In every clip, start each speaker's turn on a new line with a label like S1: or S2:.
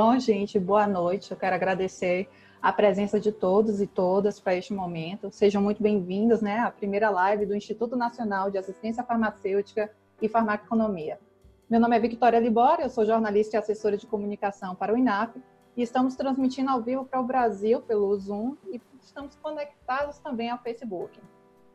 S1: Bom, gente, boa noite. Eu quero agradecer a presença de todos e todas para este momento. Sejam muito bem-vindos né, à primeira live do Instituto Nacional de Assistência Farmacêutica e Farmacoeconomia. Meu nome é Victoria Libório, eu sou jornalista e assessora de comunicação para o INAP e estamos transmitindo ao vivo para o Brasil pelo Zoom e estamos conectados também ao Facebook.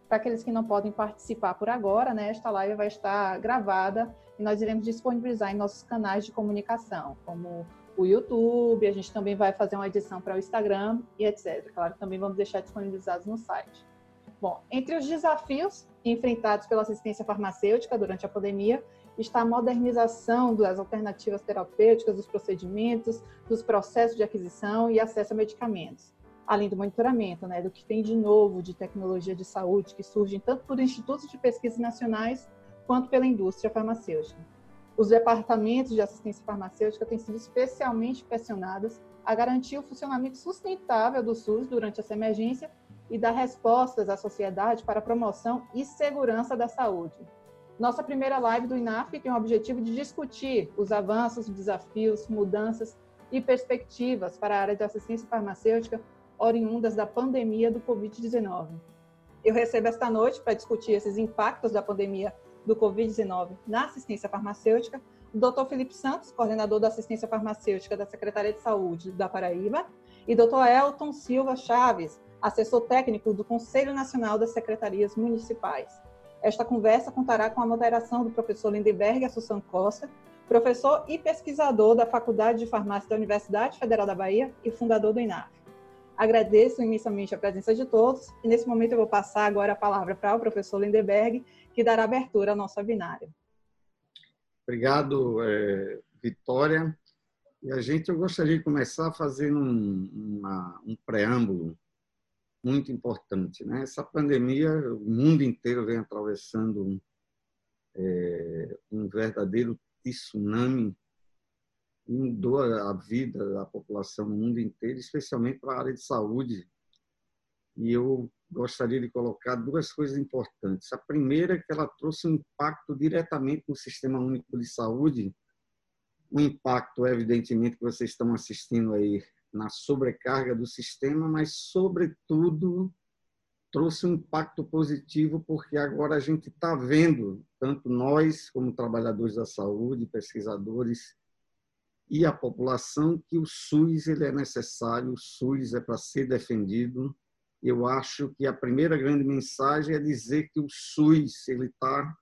S1: Para aqueles que não podem participar por agora, né, esta live vai estar gravada e nós iremos disponibilizar em nossos canais de comunicação, como o YouTube, a gente também vai fazer uma edição para o Instagram e etc. Claro, também vamos deixar disponibilizados no site. Bom, entre os desafios enfrentados pela assistência farmacêutica durante a pandemia está a modernização das alternativas terapêuticas, dos procedimentos, dos processos de aquisição e acesso a medicamentos, além do monitoramento, né, do que tem de novo de tecnologia de saúde que surgem tanto por institutos de pesquisa nacionais quanto pela indústria farmacêutica. Os departamentos de assistência farmacêutica têm sido especialmente pressionados a garantir o funcionamento sustentável do SUS durante essa emergência e dar respostas à sociedade para a promoção e segurança da saúde. Nossa primeira live do INAF tem o objetivo de discutir os avanços, desafios, mudanças e perspectivas para a área de assistência farmacêutica oriundas da pandemia do Covid-19. Eu recebo esta noite para discutir esses impactos da pandemia do Covid-19 na assistência farmacêutica, o Dr. Felipe Santos, coordenador da assistência farmacêutica da Secretaria de Saúde da Paraíba, e Dr. Elton Silva Chaves, assessor técnico do Conselho Nacional das Secretarias Municipais. Esta conversa contará com a moderação do professor Lindenberg Assunção Costa, professor e pesquisador da Faculdade de Farmácia da Universidade Federal da Bahia e fundador do INAF. Agradeço inicialmente a presença de todos e nesse momento eu vou passar agora a palavra para o professor Lindenberg, que dará abertura ao nosso webinário.
S2: Obrigado, é, Vitória. E a gente, eu gostaria de começar fazendo um, uma, um preâmbulo muito importante. Né? Essa pandemia, o mundo inteiro vem atravessando é, um verdadeiro tsunami e mudou a vida da população no mundo inteiro, especialmente para a área de saúde. E eu gostaria de colocar duas coisas importantes. A primeira é que ela trouxe um impacto diretamente no Sistema Único de Saúde, um impacto, evidentemente, que vocês estão assistindo aí na sobrecarga do sistema, mas, sobretudo, trouxe um impacto positivo, porque agora a gente está vendo, tanto nós, como trabalhadores da saúde, pesquisadores, e a população, que o SUS ele é necessário, o SUS é para ser defendido, eu acho que a primeira grande mensagem é dizer que o SUS ele está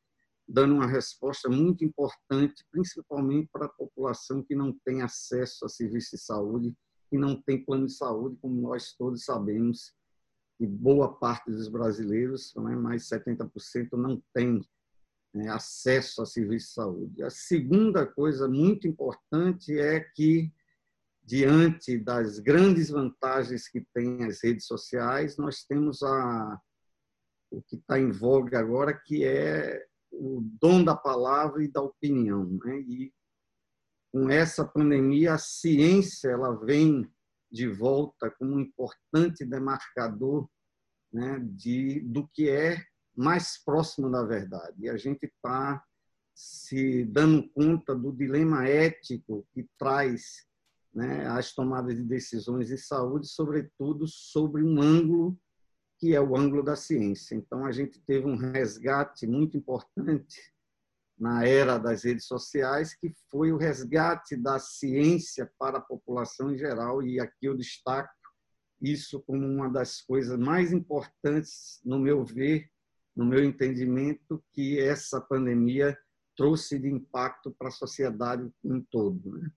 S2: dando uma resposta muito importante, principalmente para a população que não tem acesso a serviços de saúde, que não tem plano de saúde, como nós todos sabemos, que boa parte dos brasileiros, né, mais 70%, não tem né, acesso a serviços de saúde. A segunda coisa muito importante é que diante das grandes vantagens que têm as redes sociais, nós temos a, o que está em voga agora, que é o dom da palavra e da opinião. Né? E com essa pandemia, a ciência ela vem de volta como um importante demarcador né, de, do que é mais próximo da verdade. E a gente está se dando conta do dilema ético que traz né, as tomadas de decisões de saúde, sobretudo sobre um ângulo que é o ângulo da ciência. Então, a gente teve um resgate muito importante na era das redes sociais, que foi o resgate da ciência para a população em geral, e aqui eu destaco isso como uma das coisas mais importantes, no meu ver, no meu entendimento, que essa pandemia trouxe de impacto para a sociedade em todo. Né?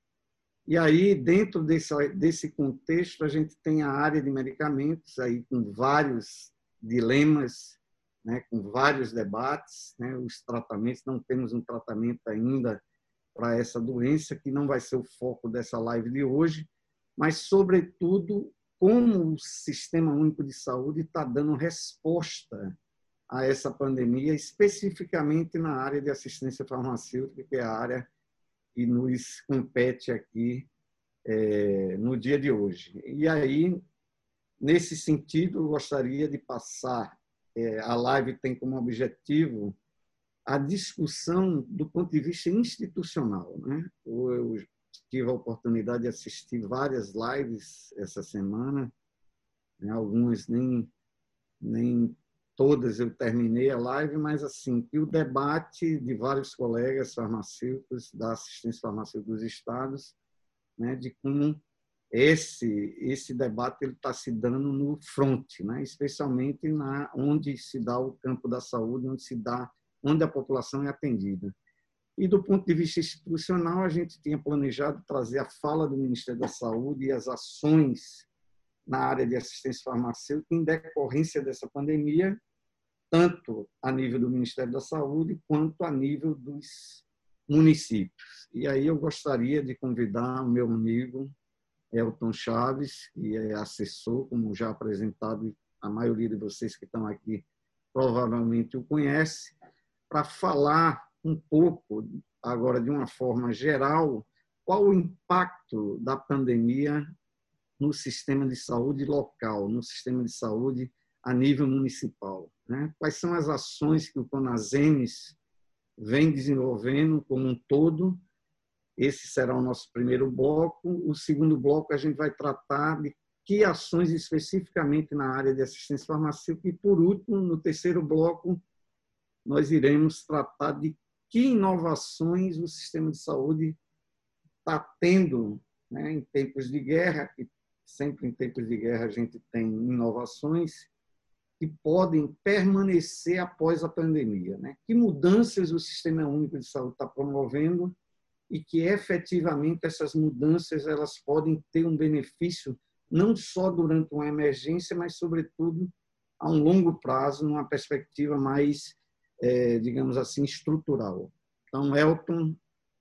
S2: E aí, dentro desse, desse contexto, a gente tem a área de medicamentos, aí com vários dilemas, né, com vários debates. Né, os tratamentos, não temos um tratamento ainda para essa doença, que não vai ser o foco dessa live de hoje, mas, sobretudo, como o Sistema Único de Saúde está dando resposta a essa pandemia, especificamente na área de assistência farmacêutica, que é a área que nos compete aqui é, no dia de hoje. E aí, nesse sentido, eu gostaria de passar, é, a live tem como objetivo a discussão do ponto de vista institucional. Né? Eu tive a oportunidade de assistir várias lives essa semana, né? algumas nem, nem todas eu terminei a live, mas assim, que o debate de vários colegas farmacêuticos da assistência farmacêutica dos estados, né, de como esse esse debate ele está se dando no front, né, especialmente na onde se dá o campo da saúde, onde se dá onde a população é atendida. E do ponto de vista institucional, a gente tinha planejado trazer a fala do Ministério da Saúde e as ações na área de assistência farmacêutica em decorrência dessa pandemia, tanto a nível do Ministério da Saúde quanto a nível dos municípios. E aí eu gostaria de convidar o meu amigo Elton Chaves, que é assessor, como já apresentado, a maioria de vocês que estão aqui provavelmente o conhece, para falar um pouco, agora de uma forma geral, qual o impacto da pandemia no sistema de saúde local, no sistema de saúde a nível municipal. Né? Quais são as ações que o Conasemes vem desenvolvendo como um todo? Esse será o nosso primeiro bloco. O segundo bloco a gente vai tratar de que ações especificamente na área de assistência farmacêutica. E, por último, no terceiro bloco, nós iremos tratar de que inovações o sistema de saúde está tendo né, em tempos de guerra, que sempre em tempos de guerra a gente tem inovações que podem permanecer após a pandemia. Né? Que mudanças o Sistema Único de Saúde está promovendo e que efetivamente essas mudanças elas podem ter um benefício não só durante uma emergência, mas sobretudo a um longo prazo, numa perspectiva mais é, digamos assim, estrutural. Então, Elton,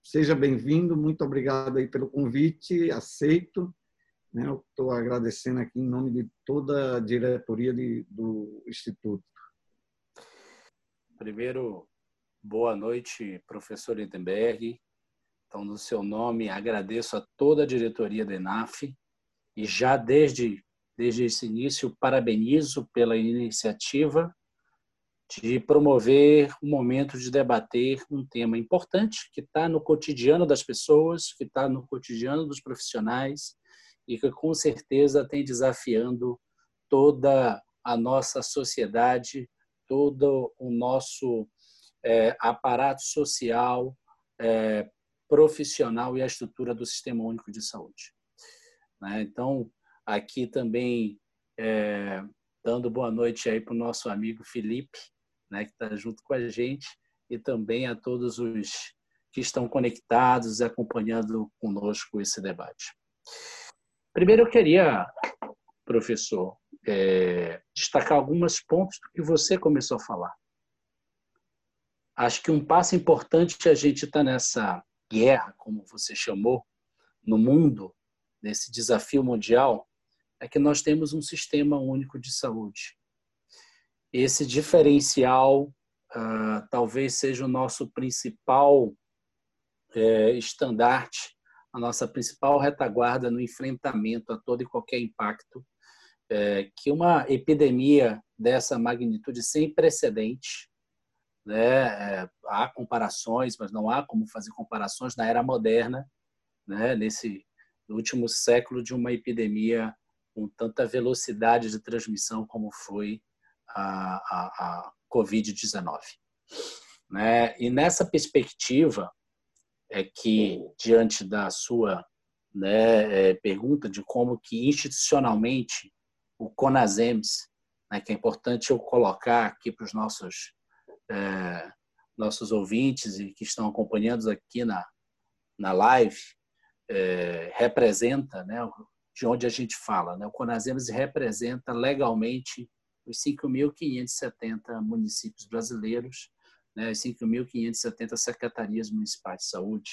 S2: seja bem-vindo, muito obrigado aí pelo convite, aceito. Né? Estou agradecendo aqui em nome de toda a diretoria de, do Instituto.
S3: Primeiro, boa noite, professor Lindenberg. Então, no seu nome, agradeço a toda a diretoria da ENAF e já desde, desde esse início parabenizo pela iniciativa de promover um momento de debater um tema importante que está no cotidiano das pessoas, que está no cotidiano dos profissionais e que com certeza tem desafiando toda a nossa sociedade, todo o nosso é, aparato social, é, profissional e a estrutura do Sistema Único de Saúde. Né? Então, aqui também é, dando boa noite aí para o nosso amigo Felipe, né, que está junto com a gente, e também a todos os que estão conectados e acompanhando conosco esse debate. Primeiro, eu queria, professor, é, destacar alguns pontos do que você começou a falar. Acho que um passo importante a gente está nessa guerra, como você chamou, no mundo, nesse desafio mundial, é que nós temos um sistema único de saúde esse diferencial uh, talvez seja o nosso principal é, estandarte, a nossa principal retaguarda no enfrentamento a todo e qualquer impacto é, que uma epidemia dessa magnitude sem precedente, né, é, há comparações, mas não há como fazer comparações na era moderna, né, nesse último século de uma epidemia com tanta velocidade de transmissão como foi a, a, a Covid-19. Né? E nessa perspectiva é que, diante da sua né, é, pergunta de como que institucionalmente o CONASEMS, né, que é importante eu colocar aqui para os nossos, é, nossos ouvintes e que estão acompanhando aqui na, na live, é, representa, né, de onde a gente fala. Né? O CONASEMS representa legalmente os 5.570 municípios brasileiros, né, as 5.570 secretarias municipais de saúde.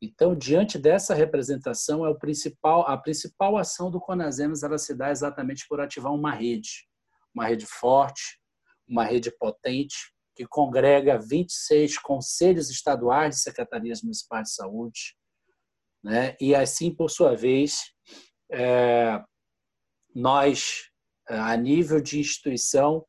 S3: Então, diante dessa representação, é o principal, a principal ação do Conasems ela se dá exatamente por ativar uma rede, uma rede forte, uma rede potente, que congrega 26 conselhos estaduais de secretarias municipais de saúde, né? e assim, por sua vez, é, nós a nível de instituição,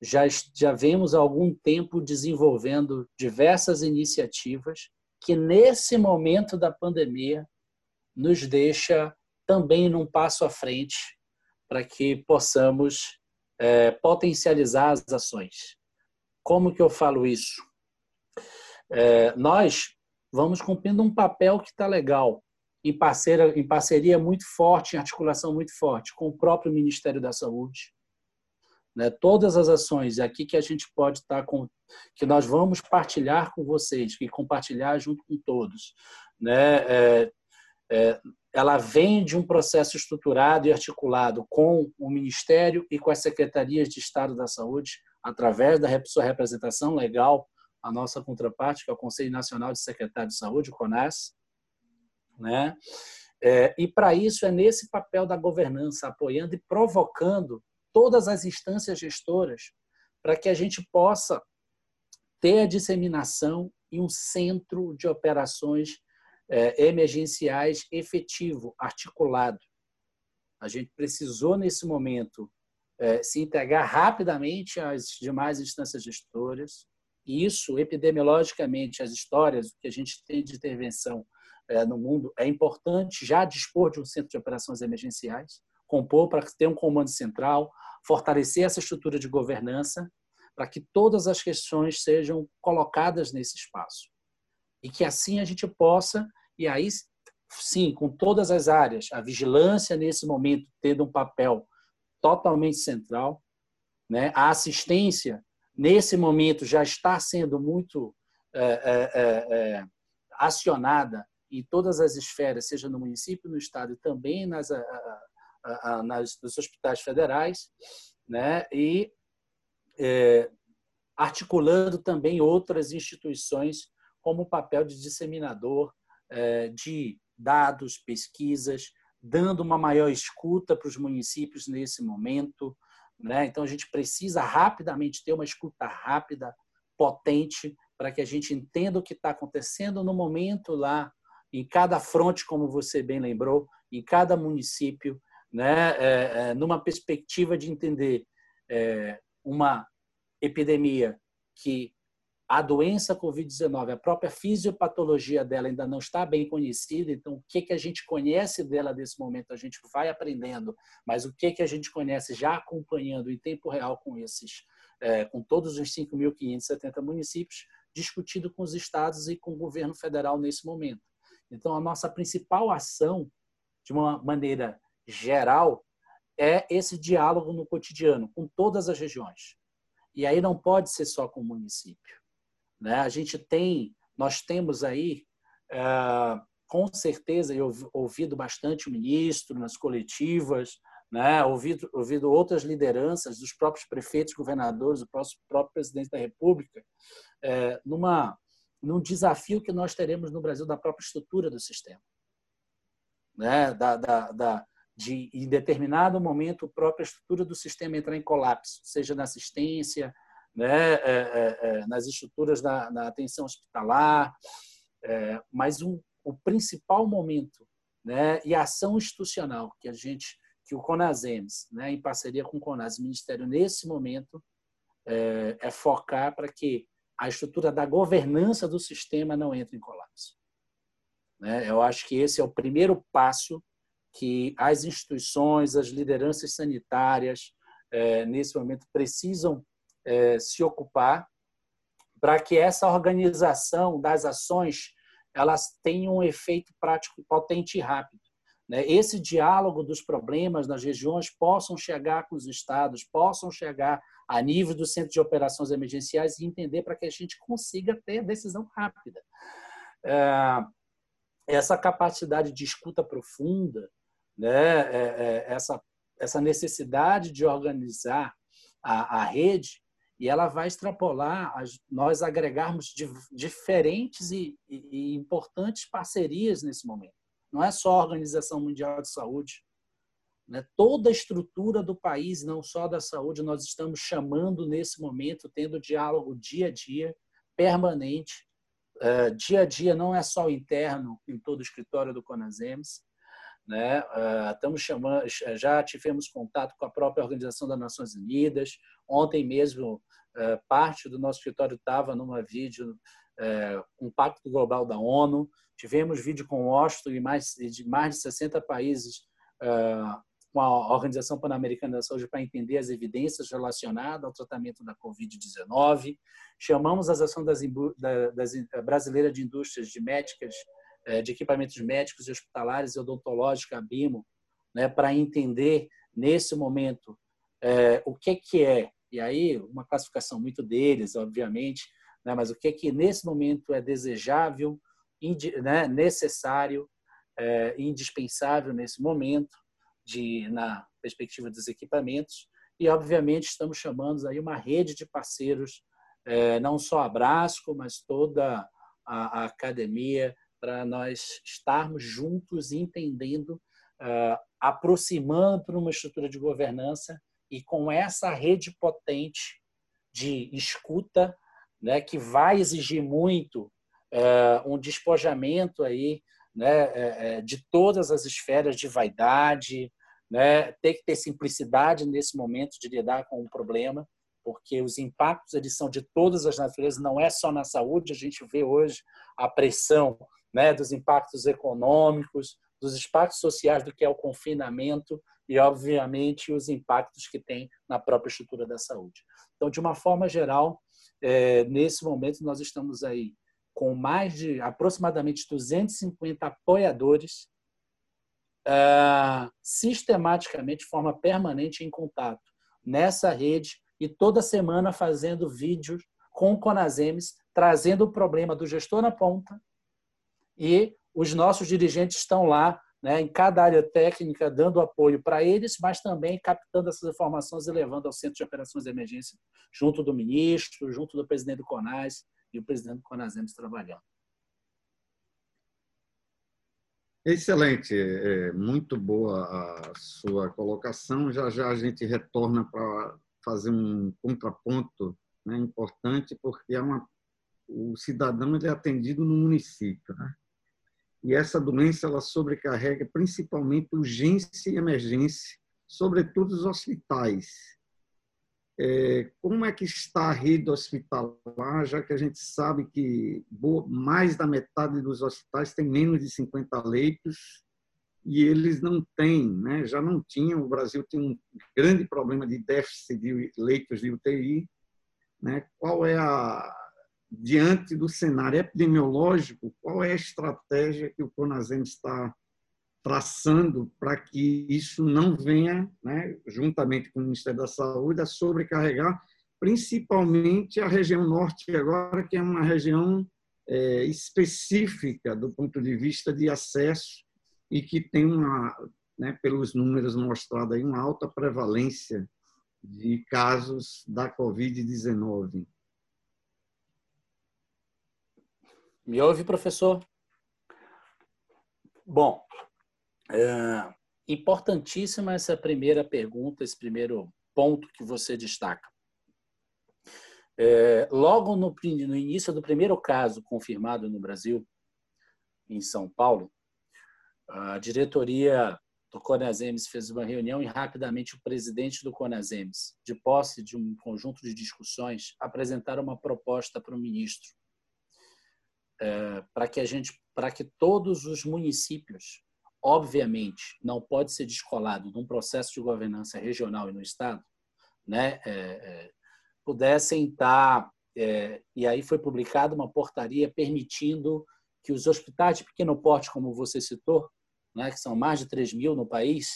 S3: já, já vemos há algum tempo desenvolvendo diversas iniciativas que nesse momento da pandemia nos deixa também num passo à frente para que possamos é, potencializar as ações. Como que eu falo isso? É, nós vamos cumprindo um papel que está legal, em, parceira, em parceria muito forte, em articulação muito forte com o próprio Ministério da Saúde. Né? Todas as ações aqui que a gente pode estar tá com, que nós vamos partilhar com vocês, que compartilhar junto com todos, né? É, é, ela vem de um processo estruturado e articulado com o Ministério e com as secretarias de Estado da Saúde, através da sua representação legal, a nossa contraparte, que é o Conselho Nacional de Secretários de Saúde, o CONAS. Né? É, e para isso é nesse papel da governança, apoiando e provocando todas as instâncias gestoras para que a gente possa ter a disseminação e um centro de operações é, emergenciais efetivo, articulado. A gente precisou, nesse momento, é, se integrar rapidamente às demais instâncias gestoras. E isso, epidemiologicamente, as histórias que a gente tem de intervenção é, no mundo, é importante já dispor de um centro de operações emergenciais, compor para ter um comando central, fortalecer essa estrutura de governança, para que todas as questões sejam colocadas nesse espaço. E que assim a gente possa e aí, sim, com todas as áreas, a vigilância nesse momento tendo um papel totalmente central, né? a assistência nesse momento já está sendo muito é, é, é, acionada em todas as esferas, seja no município, no estado e também nas, a, nos hospitais federais, né? E é, articulando também outras instituições como o papel de disseminador é, de dados, pesquisas, dando uma maior escuta para os municípios nesse momento. Né? Então, a gente precisa rapidamente ter uma escuta rápida, potente, para que a gente entenda o que está acontecendo no momento lá, em cada fronte, como você bem lembrou, em cada município, né? É, é, numa perspectiva de entender é, uma epidemia que a doença Covid-19, a própria fisiopatologia dela ainda não está bem conhecida, então o que, que a gente conhece dela nesse momento, a gente vai aprendendo, mas o que, que a gente conhece já acompanhando em tempo real com esses, é, com todos os 5.570 municípios, discutido com os estados e com o governo federal nesse momento. Então, a nossa principal ação, de uma maneira geral, é esse diálogo no cotidiano, com todas as regiões. E aí não pode ser só com o município né? A gente tem, nós temos aí, é, com certeza, eu ouvido bastante o ministro nas coletivas, né? ouvido, ouvido outras lideranças dos próprios prefeitos, governadores, do próprio, próprio presidente da República, é, numa, num desafio que nós teremos no Brasil da própria estrutura do sistema. Né? Da, da, da, de, em determinado momento, a própria estrutura do sistema entrar em colapso, seja na assistência, né, é, é, é, nas estruturas da, na atenção hospitalar, é, mas um, o principal momento né, e a ação institucional que a gente, que o Conasems, né, em parceria com o Conas, Ministério, nesse momento, é, é focar para que a estrutura da governança do sistema não entre em colapso. Né? Eu acho que esse é o primeiro passo que as instituições, as lideranças sanitárias, é, nesse momento, precisam é, se ocupar para que essa organização das ações elas tenham um efeito prático potente e rápido. Né? Esse diálogo dos problemas nas regiões possam chegar com os estados, possam chegar a nível do centro de operações emergenciais e entender para que a gente consiga ter decisão rápida. É, essa capacidade de escuta profunda, né? É, essa, essa necessidade de organizar a, a rede, e ela vai extrapolar as, nós agregarmos diferentes e, e, importantes parcerias nesse momento. Não é só a Organização Mundial de Saúde, né? toda a estrutura do país, não só da saúde, nós estamos chamando nesse momento, tendo diálogo dia a dia, permanente. Uh, dia a dia não é só interno em todo o escritório do Conasems, né? Uh, estamos chamando, já tivemos contato com a própria Organização das Nações Unidas. Ontem mesmo, uh, parte do nosso escritório estava numa vídeo é, um pacto global da ONU, tivemos vídeo com Washington e mais de mais de 60 países uh, com a Organização Pan-Americana da Saúde para entender as evidências relacionadas ao tratamento da Covid-19. Chamamos as ações das, das, brasileira de indústrias de médicas, eh, de equipamentos médicos e hospitalares e odontológicos, a BIMO, né, para entender nesse momento é, o que que é e aí uma classificação muito deles, obviamente, né, mas o que que nesse momento é desejável, né, necessário, é, indispensável nesse momento de na perspectiva dos equipamentos. E obviamente estamos chamando aí uma rede de parceiros é, não só a Brasco mas toda a, a academia para nós estarmos juntos entendendo uh, aproximando para uma estrutura de governança e com essa rede potente de escuta né que vai exigir muito uh, um despojamento aí né, de todas as esferas de vaidade, né, ter que ter simplicidade nesse momento de lidar com o problema, porque os impactos eles são de todas as naturezas, não é só na saúde. A gente vê hoje a pressão né, dos impactos econômicos, dos impactos sociais do que é o confinamento e, obviamente, os impactos que tem na própria estrutura da saúde. Então, de uma forma geral, é, nesse momento nós estamos aí com mais de aproximadamente 250 apoiadores uh, sistematicamente, de forma permanente, em contato nessa rede e toda semana fazendo vídeos com Conasems, trazendo o problema do gestor na ponta e os nossos dirigentes estão lá né, em cada área técnica, dando apoio para eles, mas também captando essas informações e levando ao Centro de Operações de Emergência, junto do ministro, junto do presidente do CONAS e o presidente do CONASEMS trabalhando.
S2: Excelente, é, muito boa a sua colocação. Já já a gente retorna para fazer um contraponto né, importante, porque é uma, o cidadão ele é atendido no município. Né? E essa doença ela sobrecarrega principalmente urgência e emergência, sobretudo os hospitais. É, como é que está a rede hospitalar, já que a gente sabe que mais da metade dos hospitais tem menos de 50 leitos e eles não têm, né? já não tinham, o Brasil tem um grande problema de déficit de leitos de UTI. Né? Qual é a, diante do cenário epidemiológico, qual é a estratégia que o CONASEM está traçando para que isso não venha, né, juntamente com o Ministério da Saúde, a sobrecarregar principalmente a região norte agora, que é uma região é, específica do ponto de vista de acesso e que tem uma, né, pelos números mostrados aí, uma alta prevalência de casos da Covid-19.
S3: Me ouve, professor? Bom, é, importantíssima essa primeira pergunta, esse primeiro ponto que você destaca. É, logo no, no, início do primeiro caso confirmado no Brasil, em São Paulo, a diretoria do Conasems fez uma reunião e rapidamente o presidente do Conasems, de posse de um conjunto de discussões, apresentaram uma proposta para o ministro é, para que a gente, para que todos os municípios obviamente, não pode ser descolado de um processo de governança regional e no Estado, né, é, é, pudessem estar. É, e aí foi publicada uma portaria permitindo que os hospitais de pequeno porte, como você citou, né, que são mais de 3 mil no país,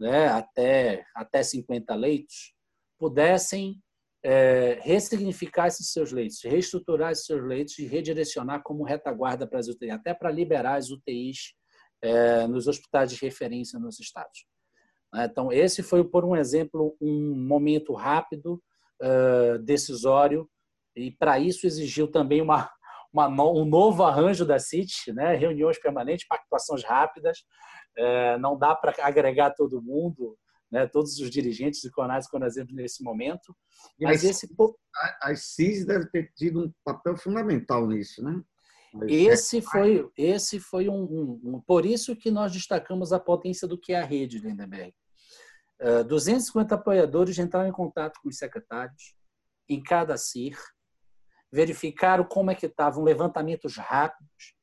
S3: né, até, até 50 leitos, pudessem é, ressignificar esses seus leitos, reestruturar esses seus leitos e redirecionar como retaguarda para as UTIs, até para liberar as UTIs é, nos hospitais de referência nos estados. Né? Então, esse foi, por um exemplo, um momento rápido, uh, decisório, e para isso exigiu também uma, uma um novo arranjo da CIT, né? reuniões permanentes, pactuações rápidas, uh, não dá para agregar todo mundo, né? todos os dirigentes de CONAS e nesse momento.
S2: Mas esse... As CIS devem ter tido um papel fundamental nisso, né?
S3: Esse foi, esse foi um, um, um, Por isso que nós destacamos a potência do que é a rede Lindenberg. Uh, 250 apoiadores entraram em contato com os secretários em cada CIR, verificaram como é que estavam levantamentos rápidos,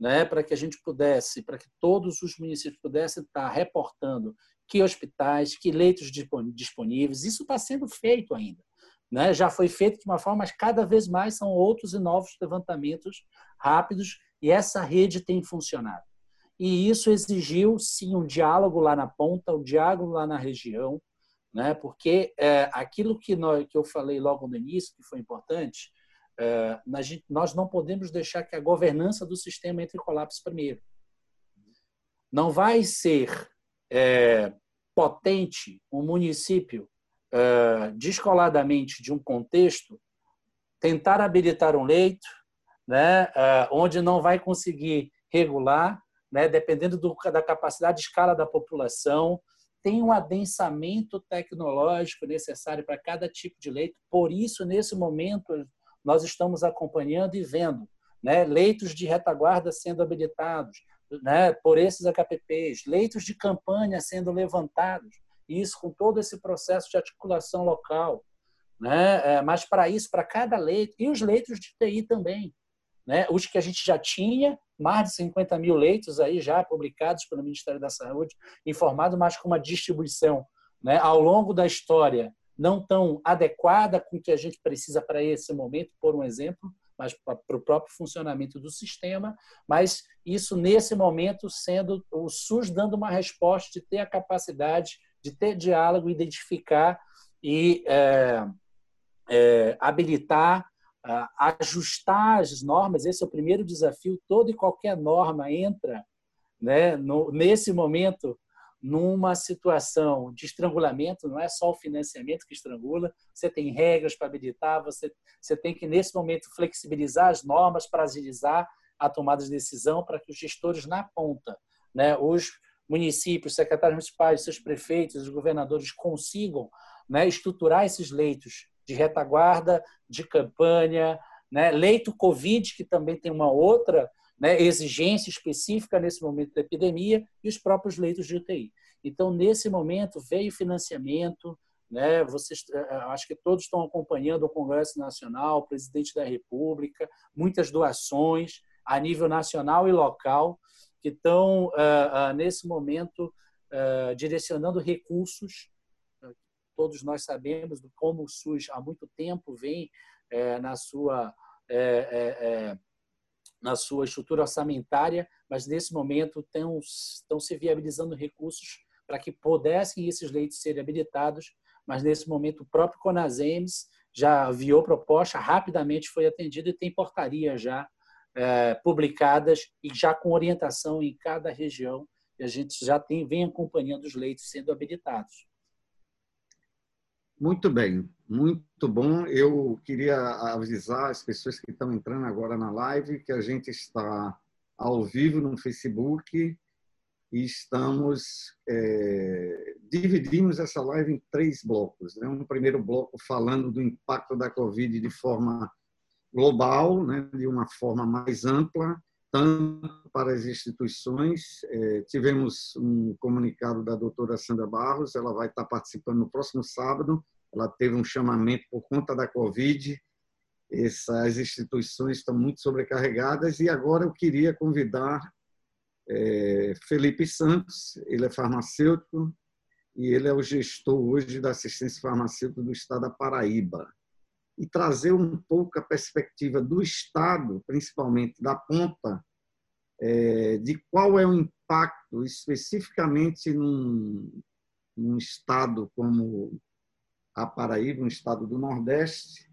S3: né, para que a gente pudesse, para que todos os municípios pudessem estar reportando que hospitais, que leitos disponíveis. Isso está sendo feito ainda. Né? Já foi feito de uma forma, mas cada vez mais são outros e novos levantamentos rápidos e essa rede tem funcionado. E isso exigiu, sim, um diálogo lá na ponta, um diálogo lá na região, né? porque é, aquilo que, nós, que eu falei logo no início, que foi importante, nós não podemos deixar que a governança do sistema entre em colapso primeiro. Não vai ser é, potente um município é, descoladamente de um contexto tentar habilitar um leito, né, é, onde não vai conseguir regular, né, dependendo do, da capacidade de escala da população, tem um adensamento tecnológico necessário para cada tipo de leito. Por isso, nesse momento, nós estamos acompanhando e vendo né, leitos de retaguarda sendo habilitados né, por esses HPPs, leitos de campanha sendo levantados, isso com todo esse processo de articulação local. Né? É, mas para isso, para cada leito, e os leitos de TI também, né? os que a gente já tinha, mais de 50 mil leitos aí já publicados pelo Ministério da Saúde, informado, mas com uma distribuição né, ao longo da história não tão adequada com o que a gente precisa para esse momento, por um exemplo, mas para o próprio funcionamento do sistema, mas isso nesse momento sendo o SUS dando uma resposta de ter a capacidade de ter diálogo, identificar e é, é, habilitar, ajustar as normas. Esse é o primeiro desafio. Toda e qualquer norma entra né, no, nesse momento numa situação de estrangulamento, não é só o financiamento que estrangula, você tem regras para habilitar, você, você tem que, nesse momento, flexibilizar as normas para agilizar a tomada de decisão para que os gestores na ponta, né, os municípios, secretários municipais, seus prefeitos, os governadores consigam né, estruturar esses leitos de retaguarda, de campanha, né, leito Covid, que também tem uma outra né, exigência específica nesse momento da epidemia e os próprios leitos de UTI. Então, nesse momento, veio financiamento, né, vocês, eh, eh, acho que todos estão acompanhando o Congresso Nacional, o presidente da República, muitas doações a nível nacional e local que estão, uh, uh, nesse momento, uh, direcionando recursos. Todos nós sabemos como o SUS há muito tempo vem na sua na sua estrutura orçamentária, mas nesse momento estão, estão se viabilizando recursos para que pudessem esses leitos serem habilitados, mas nesse momento o próprio Conasems já enviou proposta, rapidamente foi atendido e tem portaria já é, publicadas e já com orientação em cada região, e a gente já tem, vem acompanhando os leitos sendo habilitados.
S2: Muito bem, muito bom. Eu queria avisar as pessoas que estão entrando agora na live que a gente está ao vivo no Facebook e estamos é, dividimos essa live em três blocos. Né? Um primeiro bloco falando do impacto da Covid de forma global, né? de uma forma mais ampla, tanto para as instituições. É, tivemos um comunicado da doutora Sandra Barros, ela vai estar participando no próximo sábado. Ela teve um chamamento por conta da Covid. Essas instituições estão muito sobrecarregadas e agora eu queria convidar é, Felipe Santos, ele é farmacêutico e ele é o gestor hoje da assistência farmacêutica do estado da Paraíba. E trazer um pouco a perspectiva do Estado, principalmente da ponta, é, de qual é o impacto especificamente num, num estado como a Paraíba, um estado do Nordeste,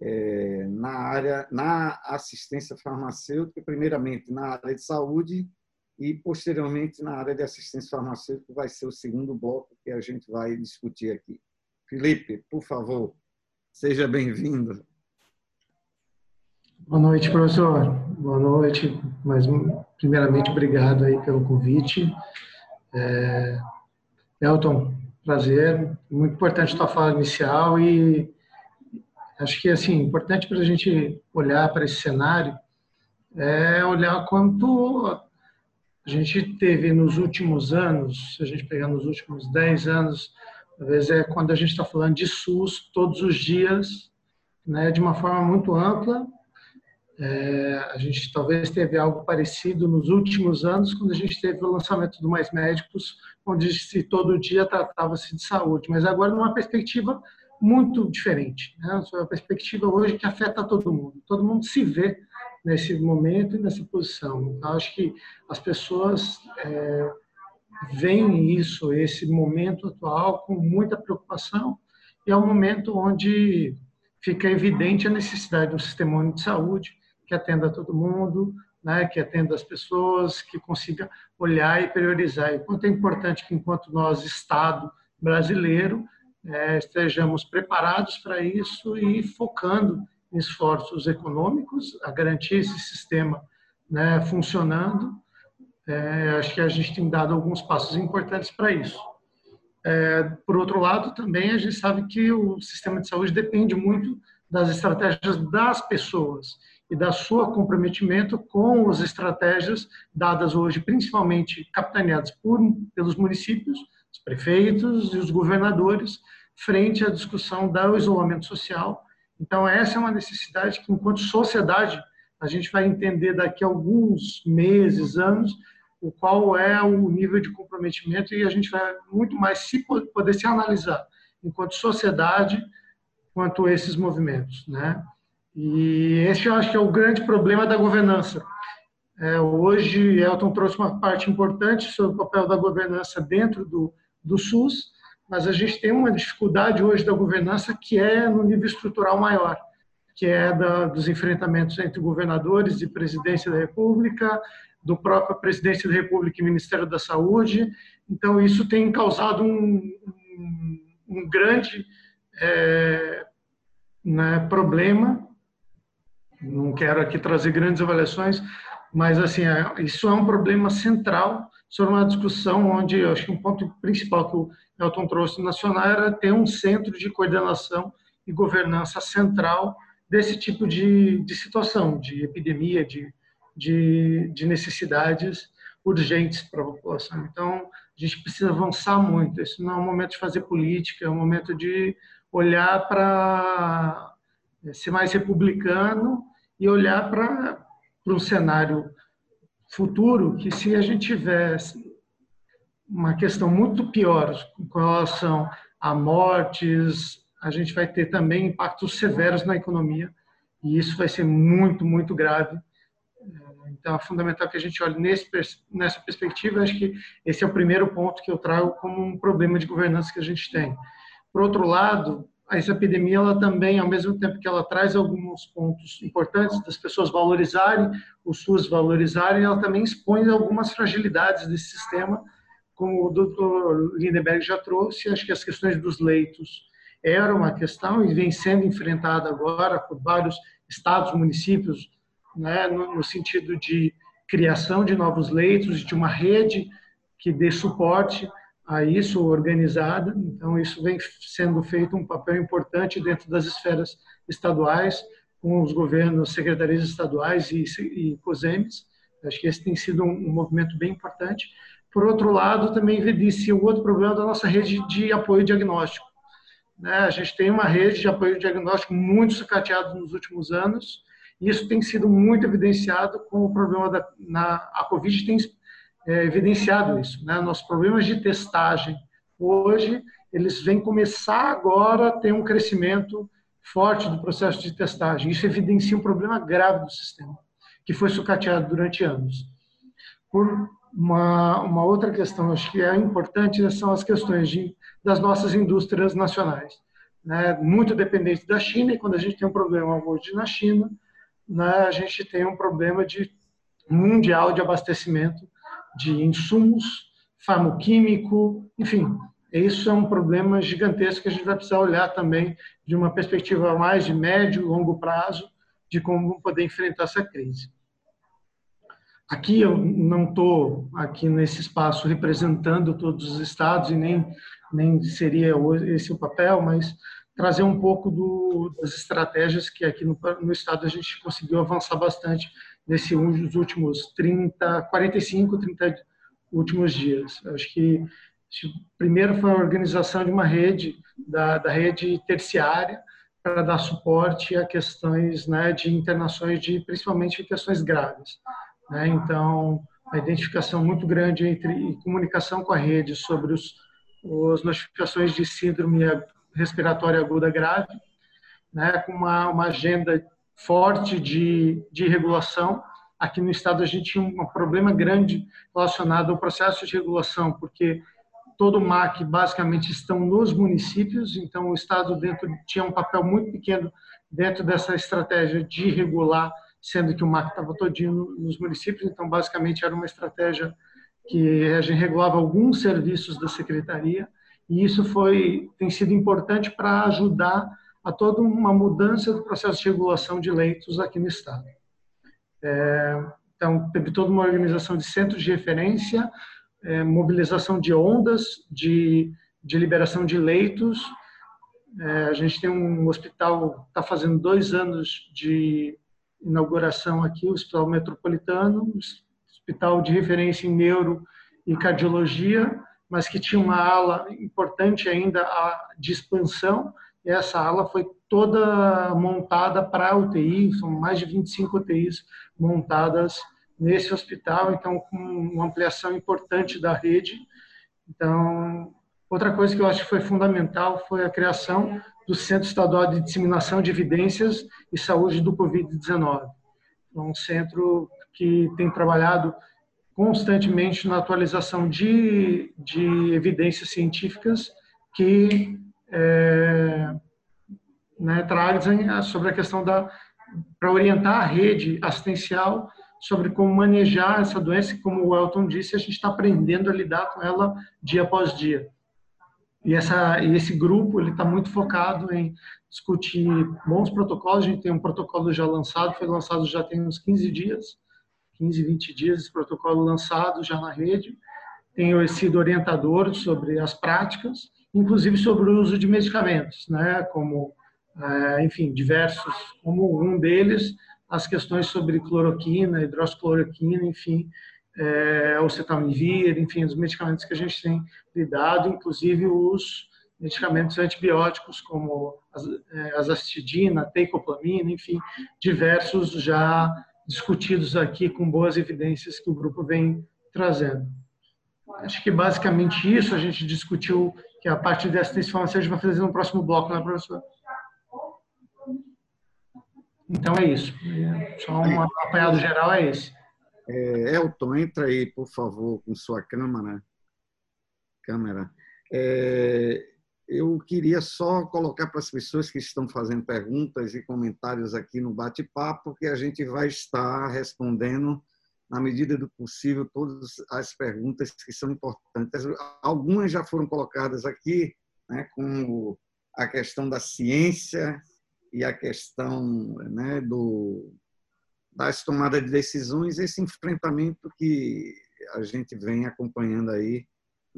S2: é, na área, na assistência farmacêutica, primeiramente na área de saúde e posteriormente na área de assistência farmacêutica vai ser o segundo bloco que a gente vai discutir aqui. Felipe, por favor, seja bem-vindo.
S4: Boa noite, professor. Boa noite. Mas primeiramente obrigado aí pelo convite. É, Elton, prazer. Muito importante a tua fala inicial e acho que assim importante para a gente olhar para esse cenário é olhar quanto a gente teve nos últimos anos, se a gente pegar nos últimos 10 anos, às vezes é quando a gente está falando de SUS todos os dias, né, de uma forma muito ampla. É, a gente talvez teve algo parecido nos últimos anos, quando a gente teve o lançamento do Mais Médicos, onde se todo dia tratava-se de saúde, mas agora numa perspectiva muito diferente, né? uma perspectiva hoje que afeta todo mundo. Todo mundo se vê nesse momento e nessa posição. Então, acho que as pessoas é, veem isso, esse momento atual, com muita preocupação, e é um momento onde fica evidente a necessidade do sistema único de saúde, que atenda todo mundo, né, que atenda as pessoas, que consiga olhar e priorizar. E quanto é importante que, enquanto nós, Estado brasileiro, é, estejamos preparados para isso e focando em esforços econômicos a garantir esse sistema né, funcionando. É, acho que a gente tem dado alguns passos importantes para isso. É, por outro lado, também a gente sabe que o sistema de saúde depende muito das estratégias das pessoas e da sua comprometimento com as estratégias dadas hoje, principalmente capitaneadas por, pelos municípios, os prefeitos e os governadores, frente à discussão do isolamento social. Então, essa é uma necessidade que, enquanto sociedade, a gente vai entender daqui a alguns meses, anos, o qual é o nível de comprometimento e a gente vai muito mais se poder se analisar enquanto sociedade quanto esses movimentos, né? E esse eu acho que é o grande problema da governança. É, hoje, Elton trouxe uma parte importante sobre o papel da governança dentro do, do SUS, mas a gente tem uma dificuldade hoje da governança que é no nível estrutural maior, que é da, dos enfrentamentos entre governadores e presidência da República, do próprio presidência da República e Ministério da Saúde. Então, isso tem causado um, um, um grande é, né, problema não quero aqui trazer grandes avaliações, mas assim, é, isso é um problema central sobre uma discussão onde eu acho que um ponto principal que o Elton trouxe nacional era ter um centro de coordenação e governança central desse tipo de, de situação, de epidemia, de, de, de necessidades urgentes para a população. Então, a gente precisa avançar muito. Isso não é um momento de fazer política, é um momento de olhar para ser mais republicano e olhar para um cenário futuro que se a gente tivesse uma questão muito pior com relação a mortes, a gente vai ter também impactos severos na economia e isso vai ser muito, muito grave. Então, é fundamental que a gente olhe nesse, nessa perspectiva. Acho que esse é o primeiro ponto que eu trago como um problema de governança que a gente tem. Por outro lado, essa epidemia ela também, ao mesmo tempo que ela traz alguns pontos importantes das pessoas valorizarem, o SUS valorizarem, ela também expõe algumas fragilidades desse sistema, como o doutor Lindenberg já trouxe, acho que as questões dos leitos eram uma questão e vem sendo enfrentada agora por vários estados, municípios, né, no, no sentido de criação de novos leitos, de uma rede que dê suporte a isso organizada. Então, isso vem sendo feito um papel importante dentro das esferas estaduais, com os governos, secretarias estaduais e, e COSEMES. Acho que esse tem sido um, um movimento bem importante. Por outro lado, também evidencia o outro problema da nossa rede de apoio diagnóstico. Né? A gente tem uma rede de apoio diagnóstico muito sucateada nos últimos anos, isso tem sido muito evidenciado com o problema da na, a Covid tem é, evidenciado isso. Né? Nossos problemas de testagem hoje, eles vêm começar agora a ter um crescimento forte do processo de testagem. Isso evidencia um problema grave do sistema, que foi sucateado durante anos. Por uma, uma outra questão, acho que é importante, são as questões de, das nossas indústrias nacionais. Né? Muito dependente da China, e quando a gente tem um problema hoje na China, né, a gente tem um problema de mundial de abastecimento de insumos, farmoquímico, enfim, isso é um problema gigantesco que a gente vai precisar olhar também de uma perspectiva mais de médio e longo prazo de como poder enfrentar essa crise. Aqui eu não estou aqui nesse espaço representando todos os estados e nem nem seria esse o papel, mas trazer um pouco do, das estratégias que aqui no, no estado a gente conseguiu avançar bastante nesses últimos 30, 45, 30 últimos dias. Acho que primeiro foi a organização de uma rede, da, da rede terciária, para dar suporte a questões né, de internações, de principalmente questões graves. Né? Então, a identificação muito grande entre e comunicação com a rede sobre os, as notificações de síndrome respiratória aguda grave, né, com uma, uma agenda forte de, de regulação. Aqui no estado a gente tinha um problema grande relacionado ao processo de regulação, porque todo o MAC basicamente estão nos municípios, então o estado dentro tinha um papel muito pequeno dentro dessa estratégia de regular, sendo que o MAC estava todinho nos municípios, então basicamente era uma estratégia que a gente regulava alguns serviços da secretaria, e isso foi tem sido importante para ajudar a toda uma mudança do processo de regulação de leitos aqui no estado. É, então teve toda uma organização de centros de referência, é, mobilização de ondas, de, de liberação de leitos. É, a gente tem um hospital está fazendo dois anos de inauguração aqui, o Hospital Metropolitano, hospital de referência em neuro e cardiologia, mas que tinha uma ala importante ainda de expansão. E essa ala foi toda montada para UTI, são mais de 25 UTIs montadas nesse hospital, então com uma ampliação importante da rede. Então, outra coisa que eu acho que foi fundamental foi a criação do Centro Estadual de Disseminação de Evidências e Saúde do Covid-19. É um centro que tem trabalhado constantemente na atualização de, de evidências científicas que é, né, trazem sobre a questão da para orientar a rede assistencial sobre como manejar essa doença, e como o Elton disse, a gente está aprendendo a lidar com ela dia após dia. E, essa, e esse grupo ele está muito focado em discutir bons protocolos. A gente tem um protocolo já lançado, foi lançado já tem uns 15 dias, 15, 20 dias esse protocolo lançado já na rede. Tem sido orientador sobre as práticas, inclusive sobre o uso de medicamentos, né? Como, é, enfim, diversos, como um deles as questões sobre cloroquina, hidroxicloroquina, enfim, é, oseltamivir, enfim, os medicamentos que a gente tem lidado, inclusive os medicamentos antibióticos como é, azastidina, teicoplamina, enfim, diversos já discutidos aqui com boas evidências que o grupo vem trazendo. Acho que basicamente isso a gente discutiu, que a parte dessa transformação a gente vai fazer no próximo bloco, né, professor? Então é isso. Só um apanhado geral é esse.
S2: É, Elton, entra aí, por favor, com sua câmera. câmera. É, eu queria só colocar para as pessoas que estão fazendo perguntas e comentários aqui no bate-papo que a gente vai estar respondendo, na medida do possível, todas as perguntas que são importantes. Algumas já foram colocadas aqui, né, como a questão da ciência e a questão né, do, das tomadas de decisões, esse enfrentamento que a gente vem acompanhando aí,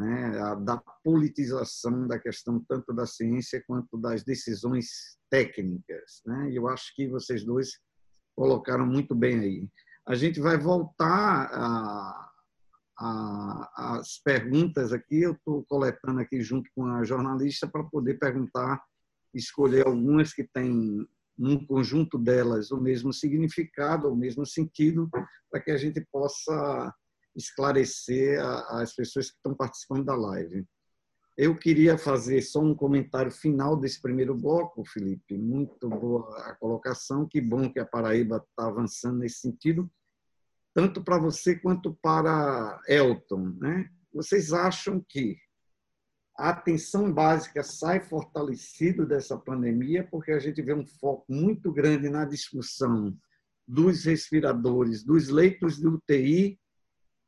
S2: né, da politização da questão tanto da ciência quanto das decisões técnicas. Né? E eu acho que vocês dois colocaram muito bem aí. A gente vai voltar as perguntas aqui, eu estou coletando aqui junto com a jornalista para poder perguntar escolher algumas que têm num conjunto delas o mesmo significado, o mesmo sentido, para que a gente possa esclarecer as pessoas que estão participando da live. Eu queria fazer só um comentário final desse primeiro bloco, Felipe. Muito boa a colocação. Que bom que a Paraíba está avançando nesse sentido, tanto para você quanto para Elton. Né? Vocês acham que a atenção básica sai fortalecido dessa pandemia, porque a gente vê um foco muito grande na discussão dos respiradores, dos leitos de UTI,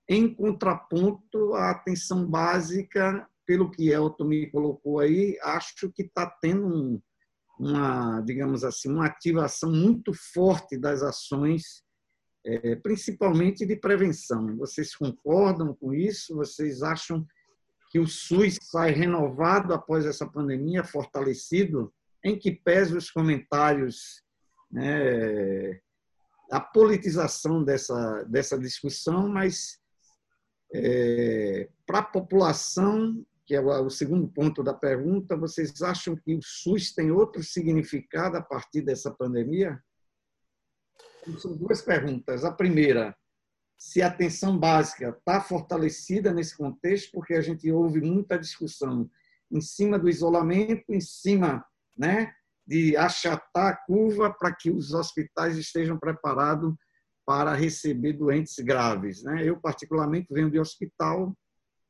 S2: em contraponto à atenção básica, pelo que Elton me colocou aí, acho que está tendo um, uma, digamos assim, uma ativação muito forte das ações, é, principalmente de prevenção. Vocês concordam com isso? Vocês acham que o SUS sai renovado após essa pandemia, fortalecido, em que pese os comentários, né, a politização dessa, dessa discussão, mas é, para a população que é o segundo ponto da pergunta, vocês acham que o SUS tem outro significado a partir dessa pandemia? São duas perguntas. A primeira, se a atenção básica está fortalecida nesse contexto, porque a gente ouve muita discussão em cima do isolamento, em cima né, de achatar a curva para que os hospitais estejam preparados para receber doentes graves. Né? Eu, particularmente, venho de hospital,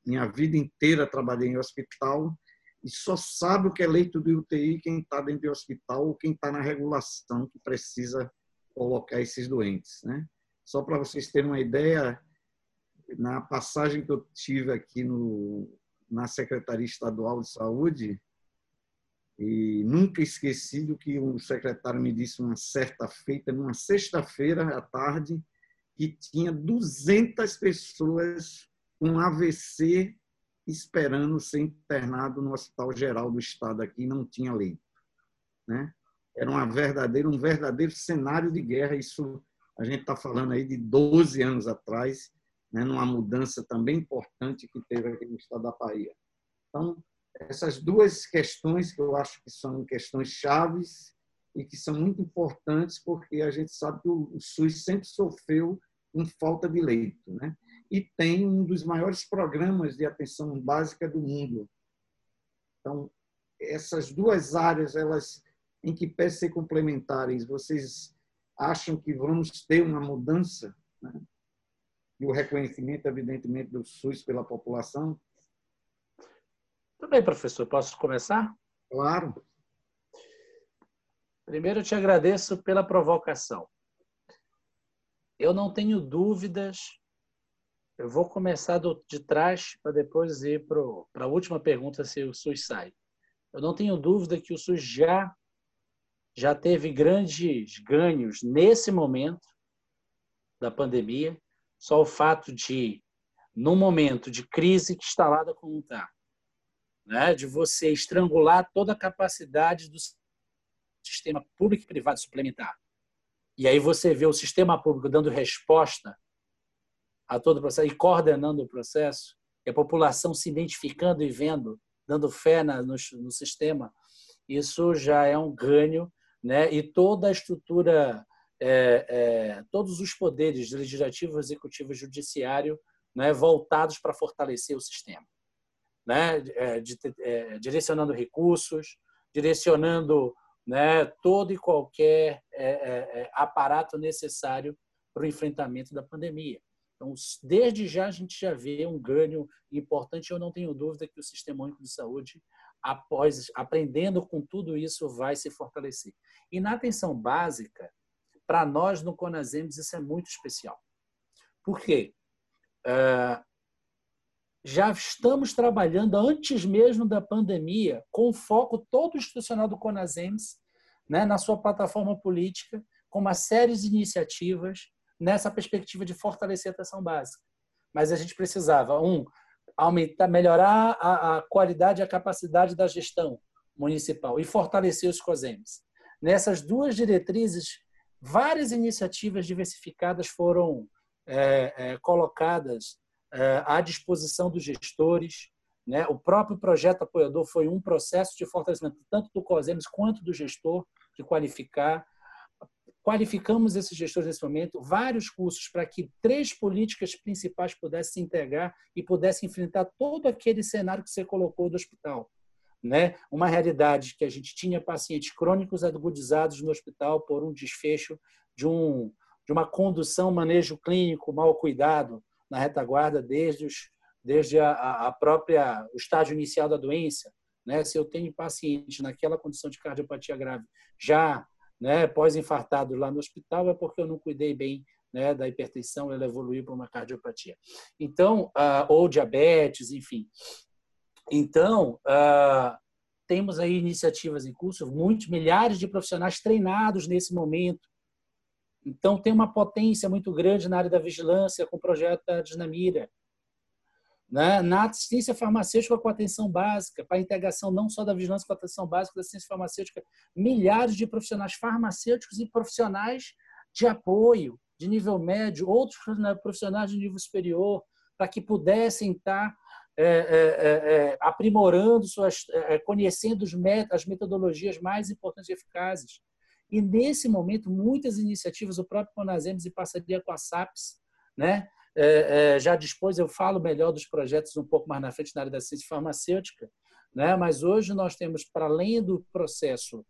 S2: minha vida inteira trabalhei em hospital, e só sabe o que é leito de UTI quem está dentro do hospital ou quem está na regulação que precisa colocar esses doentes. Né? Só para vocês terem uma ideia, na passagem que eu tive aqui no, na Secretaria Estadual de Saúde, e nunca esqueci do que o secretário me disse uma certa feita, numa sexta-feira à tarde, que tinha 200 pessoas com AVC esperando ser internado no Hospital Geral do Estado aqui, não tinha leito, né? Era uma verdadeira, um verdadeiro cenário de guerra. Isso a gente está falando aí de 12 anos atrás, né, numa mudança também importante que teve aqui no estado da Bahia. Então, essas duas questões que eu acho que são questões chaves e que são muito importantes porque a gente sabe que o SUS sempre sofreu com falta de leito, né? E tem um dos maiores programas de atenção básica do mundo. Então, essas duas áreas, elas em que pé ser complementares, vocês acham que vamos ter uma mudança né? e o reconhecimento, evidentemente, do SUS pela população?
S3: Bem, professor. Posso começar?
S2: Claro.
S3: Primeiro, eu te agradeço pela provocação. Eu não tenho dúvidas. Eu vou começar do, de trás para depois ir para a última pergunta se o SUS sai. Eu não tenho dúvida que o SUS já já teve grandes ganhos nesse momento da pandemia. Só o fato de, num momento de crise que instalada como está, né, de você estrangular toda a capacidade do sistema público e privado suplementar. E aí você vê o sistema público dando resposta a todo o processo e coordenando o processo, e a população se identificando e vendo, dando fé na, no, no sistema, isso já é um ganho, né? E toda a estrutura, é, é, todos os poderes legislativo, executivo judiciário, né, voltados para fortalecer o sistema né, é, de, é, direcionando recursos, direcionando né, todo e qualquer é, é, é, aparato necessário para o enfrentamento da pandemia. Então, desde já a gente já vê um ganho importante. Eu não tenho dúvida que o Sistema Único de Saúde, após aprendendo com tudo isso, vai se fortalecer. E na atenção básica, para nós no Conasems isso é muito especial. Por quê? Uh, já estamos trabalhando antes mesmo da pandemia, com foco todo institucional do Conasems, né, na sua plataforma política, com uma série de iniciativas nessa perspectiva de fortalecer a atenção básica. Mas a gente precisava, um, aumentar, melhorar a, a qualidade e a capacidade da gestão municipal e fortalecer os COSEMs. Nessas duas diretrizes, várias iniciativas diversificadas foram é, é, colocadas à disposição dos gestores. Né? O próprio projeto apoiador foi um processo de fortalecimento tanto do COSEMES quanto do gestor, de qualificar. Qualificamos esses gestores nesse momento, vários cursos para que três políticas principais pudessem se integrar e pudessem enfrentar todo aquele cenário que você colocou do hospital. Né? Uma realidade que a gente tinha pacientes crônicos agudizados no hospital por um desfecho de, um, de uma condução, manejo clínico mal cuidado, na retaguarda desde, os, desde a, a própria o estágio inicial da doença. Né? Se eu tenho paciente naquela condição de cardiopatia grave já né, pós-infartado lá no hospital, é porque eu não cuidei bem né, da hipertensão, ela evoluiu para uma cardiopatia. Então, uh, ou diabetes, enfim. Então, uh, temos aí iniciativas em curso, muitos, milhares de profissionais treinados nesse momento então, tem uma potência muito grande na área da vigilância com o projeto da Dinamira. Né? Na assistência farmacêutica com atenção básica, para a integração não só da vigilância com a atenção básica, da assistência farmacêutica, milhares de profissionais farmacêuticos e profissionais de apoio, de nível médio, outros profissionais de nível superior, para que pudessem estar é, é, é, aprimorando suas, conhecendo as metodologias mais importantes e eficazes. E nesse momento, muitas iniciativas, o próprio Conasems, em parceria com a SAPS, né, já dispôs, eu falo melhor dos projetos um pouco mais na frente na área da ciência farmacêutica, né, mas hoje nós temos, para além do processo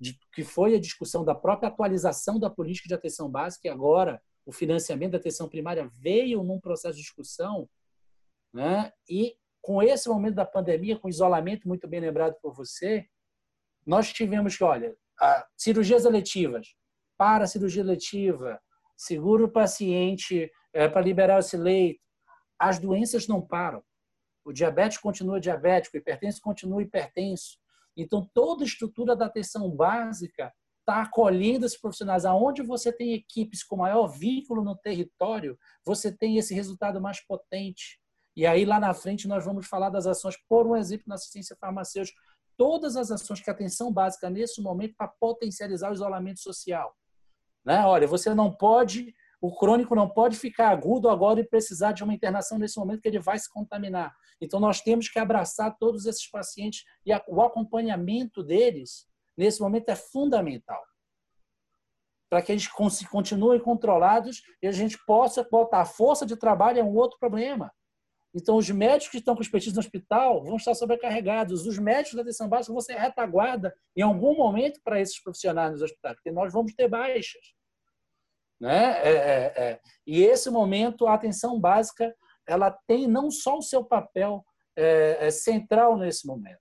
S3: de, que foi a discussão da própria atualização da política de atenção básica, e agora o financiamento da atenção primária veio num processo de discussão né? E com esse momento da pandemia, com isolamento muito bem lembrado por você, nós tivemos que, olha, cirurgias eletivas, para cirurgia eletiva, seguro o paciente é, para liberar esse leito. As doenças não param. O diabético continua diabético, o hipertenso continua hipertenso. Então, toda a estrutura da atenção básica está acolhendo esses profissionais. Aonde você tem equipes com maior vínculo no território, você tem esse resultado mais potente. E aí, lá na frente, nós vamos falar das ações, por um exemplo, na assistência farmacêutica, todas as ações que a atenção básica nesse momento para potencializar o isolamento social. Né? Olha, você não pode, o crônico não pode ficar agudo agora e precisar de uma internação nesse momento que ele vai se contaminar. Então, nós temos que abraçar todos esses pacientes e o acompanhamento deles, nesse momento, é fundamental. Para que eles continuem controlados e a gente possa botar a força de trabalho é um outro problema. Então, os médicos que estão com expertise no hospital vão estar sobrecarregados. Os médicos da atenção básica vão ser retaguarda em algum momento para esses profissionais nos hospitais, porque nós vamos ter baixas. Né? É, é, é. E esse momento, a atenção básica, ela tem não só o seu papel é, é central nesse momento.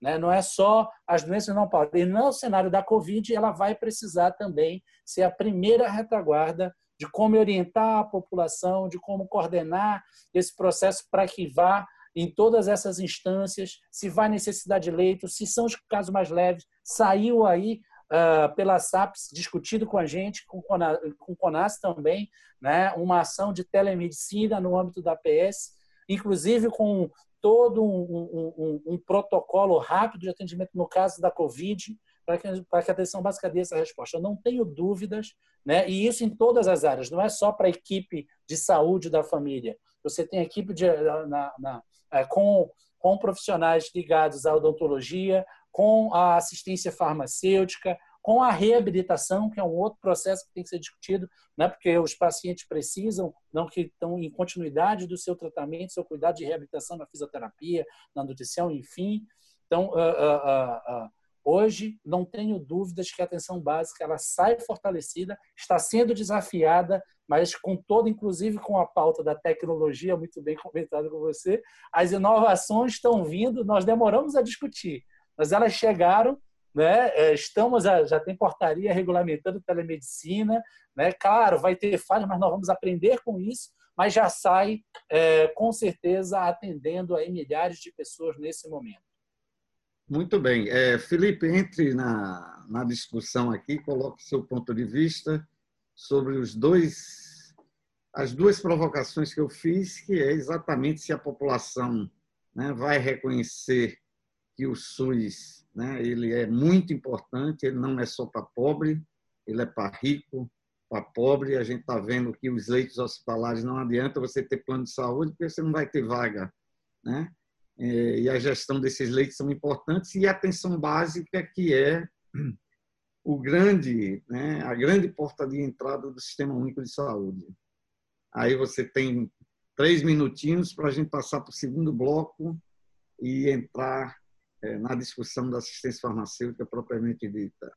S3: Né? Não é só as doenças não param. E no cenário da Covid, ela vai precisar também ser a primeira retaguarda de como orientar a população, de como coordenar esse processo para que vá em todas essas instâncias, se vai necessidade de leito, se são os casos mais leves. Saiu aí uh, pela SAPS, discutido com a gente, com, com o CONAS também, né, uma ação de telemedicina no âmbito da PS, inclusive com todo um, um, um, um protocolo rápido de atendimento no caso da Covid, para que, para que a atenção básica dê essa resposta. Eu não tenho dúvidas, né? e isso em todas as áreas, não é só para a equipe de saúde da família. Você tem equipe de, na, na, é, com, com profissionais ligados à odontologia, com a assistência farmacêutica, com a reabilitação, que é um outro processo que tem que ser discutido, né? porque os pacientes precisam, não que estão em continuidade do seu tratamento, seu cuidado de reabilitação na fisioterapia, na nutrição, enfim. Então, uh, uh, uh, Hoje, não tenho dúvidas que a atenção básica ela sai fortalecida, está sendo desafiada, mas com todo, inclusive com a pauta da tecnologia, muito bem comentado com você, as inovações estão vindo, nós demoramos a discutir, mas elas chegaram, né? É, estamos, a, já tem portaria regulamentando telemedicina, né? claro, vai ter falhas, mas nós vamos aprender com isso, mas já sai, é, com certeza, atendendo a milhares de pessoas nesse momento.
S2: Muito bem. É, Felipe, entre na, na discussão aqui, coloque seu ponto de vista sobre os dois, as duas provocações que eu fiz, que é exatamente se a população né, vai reconhecer que o SUS né, ele é muito importante, ele não é só para pobre, ele é para rico, para pobre. A gente está vendo que os leitos hospitalares não adianta você ter plano de saúde, porque você não vai ter vaga. Né? É, e a gestão desses leitos são importantes e a atenção básica que é o grande, né, a grande porta de entrada do Sistema Único de Saúde. Aí você tem três minutinhos para a gente passar para o segundo bloco e entrar é, na discussão da assistência farmacêutica propriamente dita.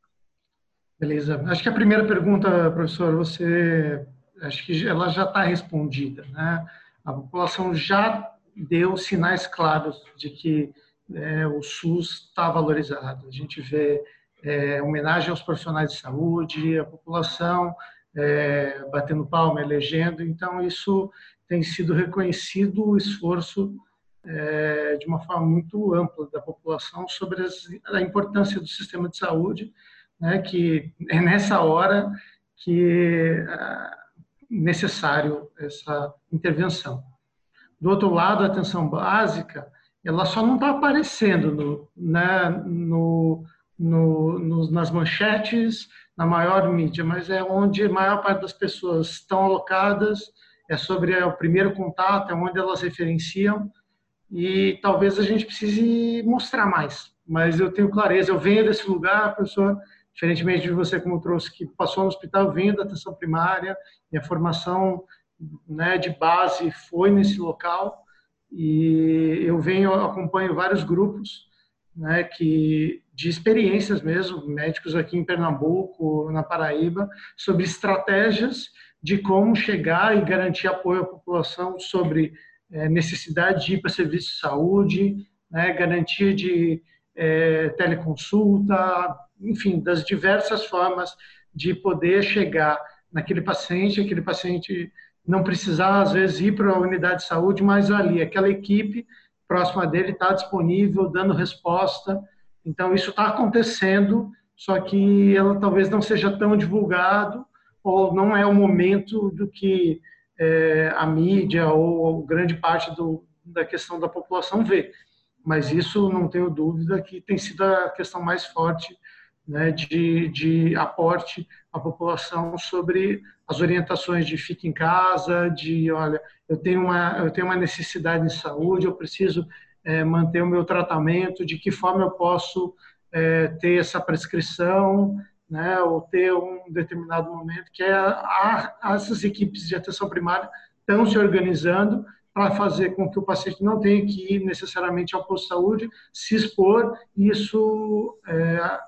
S4: Beleza. Acho que a primeira pergunta, professor, você acho que ela já está respondida, né? A população já deu sinais claros de que é, o SUS está valorizado. A gente vê é, homenagem aos profissionais de saúde, a população é, batendo palma, elegendo. Então, isso tem sido reconhecido o esforço é, de uma forma muito ampla da população sobre as, a importância do sistema de saúde, né, que é nessa hora que é necessário essa intervenção. Do outro lado, a atenção básica, ela só não está aparecendo no, né, no, no, no, nas manchetes, na maior mídia, mas é onde a maior parte das pessoas estão alocadas é sobre o primeiro contato, é onde elas referenciam e talvez a gente precise mostrar mais. Mas eu tenho clareza, eu venho desse lugar, professor, diferentemente de você como trouxe que passou no hospital, eu venho da atenção primária, minha formação né, de base foi nesse local. E eu venho acompanho vários grupos né, que de experiências mesmo, médicos aqui em Pernambuco, na Paraíba, sobre estratégias de como chegar e garantir apoio à população sobre é, necessidade de ir para serviço de saúde, né, garantia de é, teleconsulta, enfim, das diversas formas de poder chegar naquele paciente, aquele paciente não precisar, às vezes, ir para a unidade de saúde, mas ali, aquela equipe próxima dele está disponível, dando resposta. Então, isso está acontecendo, só que ela talvez não seja tão divulgado ou não é o momento do que é, a mídia ou grande parte do, da questão da população vê. Mas isso, não tenho dúvida, que tem sido a questão mais forte né, de, de aporte à população sobre as orientações de fique em casa, de olha, eu tenho uma, eu tenho uma necessidade de saúde, eu preciso é, manter o meu tratamento, de que forma eu posso é, ter essa prescrição, né, ou ter um determinado momento, que é a, a, essas equipes de atenção primária estão se organizando para fazer com que o paciente não tenha que ir necessariamente ao posto de saúde, se expor, e isso é,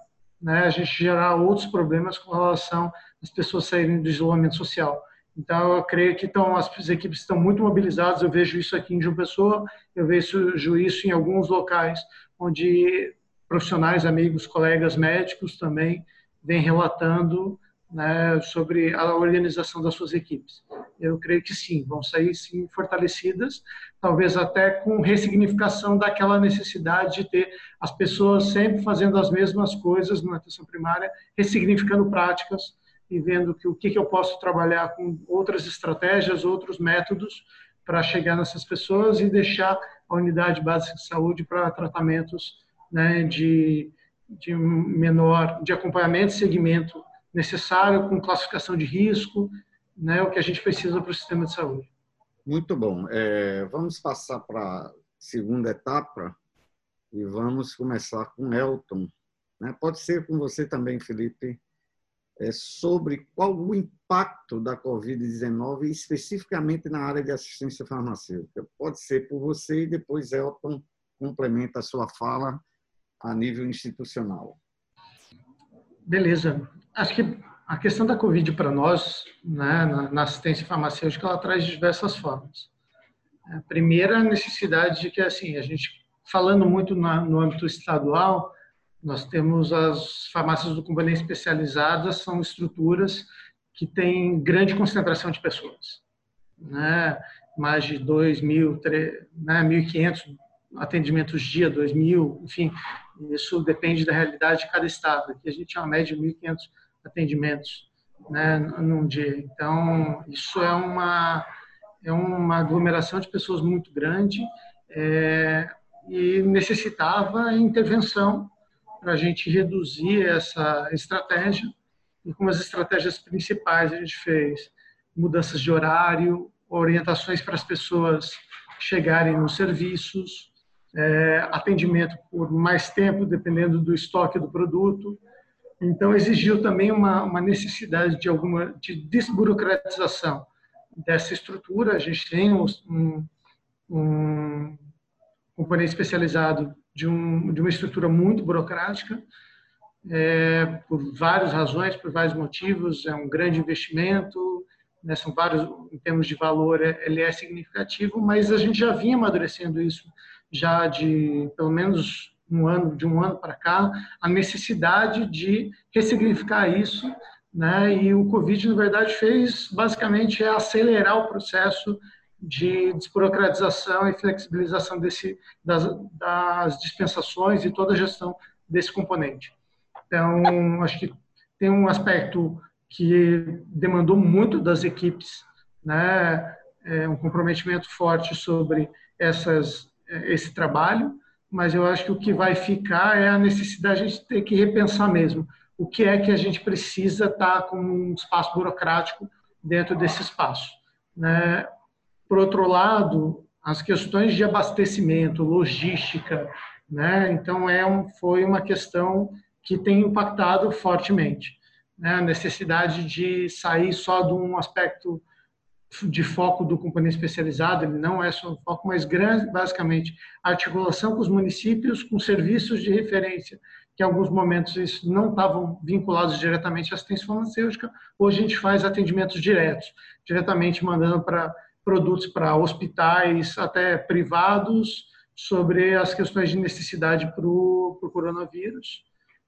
S4: né, a gente gerar outros problemas com relação às pessoas saírem do isolamento social. Então, eu creio que então, as equipes estão muito mobilizadas. Eu vejo isso aqui em João Pessoa, eu vejo isso em alguns locais onde profissionais, amigos, colegas médicos também vêm relatando né, sobre a organização das suas equipes. Eu creio que sim, vão sair sim fortalecidas, talvez até com ressignificação daquela necessidade de ter as pessoas sempre fazendo as mesmas coisas na atenção primária, ressignificando práticas e vendo que o que, que eu posso trabalhar com outras estratégias, outros métodos para chegar nessas pessoas e deixar a unidade básica de saúde para tratamentos né, de, de menor, de acompanhamento e segmento necessário, com classificação de risco, né, o que a gente precisa para o sistema de saúde.
S2: Muito bom. É, vamos passar para a segunda etapa e vamos começar com Elton. Né? Pode ser com você também, Felipe, é, sobre qual o impacto da Covid-19 especificamente na área de assistência farmacêutica. Pode ser por você e depois Elton complementa a sua fala a nível institucional.
S4: Beleza. Acho que a questão da Covid para nós, né, na, na, assistência farmacêutica, ela traz diversas formas. A primeira, a necessidade de que, assim, a gente, falando muito na, no âmbito estadual, nós temos as farmácias do componente especializadas, são estruturas que têm grande concentração de pessoas. Né? Mais de 2 mil, 3, né? 1.500 atendimentos dia, 2 mil, enfim, isso depende da realidade de cada estado. Aqui a gente tem uma média de 1.500 atendimentos né, num dia. Então, isso é uma, é uma aglomeração de pessoas muito grande é, e necessitava intervenção para a gente reduzir essa estratégia. E como as estratégias principais a gente fez mudanças de horário, orientações para as pessoas chegarem nos serviços, é, atendimento por mais tempo, dependendo do estoque do produto. Então, exigiu também uma, uma necessidade de alguma de desburocratização dessa estrutura. A gente tem um, um componente especializado de, um, de uma estrutura muito burocrática, é, por várias razões, por vários motivos. É um grande investimento, né, são vários, em termos de valor, é, ele é significativo, mas a gente já vinha amadurecendo isso já de pelo menos um ano, de um ano para cá, a necessidade de ressignificar isso, né? E o Covid, na verdade, fez basicamente é acelerar o processo de desburocratização e flexibilização desse, das, das dispensações e toda a gestão desse componente. Então, acho que tem um aspecto que demandou muito das equipes, né? É um comprometimento forte sobre essas, esse trabalho, mas eu acho que o que vai ficar é a necessidade de a gente ter que repensar mesmo o que é que a gente precisa estar com um espaço burocrático dentro desse espaço. Né? Por outro lado, as questões de abastecimento, logística, né? então é um, foi uma questão que tem impactado fortemente. Né? A necessidade de sair só de um aspecto de foco do companhia especializada, ele não é só um foco, mas grande, basicamente articulação com os municípios, com serviços de referência, que em alguns momentos isso não estavam vinculados diretamente à assistência farmacêutica, hoje a gente faz atendimentos diretos, diretamente mandando para produtos para hospitais, até privados, sobre as questões de necessidade para o coronavírus.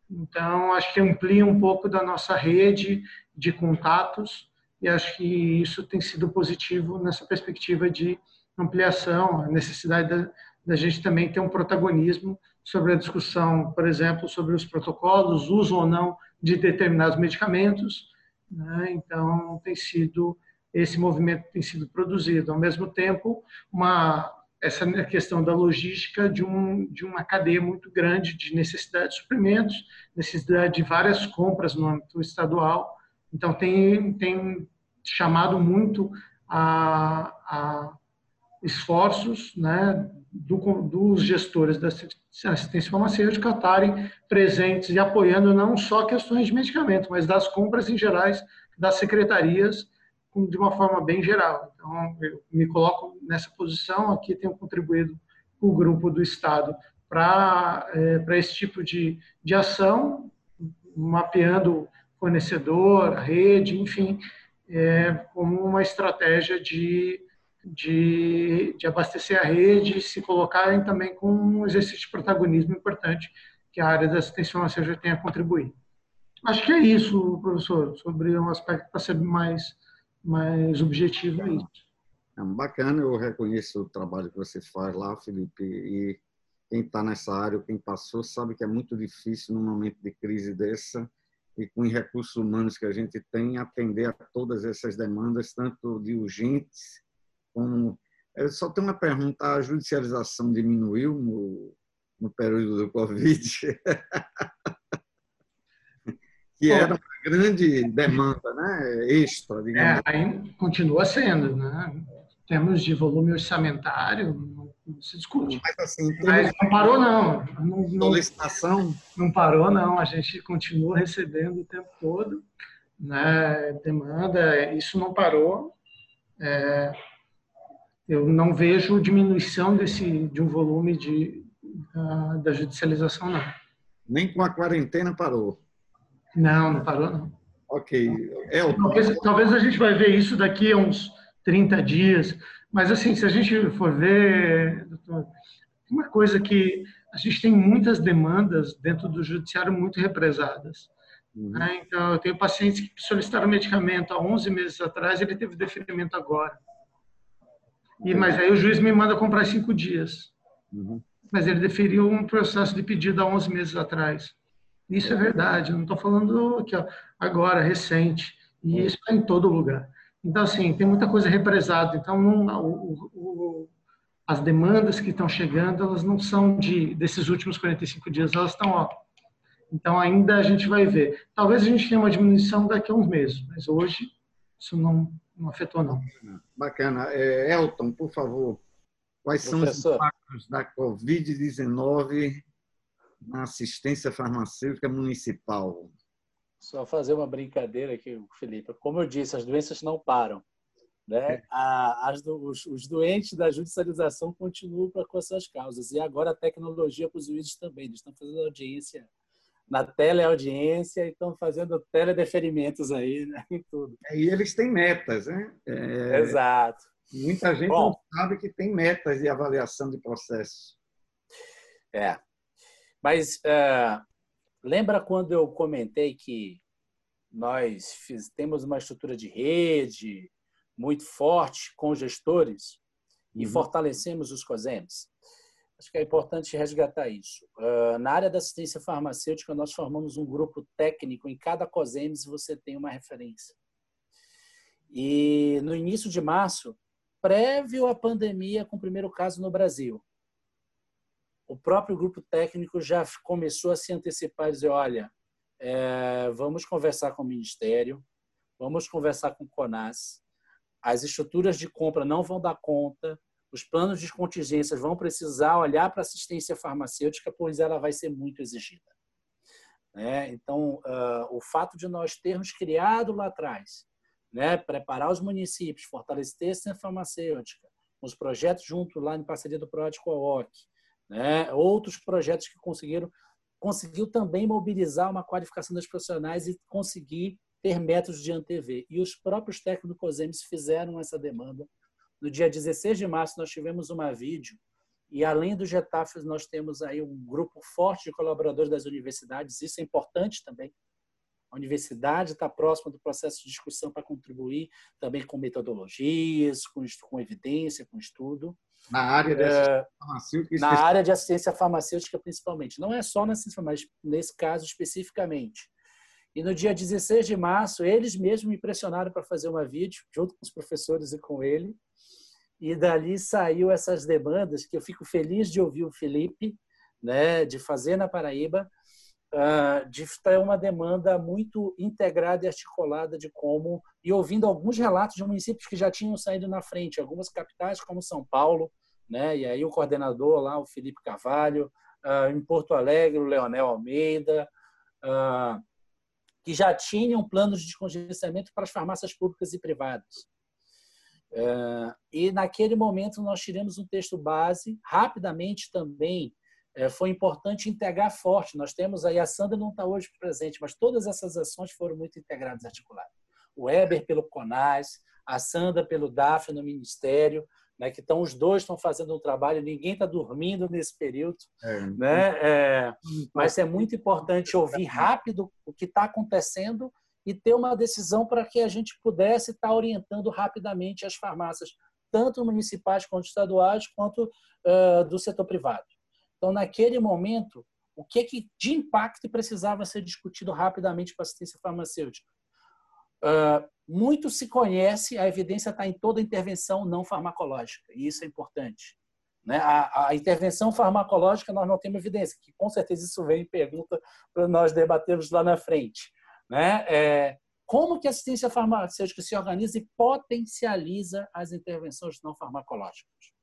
S4: Então, acho que amplia um pouco da nossa rede de contatos, e acho que isso tem sido positivo nessa perspectiva de ampliação, a necessidade da, da gente também ter um protagonismo sobre a discussão, por exemplo, sobre os protocolos, uso ou não de determinados medicamentos. Né? Então, tem sido esse movimento tem sido produzido. Ao mesmo tempo, uma essa questão da logística de, um, de uma cadeia muito grande de necessidade de suprimentos, necessidade de várias compras no âmbito estadual, então, tem, tem chamado muito a, a esforços né, do, dos gestores da assistência farmacêutica estarem presentes e apoiando não só questões de medicamento, mas das compras em gerais das secretarias de uma forma bem geral. Então, eu me coloco nessa posição aqui, tenho contribuído com o grupo do Estado para é, esse tipo de, de ação, mapeando fornecedor, rede, enfim, é, como uma estratégia de, de, de, abastecer a rede se colocarem também com um exercício de protagonismo importante que a área da assistência farmacêutica já tenha a contribuir. Acho que é isso, professor, sobre um aspecto para ser mais, mais objetivo. É.
S2: É bacana, eu reconheço o trabalho que você faz lá, Felipe, e quem está nessa área, quem passou, sabe que é muito difícil num momento de crise dessa, e com os recursos humanos que a gente tem, atender a todas essas demandas, tanto de urgentes como. Eu só tenho uma pergunta: a judicialização diminuiu no, no período do Covid? que era uma grande demanda né? extra,
S4: digamos. É, aí continua sendo, né? Temos de volume orçamentário, não se discute. Mas, assim, Mas não parou, não. não,
S2: não solicitação?
S4: Não parou, não. A gente continua recebendo o tempo todo. Né? Demanda, isso não parou. É, eu não vejo diminuição desse, de um volume de, da, da judicialização, não.
S2: Nem com a quarentena parou?
S4: Não, não parou, não.
S2: Ok. É o...
S4: talvez, talvez a gente vai ver isso daqui a uns 30 dias, mas, assim, se a gente for ver, doutor, uma coisa que a gente tem muitas demandas dentro do judiciário muito represadas. Uhum. Né? Então, eu tenho pacientes que solicitaram medicamento há 11 meses atrás, ele teve deferimento agora. E, mas aí o juiz me manda comprar cinco dias. Uhum. Mas ele deferiu um processo de pedido há 11 meses atrás. Isso é verdade, não estou falando aqui, ó, agora, recente. E isso está em todo lugar. Então, assim, tem muita coisa represada. Então, não, o, o, as demandas que estão chegando, elas não são de desses últimos 45 dias, elas estão, ó. Então, ainda a gente vai ver. Talvez a gente tenha uma diminuição daqui a uns meses, mas hoje isso não, não afetou, não.
S2: Bacana. É, Elton, por favor, quais Professor. são os impactos da Covid-19 na assistência farmacêutica municipal?
S3: Só fazer uma brincadeira aqui, Felipe. Como eu disse, as doenças não param. Né? É. A, as, os, os, doentes da judicialização continuam com as suas causas. E agora a tecnologia para os juízes também. Eles estão fazendo audiência na teleaudiência e estão fazendo teledeferimentos aí, né? em tudo.
S2: É, e eles têm metas, né?
S3: É... Exato.
S2: Muita gente Bom, não sabe que tem metas de avaliação de processo.
S3: É. Mas uh, Lembra quando eu comentei que nós fiz, temos uma estrutura de rede muito forte com gestores e uhum. fortalecemos os COSEMs? Acho que é importante resgatar isso. Uh, na área da assistência farmacêutica, nós formamos um grupo técnico. Em cada COSEMS você tem uma referência. E no início de março, prévio à pandemia, com o primeiro caso no Brasil, o próprio grupo técnico já começou a se antecipar e dizer, olha, é, vamos conversar com o Ministério, vamos conversar com o CONAS, as estruturas de compra não vão dar conta, os planos de contingências vão precisar olhar para assistência farmacêutica, pois ela vai ser muito exigida. Né? Então, uh, o fato de nós termos criado lá atrás, né, preparar os municípios, fortalecer a assistência farmacêutica, os projetos junto lá em parceria do PROD com né, outros projetos que conseguiram conseguiu também mobilizar uma qualificação dos profissionais e conseguir ter métodos de ANTV. E os próprios técnicos do COSEMES fizeram essa demanda no dia 16 de março, nós tivemos uma vídeo e além do Getafe, nós temos aí um grupo forte de colaboradores das universidades. Isso é importante também. A universidade está próxima do processo de discussão para contribuir também com metodologias, com, com evidência, com estudo.
S2: Na área de
S3: assistência é, farmacêutica? Na área de assistência farmacêutica, principalmente. Não é só na assistência, mas nesse caso especificamente. E no dia 16 de março, eles mesmos me pressionaram para fazer uma vídeo, junto com os professores e com ele, e dali saiu essas demandas que eu fico feliz de ouvir o Felipe, né, de fazer na Paraíba, uh, de ter uma demanda muito integrada e articulada de como e ouvindo alguns relatos de municípios que já tinham saído na frente, algumas capitais como São Paulo, né, e aí o coordenador lá, o Felipe Carvalho, uh, em Porto Alegre, o Leonel Almeida, uh, que já tinham planos de contingenciamento para as farmácias públicas e privadas. É, e naquele momento nós tiramos um texto base, rapidamente também é, foi importante integrar forte. Nós temos aí, a Sandra não está hoje presente, mas todas essas ações foram muito integradas articuladas. O Weber pelo CONAS, a Sandra pelo DAF no Ministério, né, que estão os dois estão fazendo um trabalho, ninguém está dormindo nesse período, é. né? É, mas é muito importante ouvir rápido o que está acontecendo e ter uma decisão para que a gente pudesse estar orientando rapidamente as farmácias, tanto municipais quanto estaduais, quanto uh, do setor privado. Então, naquele momento, o que, que de impacto precisava ser discutido rapidamente para a assistência farmacêutica? Uh, muito se conhece, a evidência está em toda intervenção não farmacológica, e isso é importante. Né? A, a, intervenção farmacológica nós não temos evidência, que com certeza isso vem em pergunta para nós debatermos lá na frente. Né? É, como que a assistência farmacêutica se organiza e potencializa as intervenções não farmacológicas?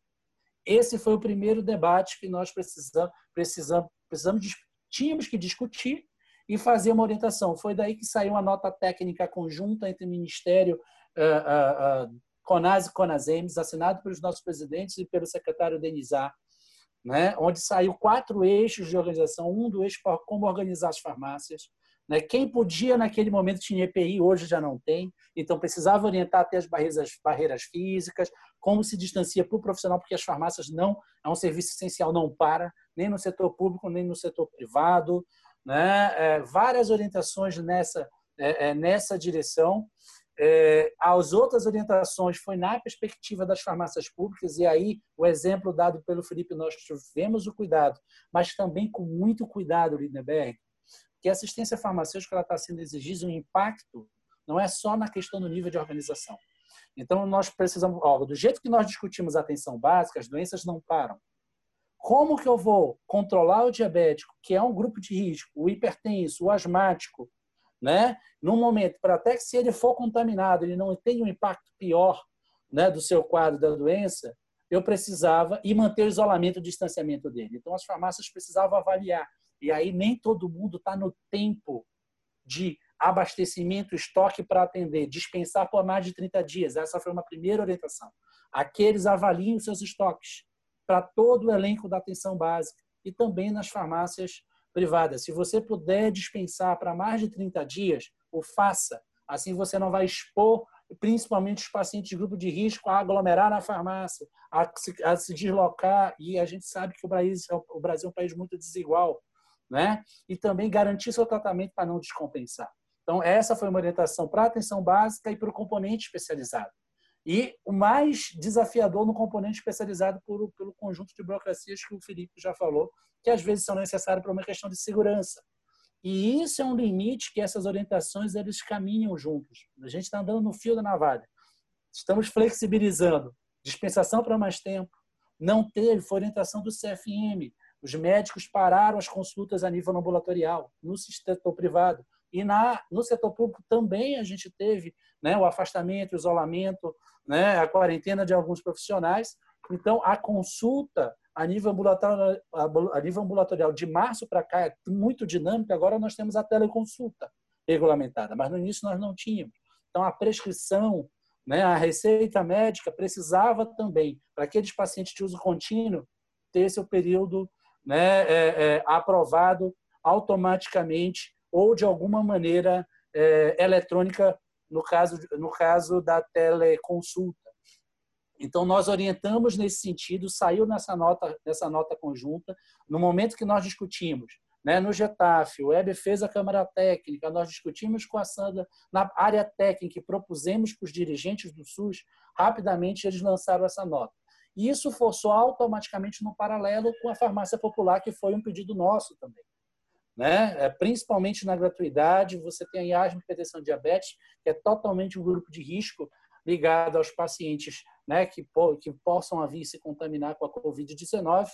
S3: Esse foi o primeiro debate que nós precisamos, precisamos, precisamos tínhamos que discutir e fazer uma orientação. Foi daí que saiu uma nota técnica conjunta entre o Ministério, uh, uh, uh, CONAS e CONASEMES, assinado pelos nossos presidentes e pelo secretário Denizar, né, onde saiu quatro eixos de organização, um do eixo para como organizar as farmácias, né? Quem podia naquele momento tinha EPI, hoje já não tem, então precisava orientar até as barreiras, barreiras físicas, como se distancia para o profissional, porque as farmácias não, é um serviço essencial, não para, nem no setor público, nem no setor privado. Né? É, várias orientações nessa, é, é, nessa direção. É, as outras orientações foi na perspectiva das farmácias públicas, e aí o exemplo dado pelo Felipe, nós tivemos o cuidado, mas também com muito cuidado, Lindenberg, que a assistência farmacêutica está sendo exigida um impacto não é só na questão do nível de organização. Então, nós precisamos, ó, do jeito que nós discutimos a atenção básica, as doenças não param. Como que eu vou controlar o diabético, que é um grupo de risco, o hipertenso, o asmático, né? Num momento, para até que se ele for contaminado, ele não tenha um impacto pior né, do seu quadro da doença, eu precisava e manter o isolamento, o distanciamento dele. Então, as farmácias precisavam avaliar e aí nem todo mundo está no tempo de abastecimento, estoque para atender, dispensar por mais de 30 dias. Essa foi uma primeira orientação. Aqueles avaliem os seus estoques para todo o elenco da atenção básica e também nas farmácias privadas. Se você puder dispensar para mais de 30 dias, o faça. Assim você não vai expor principalmente os pacientes de grupo de risco a aglomerar na farmácia, a se, a se deslocar. E a gente sabe que o Brasil, o Brasil é um país muito desigual né? E também garantir seu tratamento para não descompensar. Então, essa foi uma orientação para a atenção básica e para o componente especializado. E o mais desafiador no componente especializado por, pelo conjunto de burocracias que o Felipe já falou, que às vezes são necessárias para uma questão de segurança. E isso é um limite que essas orientações eles caminham juntos. A gente está andando no fio da navalha. Estamos flexibilizando. Dispensação para mais tempo. Não teve, foi orientação do CFM. Os médicos pararam as consultas a nível ambulatorial, no setor privado. E na, no setor público também a gente teve né, o afastamento, o isolamento, né, a quarentena de alguns profissionais. Então, a consulta a nível ambulatorial, a nível ambulatorial de março para cá é muito dinâmica. Agora nós temos a teleconsulta regulamentada, mas no início nós não tínhamos. Então, a prescrição, né, a receita médica precisava também, para aqueles pacientes de uso contínuo, ter seu período né, é, é, aprovado automaticamente ou de alguma maneira é, eletrônica, no caso, no caso da teleconsulta. Então, nós orientamos nesse sentido, saiu nessa nota, nessa nota conjunta, no momento que nós discutimos né, no Getaf, o Web fez a Câmara Técnica, nós discutimos com a Sandra na área técnica e propusemos para os dirigentes do SUS, rapidamente eles lançaram essa nota. E isso forçou automaticamente no paralelo com a farmácia popular, que foi um pedido nosso também. Né? É, principalmente na gratuidade, você tem a asma, hipertensão diabetes, que é totalmente um grupo de risco ligado aos pacientes né, que, que possam vir se contaminar com a Covid-19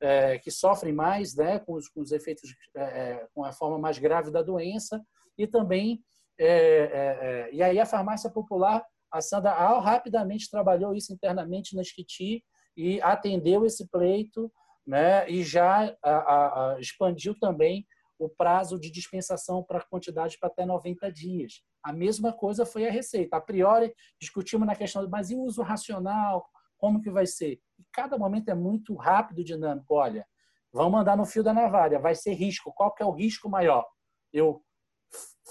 S3: é, que sofrem mais né, com, os, com os efeitos, é, é, com a forma mais grave da doença, e também, é, é, e aí a farmácia popular, a Sandra Al rapidamente trabalhou isso internamente na Esquiti e atendeu esse pleito, né, e já a, a, expandiu também o prazo de dispensação para quantidade para até 90 dias. A mesma coisa foi a receita. A priori, discutimos na questão, mas e o uso racional? Como que vai ser? E cada momento é muito rápido, dinâmico. Olha, vamos andar no fio da navalha, vai ser risco. Qual que é o risco maior? Eu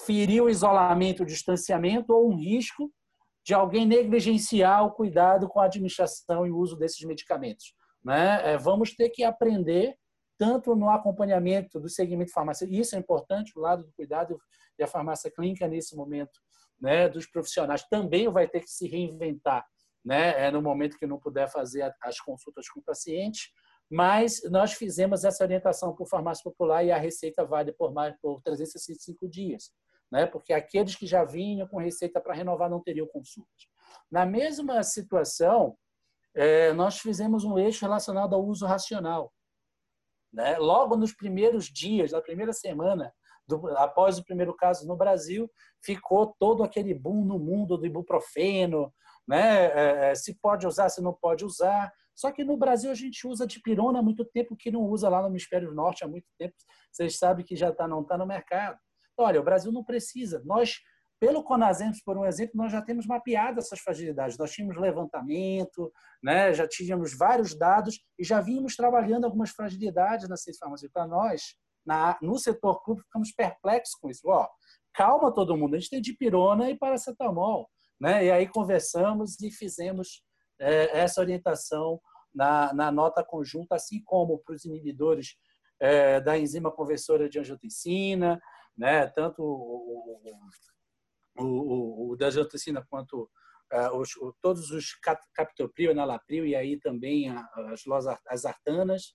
S3: ferir o isolamento, o distanciamento ou um risco de alguém negligenciar o cuidado com a administração e o uso desses medicamentos. Né? É, vamos ter que aprender tanto no acompanhamento do segmento farmacêutico, isso é importante, o lado do cuidado e a farmácia clínica nesse momento, né, dos profissionais também vai ter que se reinventar né? É no momento que não puder fazer as consultas com o paciente, mas nós fizemos essa orientação por farmácia popular e a receita vale por mais por 365 dias, né? Porque aqueles que já vinham com receita para renovar não teriam consultas. Na mesma situação, é, nós fizemos um eixo relacionado ao uso racional. Né? Logo nos primeiros dias, na primeira semana, do, após o primeiro caso no Brasil, ficou todo aquele boom no mundo do ibuprofeno, né? É, é, se pode usar, se não pode usar. Só que no Brasil a gente usa dipirona há muito tempo, que não usa lá no hemisfério norte há muito tempo. Vocês sabem que já tá, não está no mercado. Olha, o Brasil não precisa. Nós, pelo Conasempos, por um exemplo, nós já temos mapeado essas fragilidades. Nós tínhamos levantamento, né? já tínhamos vários dados e já vínhamos trabalhando algumas fragilidades ciência farmacêutica. Para nós, na, no setor público, ficamos perplexos com isso. Ó, calma todo mundo, a gente tem dipirona e paracetamol. Né? E aí conversamos e fizemos é, essa orientação na, na, nota conjunta, assim como para os inibidores é, da enzima conversora de angiotensina, né? tanto o, o, o, o da angiotensina quanto é, os, todos os captopril, enalapril e aí também as, as artanas,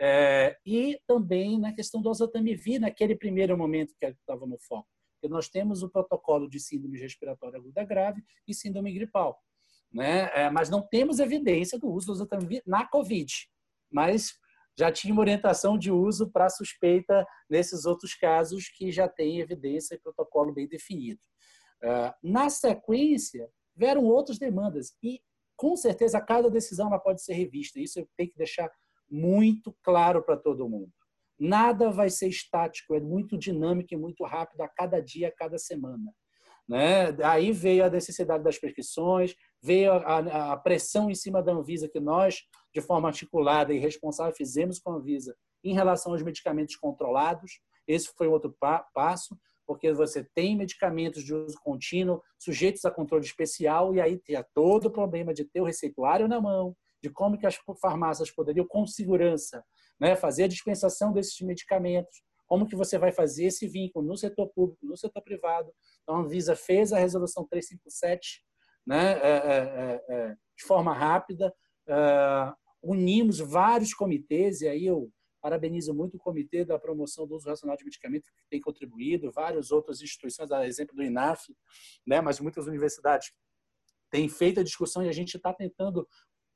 S3: é, e também na questão do oseltamivir, naquele primeiro momento que estava no foco. Porque nós temos o protocolo de síndrome respiratória aguda grave e síndrome gripal. Né? É, mas não temos evidência do uso do oseltamivir na COVID. Mas já tinha uma orientação de uso para suspeita nesses outros casos que já tem evidência e protocolo bem definido. Uh, na sequência, vieram outras demandas e, com certeza, cada decisão ela pode ser revista. Isso eu tenho que deixar muito claro para todo mundo. Nada vai ser estático, é muito dinâmico e muito rápido a cada dia, a cada semana. Né? Aí veio a necessidade das prescrições, veio a, a, pressão em cima da Anvisa que nós, de forma articulada e responsável, fizemos com a Anvisa em relação aos medicamentos controlados. Esse foi outro pa passo, porque você tem medicamentos de uso contínuo sujeitos a controle especial e aí tinha todo o problema de ter o receituário na mão, de como que as farmácias poderiam, com segurança, né, fazer a dispensação desses medicamentos, como que você vai fazer esse vínculo no setor público, no setor privado. Então, a Anvisa fez a resolução 357 né, é, é, é, é, de forma rápida, é, unimos vários comitês, e aí eu parabenizo muito o Comitê da Promoção do Uso Racional de Medicamentos, que tem contribuído, várias outras instituições, a exemplo do INAF, né, mas muitas universidades têm feito a discussão e a gente está tentando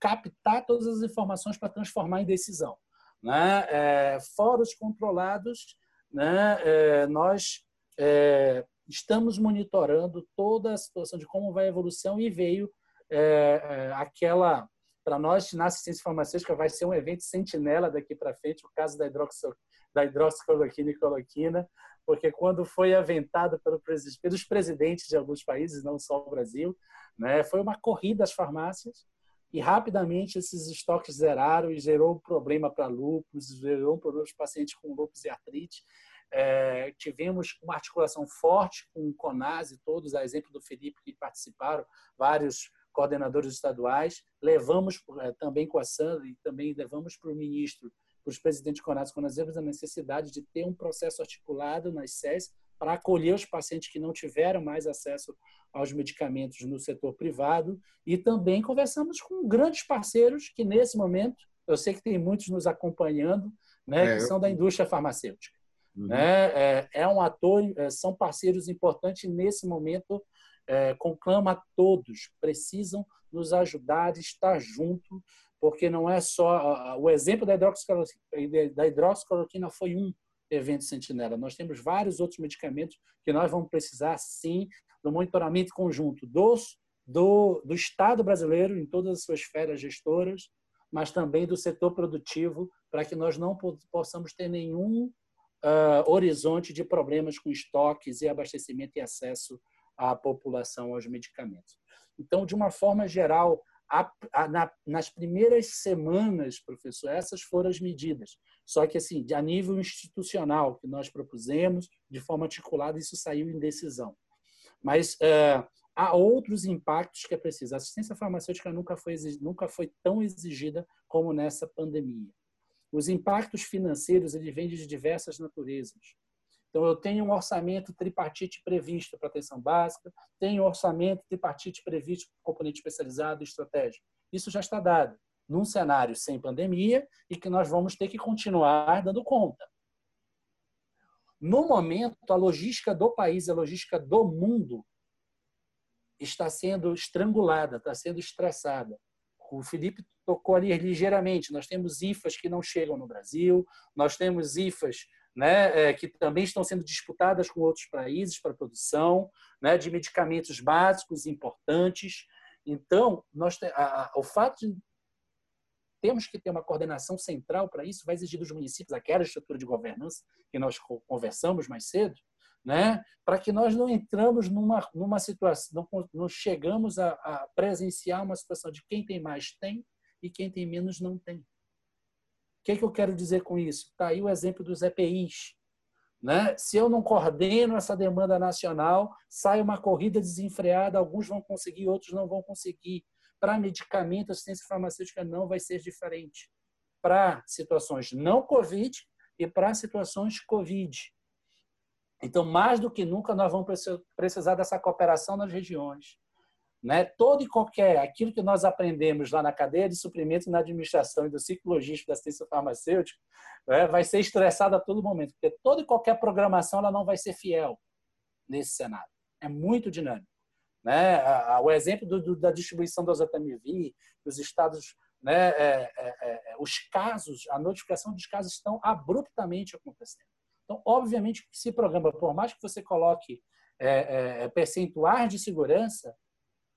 S3: captar todas as informações para transformar em decisão. Né? É, fora os controlados, né, é, nós é, estamos monitorando toda a situação de como vai a evolução e veio é, é, aquela, para nós, na assistência farmacêutica, vai ser um evento sentinela daqui para frente, o caso da, hidroxo, da hidroxicloroquina e cloroquina, porque quando foi aventado pelo, pelos presidentes de alguns países, não só o Brasil, né, foi uma corrida às farmácias e rapidamente esses estoques zeraram e gerou um problema para lúpus, gerou um problema para os pacientes com lúpus e artrite. É, tivemos uma articulação forte com o CONAS e todos, a exemplo do Felipe, que participaram, vários coordenadores estaduais. Levamos é, também com a Sandra e também levamos para o ministro, para os presidentes CONAS, quando nós vimos a necessidade de ter um processo articulado nas SES para acolher os pacientes que não tiveram mais acesso aos medicamentos no setor privado e também conversamos com grandes parceiros que nesse momento eu sei que tem muitos nos acompanhando, né, é, que são da indústria farmacêutica. Uhum. Né? É, é, um ator, é, são parceiros importantes nesse momento. É, conclama a todos, precisam nos ajudar, estar junto, porque não é só o exemplo da hidroxicloroquina, da hidroxicloroquina foi um evento sentinela. Nós temos vários outros medicamentos que nós vamos precisar, sim, do monitoramento conjunto dos, do, do Estado brasileiro, em todas as suas esferas gestoras, mas também do setor produtivo, para que nós não possamos ter nenhum uh, horizonte de problemas com estoques e abastecimento e acesso à população aos medicamentos. Então, de uma forma geral, a, a, na, nas primeiras semanas, professor, essas foram as medidas. Só que, assim, a nível institucional que nós propusemos, de forma articulada, isso saiu em decisão. Mas uh, há outros impactos que é preciso. A assistência farmacêutica nunca foi, nunca foi tão exigida como nessa pandemia. Os impactos financeiros ele vêm de diversas naturezas. Então, eu tenho um orçamento tripartite previsto para atenção básica, tenho um orçamento tripartite previsto para componente especializado e estratégico. Isso já está dado num cenário sem pandemia e que nós vamos ter que continuar dando conta. No momento, a logística do país, a logística do mundo está sendo estrangulada, está sendo estressada. O Felipe tocou ali ligeiramente. Nós temos IFAs que não chegam no Brasil, nós temos IFAs né, é, que também estão sendo disputadas com outros países para produção né, de medicamentos básicos importantes. Então, nós, a, a, o fato de temos que ter uma coordenação central para isso, vai exigir dos municípios aquela estrutura de governança que nós conversamos mais cedo, né? para que nós não entramos numa, numa situação, não, não chegamos a, a, presenciar uma situação de quem tem mais tem e quem tem menos não tem. O que, é que eu quero dizer com isso? Está aí o exemplo dos EPIs. Né? Se eu não coordeno essa demanda nacional, sai uma corrida desenfreada, alguns vão conseguir, outros não vão conseguir. Para medicamento, assistência farmacêutica não vai ser diferente. Para situações não Covid e para situações Covid. Então, mais do que nunca, nós vamos precisar dessa cooperação nas regiões. Né? Todo e qualquer, aquilo que nós aprendemos lá na cadeia de suprimentos na administração e do ciclo logístico da assistência farmacêutica, né? vai ser estressado a todo momento, porque toda e qualquer programação ela não vai ser fiel nesse cenário. É muito dinâmico. Né? O exemplo do, do, da distribuição do Azatamivir, os estados, né? É, é, é, os casos, a notificação dos casos estão abruptamente acontecendo. Então, obviamente, se programa, por mais que você coloque é, é, é, percentuais de segurança,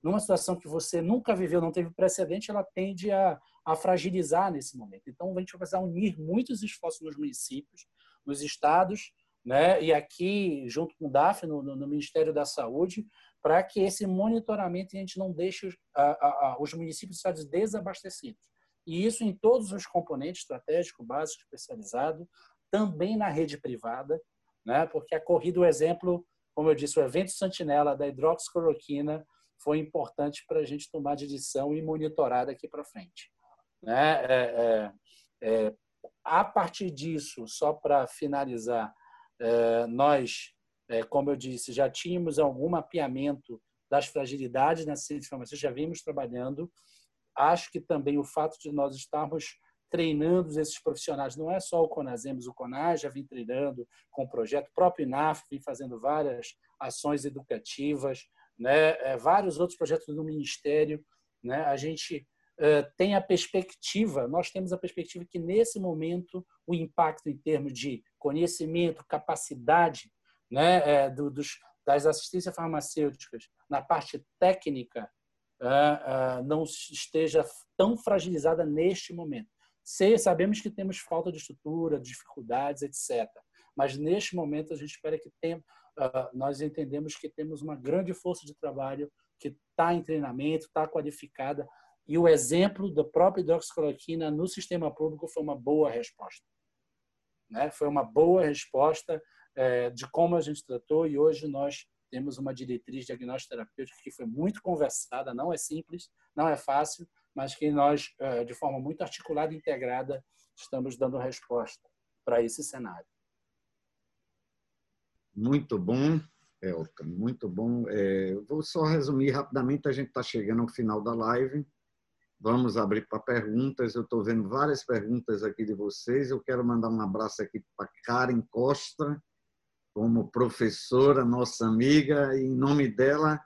S3: numa situação que você nunca viveu, não teve precedente, ela tende a, a fragilizar nesse momento. Então, a gente vai precisar unir muitos esforços nos municípios, nos estados, né? e aqui, junto com o DAF, no, no Ministério da Saúde, para que esse monitoramento a gente não deixe a, a, os municípios e estados desabastecidos. E isso em todos os componentes estratégico, básico, especializado, também na rede privada, né? porque a corrida, o exemplo, como eu disse, o evento Santinela da hidroxicloroquina foi importante para a gente tomar de lição e monitorar daqui para frente. Né? É, é, é, a partir disso, só para finalizar, é, nós, é, como eu disse, já tínhamos algum mapeamento das fragilidades na ciência farmacêutica, já vimos trabalhando. Acho que também o fato de nós estarmos treinando esses profissionais. Não é só o Conazemos, o Conas já vem treinando com o projeto, o próprio INAF vem fazendo várias ações educativas, né? É, vários outros projetos do Ministério. Né? A gente uh, tem a perspectiva, nós temos a perspectiva que nesse momento o impacto em termos de conhecimento, capacidade né, é, do, dos, das assistências farmacêuticas na parte técnica uh, uh, não esteja tão fragilizada neste momento. Se, sabemos que temos falta de estrutura, dificuldades, etc. Mas neste momento a gente espera que tenha, nós entendemos que temos uma grande força de trabalho que está em treinamento, está qualificada e o exemplo da própria hidroxicloroquina no sistema público foi uma boa resposta. Né? Foi uma boa resposta é, de como a gente tratou e hoje nós temos uma diretriz diagnóstica terapêutica que foi muito conversada, não é simples, não é fácil, mas que nós, é, de forma muito articulada e integrada, estamos dando resposta para esse cenário.
S2: Muito bom, Elton, muito bom. É, vou só resumir rapidamente, a gente está chegando ao final da live. Vamos abrir para perguntas. Eu estou vendo várias perguntas aqui de vocês. Eu quero mandar um abraço aqui para Karen Costa, como professora, nossa amiga, e em nome dela,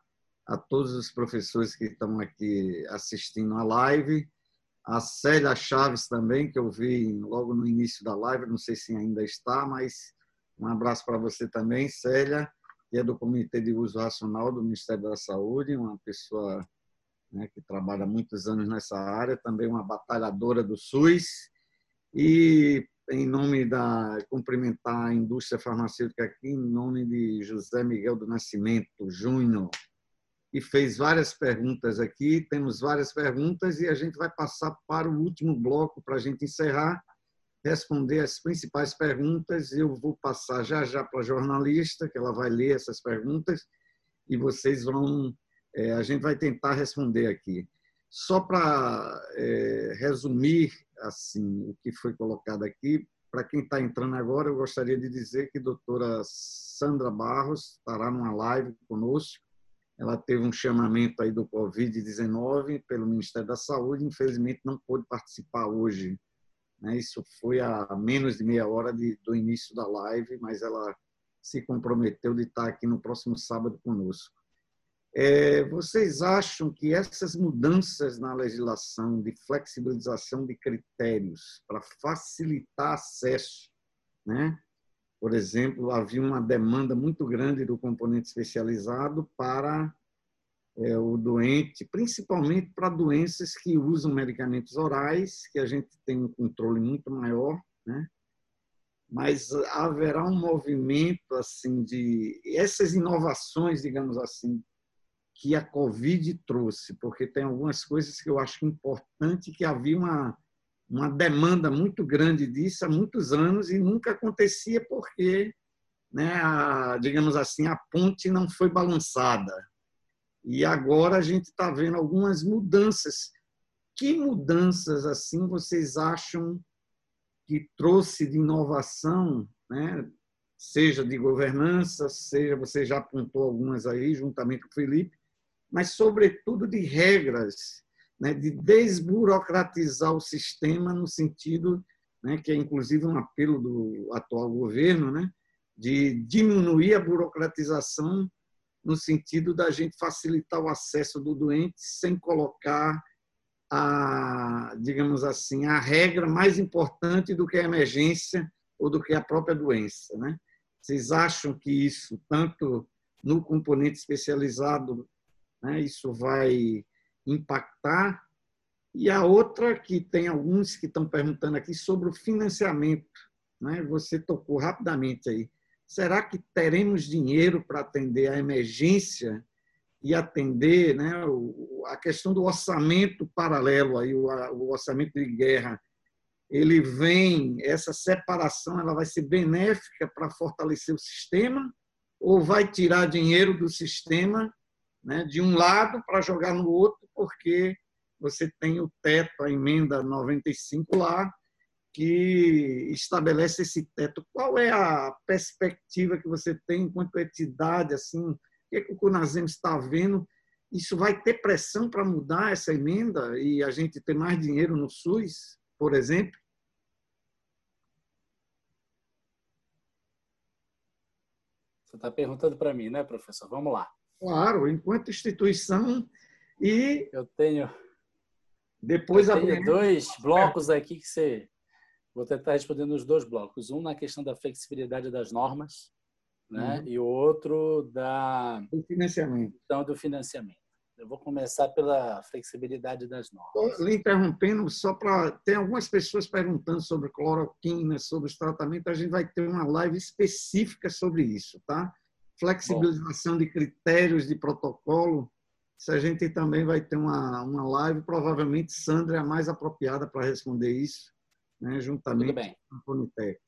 S2: a todos os professores que estão aqui assistindo a live, a Célia Chaves também, que eu vi logo no início da live, não sei se ainda está, mas um abraço para você também, Célia, que é do Comitê de Uso Racional do Ministério da Saúde, uma pessoa né, que trabalha muitos anos nessa área, também uma batalhadora do SUS. E em nome da cumprimentar a indústria farmacêutica aqui, em nome de José Miguel do Nascimento Júnior, que fez várias perguntas aqui. Temos várias perguntas e a gente vai passar para o último bloco para a gente encerrar, responder as principais perguntas. Eu vou passar já já para a jornalista, que ela vai ler essas perguntas e vocês vão é, a gente vai tentar responder aqui. Só para é, resumir assim o que foi colocado aqui, para quem está entrando agora, eu gostaria de dizer que a doutora Sandra Barros estará numa live conosco. Ela teve um chamamento aí do Covid-19 pelo Ministério da Saúde, infelizmente não pôde participar hoje. Né? Isso foi a menos de meia hora de, do início da live, mas ela se comprometeu de estar aqui no próximo sábado conosco. É, vocês acham que essas mudanças na legislação de flexibilização de critérios para facilitar acesso, né? por exemplo, havia uma demanda muito grande do componente especializado para é, o doente, principalmente para doenças que usam medicamentos orais, que a gente tem um controle muito maior, né? mas haverá um movimento assim de essas inovações, digamos assim, que a Covid trouxe, porque tem algumas coisas que eu acho importante, que havia uma, uma demanda muito grande disso há muitos anos e nunca acontecia porque, né, a, digamos assim, a ponte não foi balançada. E agora a gente está vendo algumas mudanças. Que mudanças assim vocês acham que trouxe de inovação, né? seja de governança, seja você já apontou algumas aí juntamente com o Felipe, mas, sobretudo, de regras, né, de desburocratizar o sistema no sentido, né, que é inclusive um apelo do atual governo, né, de diminuir a burocratização no sentido da gente facilitar o acesso do doente sem colocar a, digamos assim, a regra mais importante do que a emergência ou do que a própria doença, né? Vocês acham que isso, tanto no componente especializado né? isso vai impactar. E a outra, que tem alguns que estão perguntando aqui sobre o financiamento. Né? Você tocou rapidamente aí. Será que teremos dinheiro para atender a emergência e atender né, a questão do orçamento paralelo, aí, o orçamento de guerra? Ele vem, essa separação ela vai ser benéfica para fortalecer o sistema ou vai tirar dinheiro do sistema né, de um lado para jogar no outro, porque você tem o teto, a emenda 95 lá, que estabelece esse teto. Qual é a perspectiva que você tem enquanto entidade? Assim, o que, é que o Cunazem está vendo? Isso vai ter pressão para mudar essa emenda e a gente ter mais dinheiro no SUS, por exemplo?
S3: Você está perguntando para mim, né, professor? Vamos lá.
S2: Claro, enquanto instituição e.
S3: Eu tenho.
S2: Depois
S3: eu tenho dois blocos aqui que você. Vou tentar responder nos dois blocos. Um na questão da flexibilidade das normas, né? Uhum. e o outro da
S2: do financiamento.
S3: Então, do financiamento. Eu vou começar pela flexibilidade das normas.
S2: Estou lhe interrompendo só para. Tem algumas pessoas perguntando sobre cloroquina, sobre os tratamentos. A gente vai ter uma live específica sobre isso, tá? Flexibilização Bom. de critérios de protocolo. Se a gente também vai ter uma, uma live, provavelmente Sandra é a mais apropriada para responder isso, né, juntamente com a Fonitec.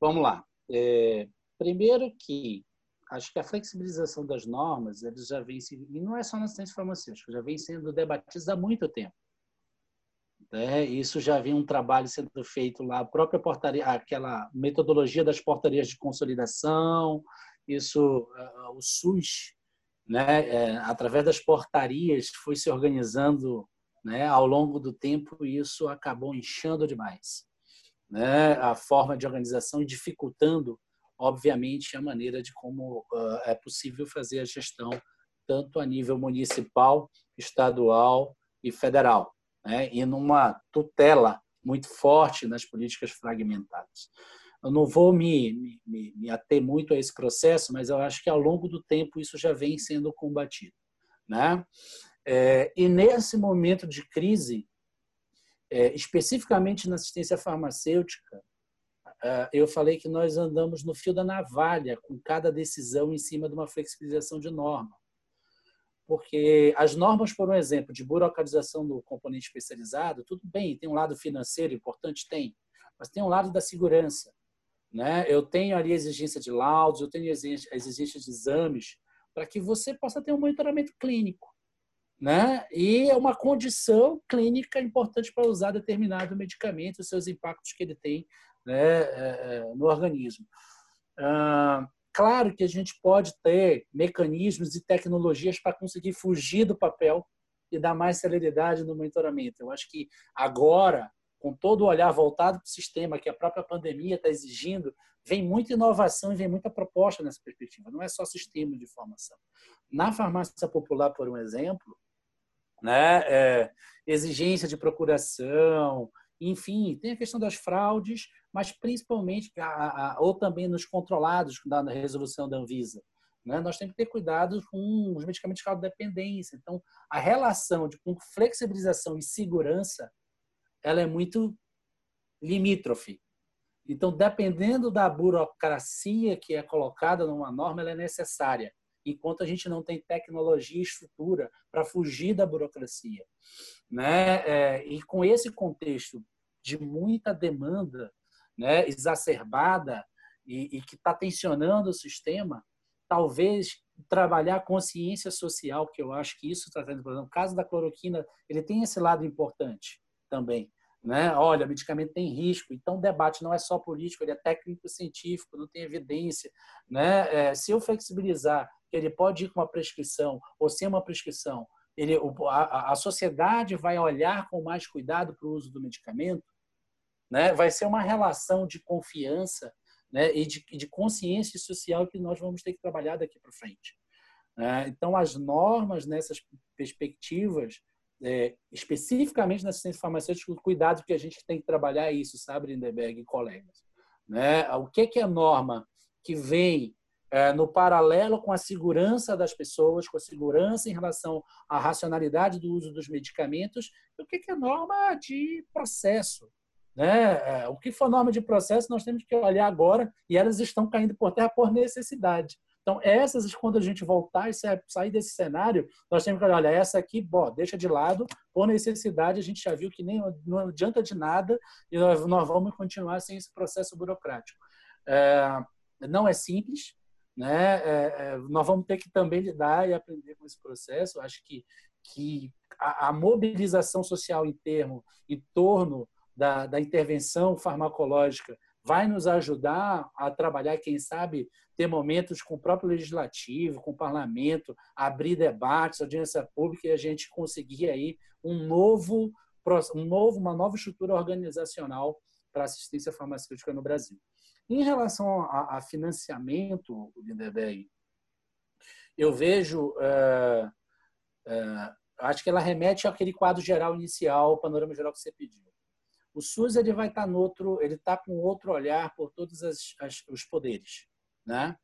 S3: Vamos lá. É, primeiro que acho que a flexibilização das normas eles já vem e não é só na assistência farmacêutica, já vem sendo debatido há muito tempo. Né? Isso já vem um trabalho sendo feito lá, a própria portaria, aquela metodologia das portarias de consolidação, isso, o SUS, né, é, através das portarias, foi se organizando né, ao longo do tempo isso acabou inchando demais né, a forma de organização dificultando obviamente, a maneira de como uh, é possível fazer a gestão, tanto a nível municipal, estadual e federal, né? e numa tutela muito forte nas políticas fragmentadas. Eu não vou me, me, me ater muito a esse processo, mas eu acho que ao longo do tempo isso já vem sendo combatido. Né? É, e nesse momento de crise, é, especificamente na assistência farmacêutica, ah, eu falei que nós andamos no fio da navalha com cada decisão em cima de uma flexibilização de norma. Porque as normas, por um exemplo, de burocratização do componente especializado, tudo bem, tem um lado financeiro importante, tem, mas tem um lado da segurança. Né? Eu tenho ali a exigência de laudos, eu tenho a exigência de exames, para que você possa ter um monitoramento clínico. Né? E é uma condição clínica importante para usar determinado medicamento, os seus impactos que ele tem né, é, é, no organismo. Claro que a gente pode ter mecanismos e tecnologias para conseguir fugir do papel e dar mais celeridade no monitoramento. Eu acho que agora, com todo o olhar voltado para o sistema que a própria pandemia está exigindo, vem muita inovação e vem muita proposta nessa perspectiva. Não é só sistema de informação. Na farmácia popular, por um exemplo, né, é, exigência de procuração, enfim, tem a questão das fraudes, mas principalmente, a, a, ou também nos controlados da resolução da Anvisa. Né? Nós temos que ter cuidado com os medicamentos de dependência. Então, a relação de com flexibilização e segurança, ela é muito limítrofe. Então, dependendo da burocracia que é colocada numa norma, ela é necessária, enquanto a gente não tem tecnologia e estrutura para fugir da burocracia. Né? É, e com esse contexto de muita demanda né, exacerbada e, e que está tensionando o sistema, talvez trabalhar consciência social, que eu acho que isso está tendo problema. O caso da cloroquina, ele tem esse lado importante também. Né? Olha, medicamento tem risco, então o debate não é só político, ele é técnico-científico, não tem evidência. Né? É, se eu flexibilizar ele pode ir com uma prescrição ou sem uma prescrição, ele, a, a sociedade vai olhar com mais cuidado para o uso do medicamento, né? Vai ser uma relação de confiança né? e de, de consciência social que nós vamos ter que trabalhar daqui para frente. Né? Então, as normas nessas perspectivas, é, especificamente na assistência farmacêutica, o cuidado que a gente tem que trabalhar é isso, sabe, Lindenberg e colegas. Né? O que, que é norma que vem é, no paralelo com a segurança das pessoas, com a segurança em relação à racionalidade do uso dos medicamentos, e o que, é norma de processo, né? É, o que for norma de processo, nós temos que olhar agora e elas estão caindo por terra por necessidade. Então, essas, quando a gente voltar e sair desse cenário, nós temos que olhar, olha, essa aqui, bom, deixa de lado, por necessidade, a gente já viu que nem não adianta de nada e nós, nós vamos continuar sem esse processo burocrático. É, não é simples, né? É, é, nós vamos ter que também lidar e aprender com esse processo. Acho que, que a, a mobilização social em termo, torno da, da intervenção farmacológica vai nos ajudar a trabalhar, quem sabe, ter momentos com o próprio legislativo, com o parlamento, abrir debates, audiência pública e a gente conseguir aí um novo, um novo uma nova estrutura organizacional para assistência farmacêutica no Brasil. Em relação a, a financiamento, Lindenberg, eu vejo, uh, uh, acho que ela remete àquele quadro geral inicial, o panorama geral que você pediu. o SUS ele vai estar tá no outro, ele está com outro olhar por todos as, as, os poderes, né?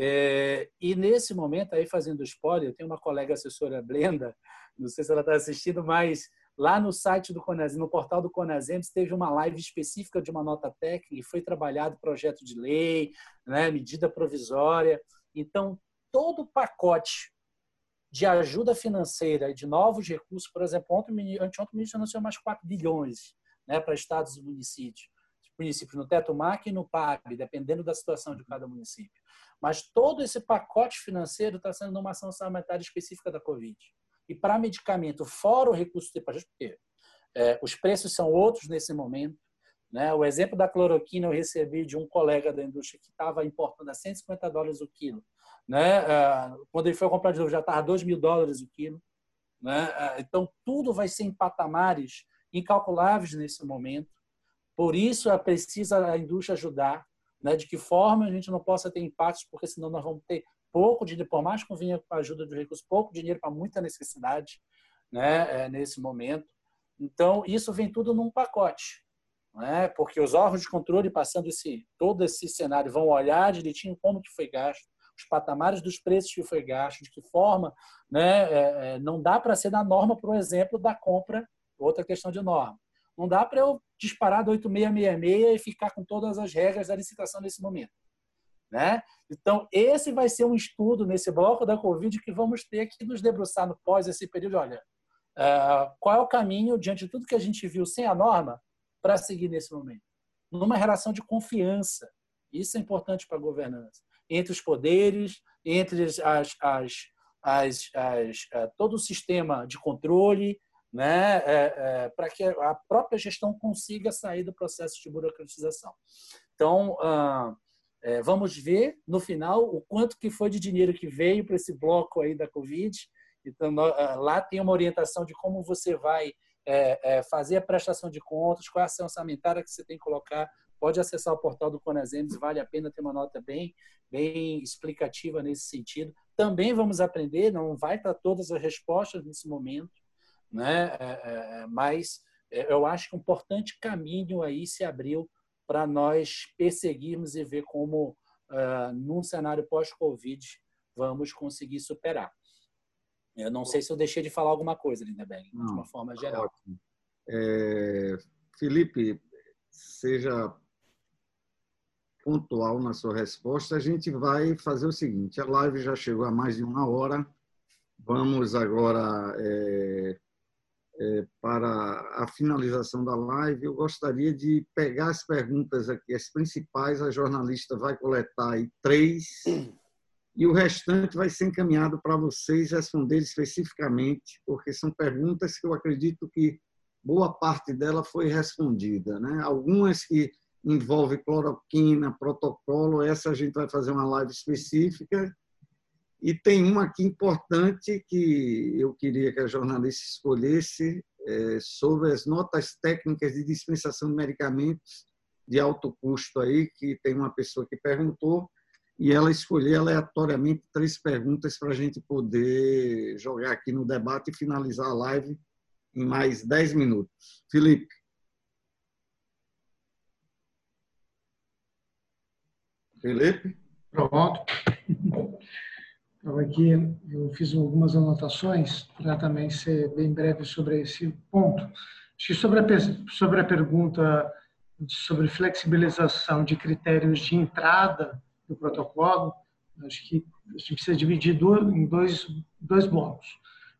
S3: É, e nesse momento, aí fazendo spoiler, eu tenho uma colega assessora, Blenda, não sei se ela está assistindo, mas lá no site do Conasem, no portal do Conasems, teve uma live específica de uma nota técnica e foi trabalhado projeto de lei, né, medida provisória. Então, todo o pacote de ajuda financeira e de novos recursos, por exemplo, ontem, anteontem o ministro anunciou mais 4 bilhões né, para estados e municípios, municípios no teto MAC e no PAB, dependendo da situação de cada município. Mas todo esse pacote financeiro está sendo numa ação sanitária específica da Covid. E para medicamento, fora o recurso de porque é, os preços são outros nesse momento. Né? O exemplo da cloroquina eu recebi de um colega da indústria que estava importando a 150 dólares o quilo. Né? É, quando ele foi comprar de novo, já estava 2 mil dólares o quilo. Né? É, então, tudo vai ser em patamares incalculáveis nesse momento. Por isso, é precisa a indústria ajudar. Né? De que forma a gente não possa ter impactos, porque senão nós vamos ter pouco dinheiro, por mais que venha com a ajuda de recursos, pouco dinheiro para muita necessidade né? É, nesse momento. Então, isso vem tudo num pacote. Né? Porque os órgãos de controle, passando esse, todo esse cenário, vão olhar direitinho como que foi gasto, os patamares dos preços que foi gasto, de que forma, né, é, é não dá para ser da norma, por exemplo, da compra, outra questão de norma. Não dá para eu disparar do 8666 e ficar com todas as regras da licitação nesse momento. Né? Então, esse vai ser um estudo nesse bloco da Covid que vamos ter que nos debruçar no pós esse período. Olha, uh, qual é o caminho, diante de tudo que a gente viu sem a norma, para seguir nesse momento? Numa relação de confiança. Isso é importante para a governança entre os poderes, entre as, as, as, as uh, todo o sistema de controle, né, é, é, para que a própria gestão consiga sair do processo de burocratização. Então, uh, é, vamos ver no final o quanto que foi de dinheiro que veio para esse bloco aí da Covid. Então, uh, lá tem uma orientação de como você vai é, é, fazer a prestação de contas, qual é a ação orçamentária que você tem que colocar pode acessar o portal do Conasems, vale a pena ter uma nota bem, bem explicativa nesse sentido. Também vamos aprender, não vai estar todas as respostas nesse momento, né? É, é, é mas eu acho que um importante caminho aí se abriu para nós perseguirmos e ver como, uh, num cenário pós-Covid, vamos conseguir superar. Eu não sei se eu deixei de falar alguma coisa, Lindeberg, de uma forma geral.
S2: É, Felipe, seja pontual na sua resposta, a gente vai fazer o seguinte: a live já chegou a mais de uma hora. Vamos agora é, para a finalização da live. Eu gostaria de pegar as perguntas aqui, as principais. A jornalista vai coletar aí três e o restante vai ser encaminhado para vocês responder especificamente, porque são perguntas que eu acredito que boa parte dela foi respondida, né? Algumas que envolve cloroquina, protocolo. Essa a gente vai fazer uma live específica. E tem uma aqui importante que eu queria que a jornalista escolhesse é, sobre as notas técnicas de dispensação de medicamentos de alto custo aí, que tem uma pessoa que perguntou e ela escolheu aleatoriamente três perguntas para a gente poder jogar aqui no debate e finalizar a live em mais dez minutos. Felipe. Felipe?
S4: Pronto. Então, aqui eu fiz algumas anotações para também ser bem breve sobre esse ponto. Acho que sobre a, sobre a pergunta sobre flexibilização de critérios de entrada do protocolo, acho que a gente precisa dividir em dois, dois blocos.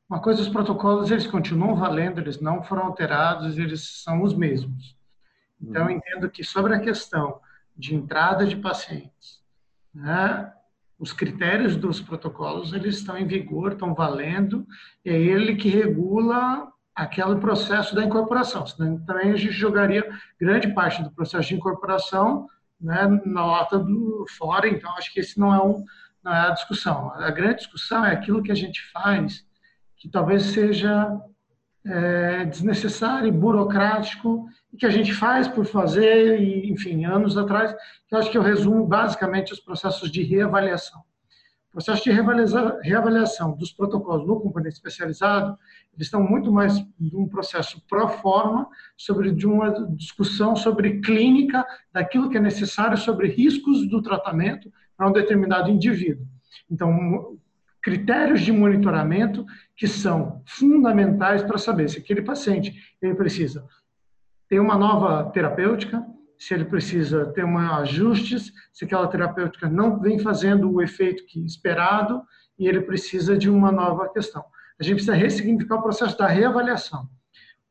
S4: Uma coisa, os protocolos eles continuam valendo, eles não foram alterados, eles são os mesmos. Então, eu entendo que sobre a questão de entrada de pacientes. Né? Os critérios dos protocolos eles estão em vigor, estão valendo, é ele que regula aquele processo da incorporação. Senão, também a gente jogaria grande parte do processo de incorporação né, na nota do fora, então acho que esse não é, um, não é a discussão. A grande discussão é aquilo que a gente faz que talvez seja é, desnecessário, burocrático, e que a gente faz por fazer, e, enfim, anos atrás, que eu acho que eu resumo basicamente os processos de reavaliação. processo de reavaliação dos protocolos no componente especializado, eles estão muito mais de um processo pró forma sobre de uma discussão sobre clínica daquilo que é necessário sobre riscos do tratamento para um determinado indivíduo. Então, critérios de monitoramento que são fundamentais para saber se aquele paciente ele precisa ter uma nova terapêutica, se ele precisa ter uma ajustes, se aquela terapêutica não vem fazendo o efeito que esperado e ele precisa de uma nova questão. A gente precisa ressignificar o processo da reavaliação.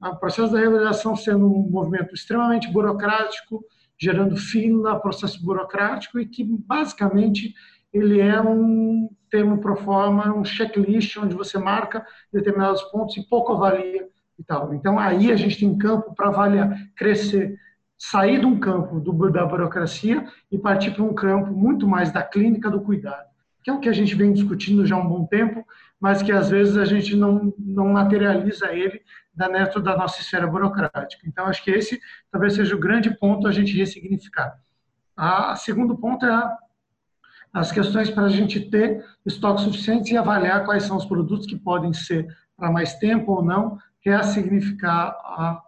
S4: O processo da reavaliação sendo um movimento extremamente burocrático, gerando fila, processo burocrático e que basicamente ele é um termo pro forma, um checklist onde você marca determinados pontos e pouco avalia e tal. Então aí a gente tem campo para avaliar, crescer sair de um campo do, da burocracia e partir para um campo muito mais da clínica do cuidado, que é o que a gente vem discutindo já há um bom tempo, mas que às vezes a gente não, não materializa ele dentro da nossa esfera burocrática. Então, acho que esse talvez seja o grande ponto a gente ressignificar. A segundo ponto é a, as questões para a gente ter estoque suficiente e avaliar quais são os produtos que podem ser para mais tempo ou não, que é significar a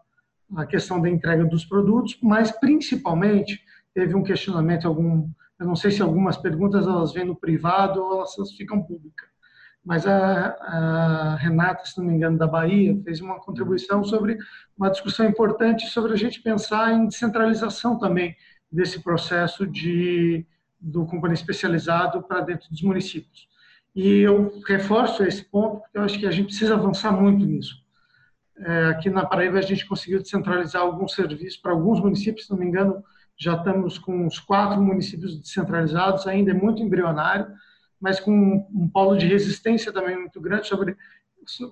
S4: a questão da entrega dos produtos, mas principalmente teve um questionamento, algum, eu não sei se algumas perguntas elas vêm no privado ou elas ficam públicas, mas a, a, Renata, se não me engano, da Bahia, fez uma contribuição sobre uma discussão importante sobre a gente pensar em descentralização também desse processo de do companhia especializado para dentro dos municípios. E eu reforço esse ponto porque eu acho que a gente precisa avançar muito nisso aqui na Paraíba a gente conseguiu descentralizar alguns serviços para alguns municípios, se não me engano, já estamos com uns quatro municípios descentralizados, ainda é muito embrionário, mas com um polo de resistência também muito grande sobre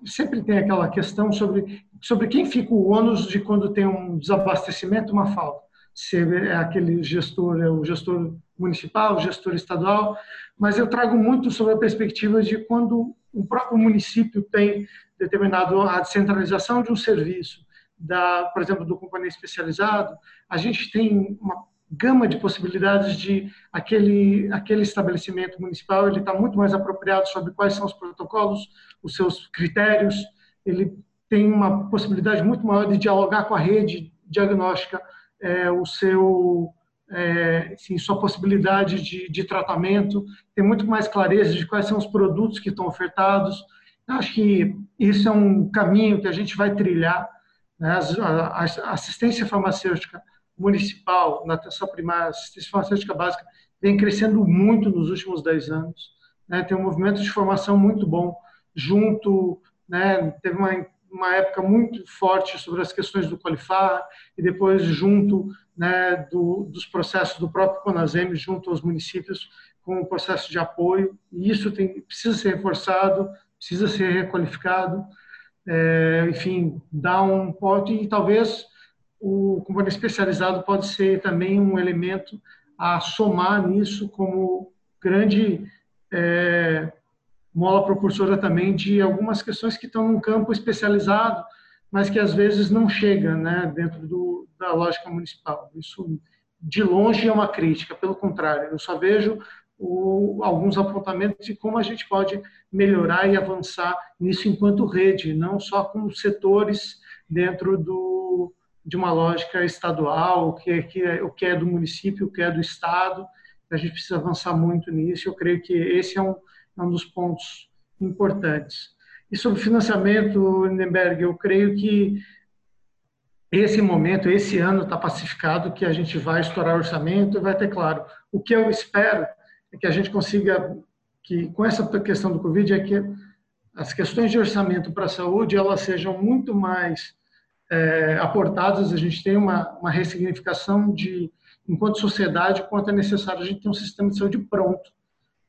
S4: sempre tem aquela questão sobre sobre quem fica o ônus de quando tem um desabastecimento, uma falta. Se é aquele gestor, é o gestor municipal, o gestor estadual, mas eu trago muito sobre a perspectiva de quando o próprio município tem determinado a descentralização de um serviço, da, por exemplo, do companhia especializado, a gente tem uma gama de possibilidades de aquele aquele estabelecimento municipal ele está muito mais apropriado sobre quais são os protocolos, os seus critérios, ele tem uma possibilidade muito maior de dialogar com a rede diagnóstica, é, o seu é, assim, sua possibilidade de, de tratamento, tem muito mais clareza de quais são os produtos que estão ofertados, Acho que isso é um caminho que a gente vai trilhar. Né? A assistência farmacêutica municipal, na atenção primária, a assistência farmacêutica básica, vem crescendo muito nos últimos 10 anos. Né? Tem um movimento de formação muito bom, junto, né? teve uma, uma época muito forte sobre as questões do Qualifar, e depois junto né, do, dos processos do próprio Conasem, junto aos municípios, com o processo de apoio, e isso tem, precisa ser reforçado, precisa ser requalificado, é, enfim, dar um pote e talvez o componente especializado pode ser também um elemento a somar nisso como grande é, mola propulsora também de algumas questões que estão num campo especializado, mas que às vezes não chega né, dentro do, da lógica municipal. Isso, de longe, é uma crítica, pelo contrário, eu só vejo o, alguns apontamentos de como a gente pode melhorar e avançar nisso enquanto rede, não só com setores dentro do, de uma lógica estadual, o que, é, que é, o que é do município, o que é do estado. A gente precisa avançar muito nisso. Eu creio que esse é um, é um dos pontos importantes. E sobre financiamento, Lindenberg, eu creio que esse momento, esse ano está pacificado, que a gente vai estourar o orçamento e vai ter claro. O que eu espero é que a gente consiga, que com essa questão do Covid, é que as questões de orçamento para a saúde elas sejam muito mais é, aportadas, a gente tem uma, uma ressignificação de, enquanto sociedade, quanto é necessário a gente ter um sistema de saúde pronto,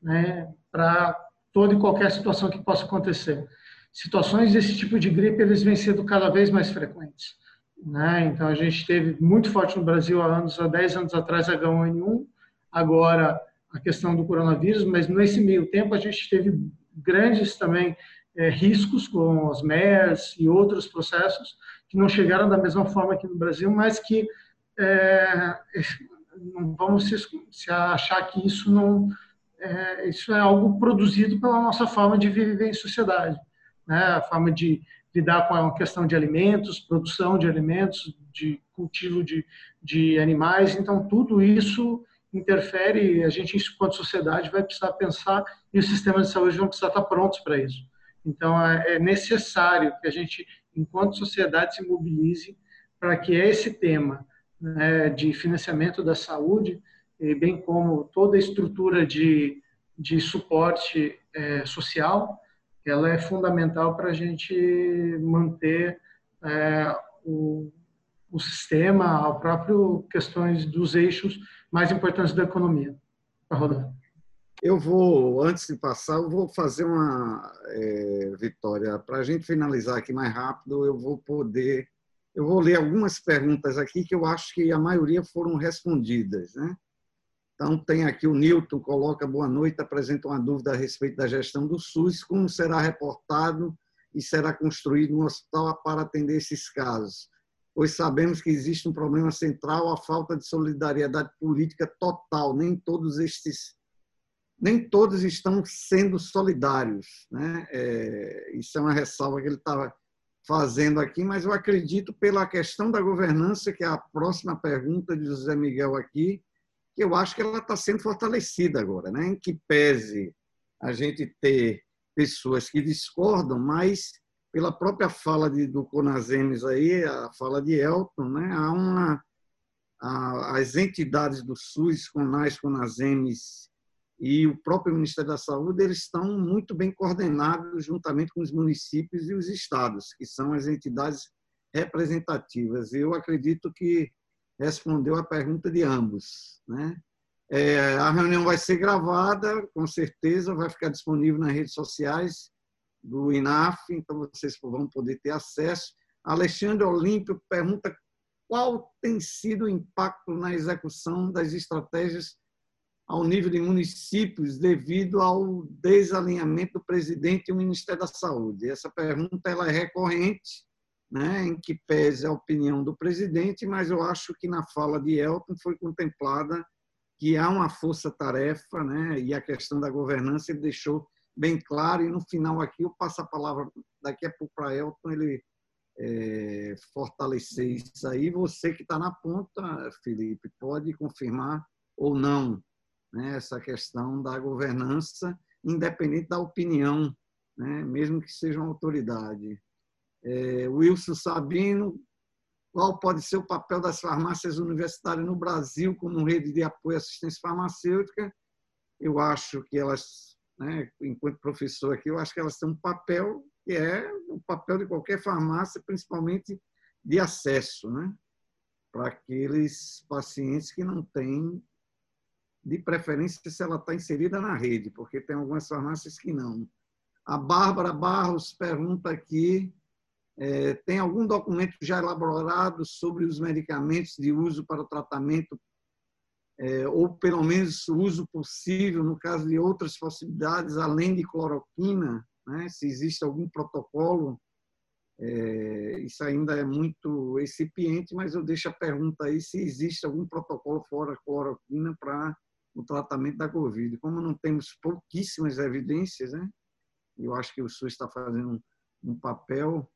S4: né, para toda e qualquer situação que possa acontecer. Situações desse tipo de gripe, eles vêm sendo cada vez mais frequentes. Né? Então, a gente teve muito forte no Brasil há anos, há 10 anos atrás, H1N1, agora a questão do coronavírus, mas nesse meio tempo a gente teve grandes também é, riscos com as MERS e outros processos que não chegaram da mesma forma aqui no Brasil, mas que é, não vamos se, se, achar que isso não é, isso é algo produzido pela nossa forma de viver em sociedade, né? A forma de lidar com a questão de alimentos, produção de alimentos, de cultivo de, de animais. Então, tudo isso interfere, a gente, enquanto sociedade, vai precisar pensar e os sistemas de saúde vão precisar estar prontos para isso. Então, é, é necessário que a gente, enquanto sociedade, se mobilize para que esse tema né, de financiamento da saúde, bem como toda a estrutura de, de suporte é, social, ela é fundamental para a gente manter é, o, o sistema, a próprio questões dos eixos mais importantes da economia. Rodar.
S2: Eu vou, antes de passar, eu vou fazer uma é, vitória. Para a gente finalizar aqui mais rápido, eu vou poder. Eu vou ler algumas perguntas aqui que eu acho que a maioria foram respondidas. Né? Então, tem aqui o Nilton, coloca boa noite, apresenta uma dúvida a respeito da gestão do SUS, como será reportado e será construído um hospital para atender esses casos pois sabemos que existe um problema central, a falta de solidariedade política total. Nem todos estes, nem todos estão sendo solidários, né? É, isso é uma ressalva que ele estava fazendo aqui, mas eu acredito pela questão da governança, que é a próxima pergunta de José Miguel aqui, eu acho que ela está sendo fortalecida agora, né? Em que pese a gente ter pessoas que discordam, mas pela própria fala de, do Conasemes aí, a fala de Elton, né, há uma, a, as entidades do SUS, CONAS, Conasemes e o próprio Ministério da Saúde, eles estão muito bem coordenados juntamente com os municípios e os estados, que são as entidades representativas. Eu acredito que respondeu a pergunta de ambos. Né? É, a reunião vai ser gravada, com certeza, vai ficar disponível nas redes sociais do INAF, então vocês vão poder ter acesso. Alexandre Olímpio pergunta qual tem sido o impacto na execução das estratégias ao nível de municípios devido ao desalinhamento do presidente e o Ministério da Saúde. Essa pergunta ela é recorrente, né, em que pese a opinião do presidente, mas eu acho que na fala de Elton foi contemplada que há uma força-tarefa, né, e a questão da governança ele deixou bem claro. E no final aqui eu passo a palavra daqui a pouco para Elton, ele é, fortalecer isso aí. Você que está na ponta, Felipe, pode confirmar ou não né, essa questão da governança, independente da opinião, né, mesmo que seja uma autoridade. É, Wilson Sabino, qual pode ser o papel das farmácias universitárias no Brasil como rede de apoio à assistência farmacêutica? Eu acho que elas né, enquanto professor aqui, eu acho que elas têm um papel que é o papel de qualquer farmácia, principalmente de acesso, né, para aqueles pacientes que não têm, de preferência se ela está inserida na rede, porque tem algumas farmácias que não. A Bárbara Barros pergunta aqui, é, tem algum documento já elaborado sobre os medicamentos de uso para o tratamento é, ou pelo menos uso possível no caso de outras possibilidades além de cloroquina, né? se existe algum protocolo. É, isso ainda é muito excipiente, mas eu deixo a pergunta aí se existe algum protocolo fora cloroquina para o tratamento da Covid. Como não temos pouquíssimas evidências, né? eu acho que o SUS está fazendo um papel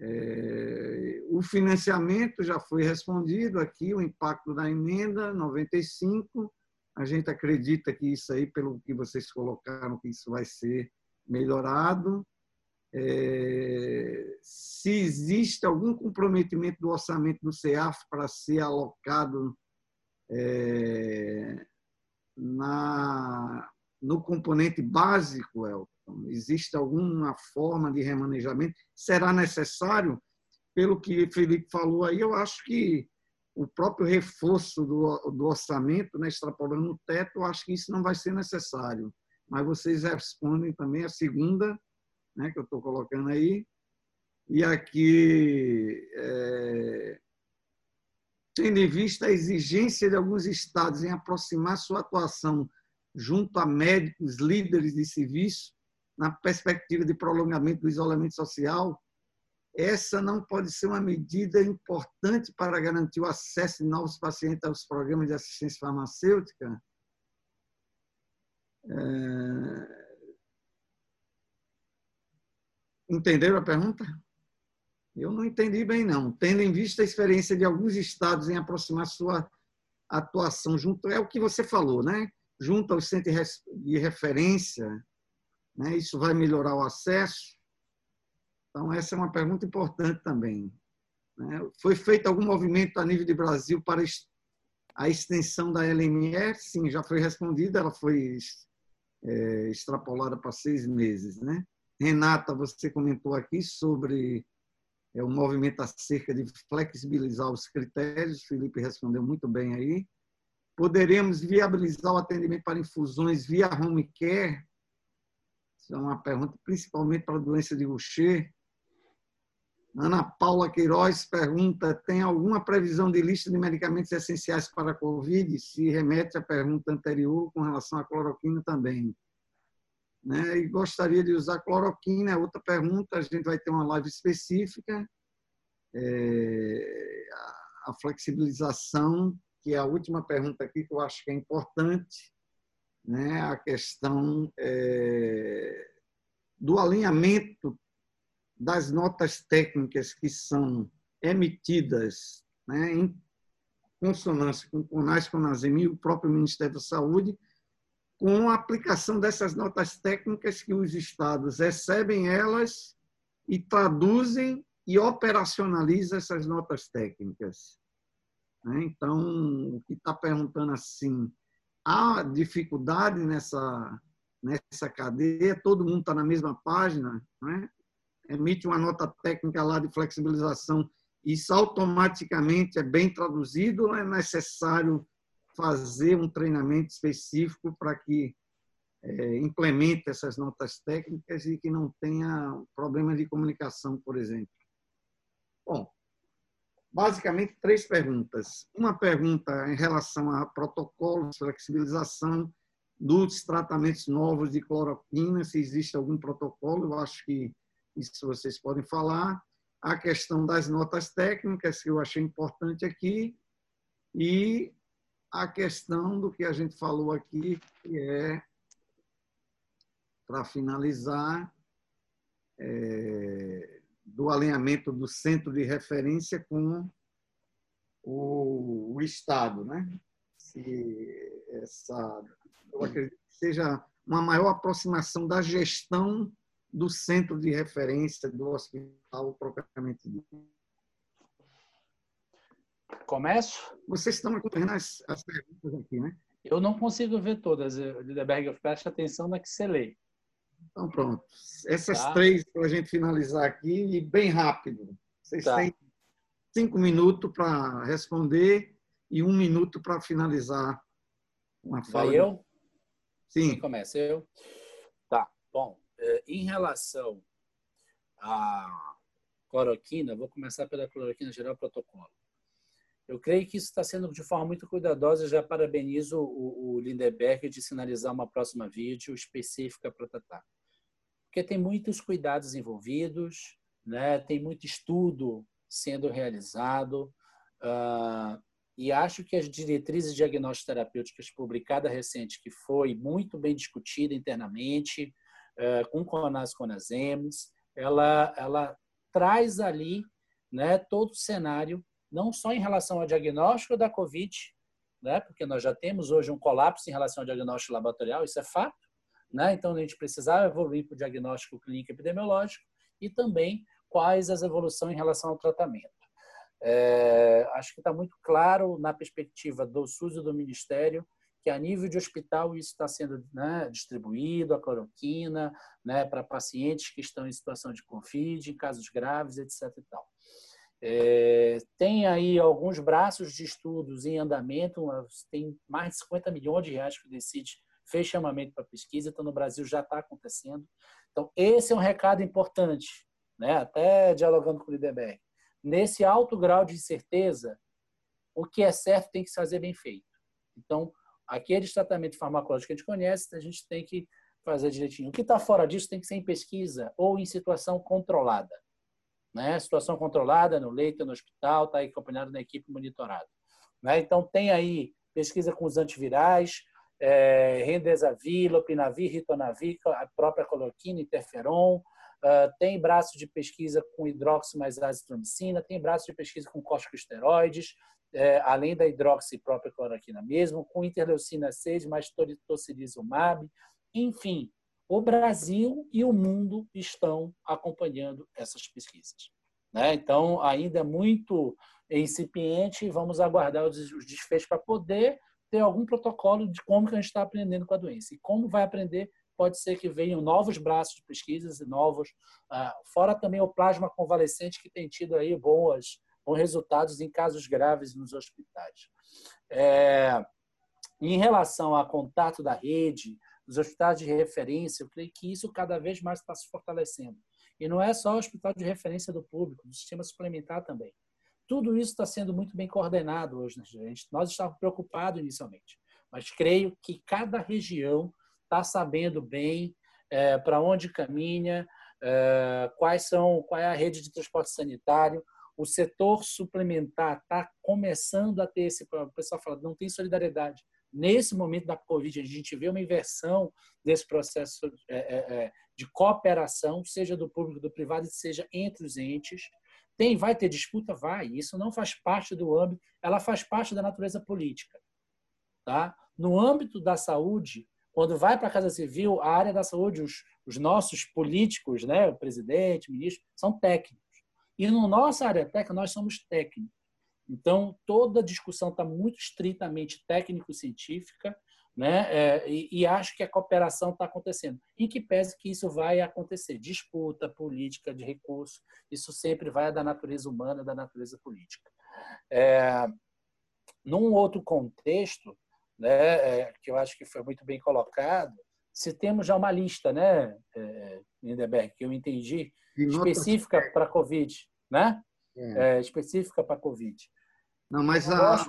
S2: é, o financiamento já foi respondido aqui, o impacto da emenda 95. A gente acredita que isso aí, pelo que vocês colocaram, que isso vai ser melhorado. É, se existe algum comprometimento do orçamento do CEAF para ser alocado é, na, no componente básico, Elton, Existe alguma forma de remanejamento? Será necessário? Pelo que Felipe falou aí, eu acho que o próprio reforço do, do orçamento, né, extrapolando o teto, eu acho que isso não vai ser necessário. Mas vocês respondem também a segunda, né, que eu estou colocando aí. E aqui, é, tendo em vista a exigência de alguns estados em aproximar sua atuação junto a médicos, líderes de serviço, na perspectiva de prolongamento do isolamento social, essa não pode ser uma medida importante para garantir o acesso de novos pacientes aos programas de assistência farmacêutica? É... Entenderam a pergunta? Eu não entendi bem, não. Tendo em vista a experiência de alguns estados em aproximar sua atuação junto, é o que você falou, né? Junto aos centros de referência, né? isso vai melhorar o acesso. Então, essa é uma pergunta importante também. Né? Foi feito algum movimento a nível de Brasil para a extensão da LME? Sim, já foi respondida, ela foi é, extrapolada para seis meses. Né? Renata, você comentou aqui sobre é, o movimento acerca de flexibilizar os critérios, Felipe respondeu muito bem aí. Poderemos viabilizar o atendimento para infusões via home care? É uma pergunta principalmente para a doença de Gaucher. Ana Paula Queiroz pergunta: tem alguma previsão de lista de medicamentos essenciais para a Covid? Se remete à pergunta anterior com relação à cloroquina também. Né? E gostaria de usar cloroquina, é outra pergunta, a gente vai ter uma live específica. É, a flexibilização, que é a última pergunta aqui que eu acho que é importante, né? a questão é, do alinhamento das notas técnicas que são emitidas né, em consonância com o CONAS, CONASEM e o próprio Ministério da Saúde, com a aplicação dessas notas técnicas que os estados recebem elas e traduzem e operacionalizam essas notas técnicas. Né? Então, o que está perguntando assim, há dificuldade nessa, nessa cadeia, todo mundo está na mesma página, né? emite uma nota técnica lá de flexibilização, isso automaticamente é bem traduzido é necessário fazer um treinamento específico para que é, implemente essas notas técnicas e que não tenha problema de comunicação, por exemplo? Bom, basicamente três perguntas. Uma pergunta em relação a protocolos, flexibilização dos tratamentos novos de cloroquina, se existe algum protocolo, eu acho que isso vocês podem falar. A questão das notas técnicas, que eu achei importante aqui, e a questão do que a gente falou aqui, que é, para finalizar, é, do alinhamento do centro de referência com o, o Estado. Né? Se essa, eu acredito que seja uma maior aproximação da gestão do centro de referência do hospital propriamente dito.
S3: Começo?
S2: Vocês estão acompanhando as, as perguntas aqui, né?
S3: Eu não consigo ver todas, Lideberg, preste atenção na que você lê.
S2: Então, pronto. Essas tá. três para a gente finalizar aqui e bem rápido. Vocês tá. têm cinco minutos para responder e um minuto para finalizar
S3: uma fala. Vai eu?
S2: Sim.
S3: Quem começa? Eu? Tá. Bom, eh, em relação à cloroquina, vou começar pela cloroquina geral protocolo. Eu creio que isso está sendo de forma muito cuidadosa. Já parabenizo o, o Lindeberg de sinalizar uma próxima vídeo específica para tratar. Porque tem muitos cuidados envolvidos, né? tem muito estudo sendo realizado. Uh, e acho que as diretrizes diagnósticas terapêuticas publicada recente, que foi muito bem discutida internamente, é, com Conas Conasems, ela, ela traz ali né, todo o cenário, não só em relação ao diagnóstico da COVID, né, porque nós já temos hoje um colapso em relação ao diagnóstico laboratorial, isso é fato, né, então a gente precisava evoluir para o diagnóstico clínico epidemiológico e também quais as evoluções em relação ao tratamento. É, acho que está muito claro na perspectiva do SUS e do Ministério que a nível de hospital isso está sendo né, distribuído, a cloroquina, né, para pacientes que estão em situação de Covid, em casos graves, etc. E tal. É, tem aí alguns braços de estudos em andamento, tem mais de 50 milhões de reais que o decide fez chamamento para pesquisa, então no Brasil já está acontecendo. Então, esse é um recado importante, né? até dialogando com o Lideberg. Nesse alto grau de incerteza, o que é certo tem que se fazer bem feito. Então, aqueles tratamentos farmacológicos que a gente conhece, a gente tem que fazer direitinho. O que está fora disso tem que ser em pesquisa ou em situação controlada. Né? Situação controlada no leito, no hospital, está acompanhado na equipe monitorada. Né? Então, tem aí pesquisa com os antivirais, é, Rendesavir, Lopinavir, Ritonavir, a própria cloroquina, interferon, Uh, tem braço de pesquisa com hidroxi mais azitromicina, tem braço de pesquisa com corticosteroides, é, além da hidroxi própria cloroquina mesmo, com interleucina 6 mais tocilizumab. Enfim, o Brasil e o mundo estão acompanhando essas pesquisas. Né? Então, ainda é muito incipiente e vamos aguardar os desfechos para poder ter algum protocolo de como que a gente está aprendendo com a doença. E como vai aprender pode ser que venham novos braços de pesquisas e novos, uh, fora também o plasma convalescente que tem tido aí boas, bons resultados em casos graves nos hospitais. É, em relação ao contato da rede, dos hospitais de referência, eu creio que isso cada vez mais está se fortalecendo. E não é só o hospital de referência do público, do sistema suplementar também. Tudo isso está sendo muito bem coordenado hoje. Gente. Nós estávamos preocupados inicialmente, mas creio que cada região está sabendo bem é, para onde caminha, é, quais são, qual é a rede de transporte sanitário. O setor suplementar está começando a ter esse. O pessoal fala, não tem solidariedade. Nesse momento da Covid, a gente vê uma inversão desse processo é, é, é de cooperação, seja do público, do privado, seja entre os entes. Tem, vai ter disputa? Vai. Isso não faz parte do âmbito, ela faz parte da natureza política. Tá? No âmbito da saúde, quando vai para a Casa Civil, a área da saúde, os, os nossos políticos, né, o presidente, o ministro, são técnicos. E no nossa área técnica, nós somos técnicos. Então, toda a discussão está muito estritamente técnico-científica, né? É, e, e, acho que a cooperação está acontecendo. Em que pese que isso vai acontecer? Disputa política de recursos, isso sempre vai da natureza humana, da natureza política. É, num outro contexto, né, é, que eu acho que foi muito bem colocado, se temos já uma lista, né, é, Lindeberg, que eu entendi, específica para a Covid, né? É. É, específica para a Covid.
S2: Não, mas a,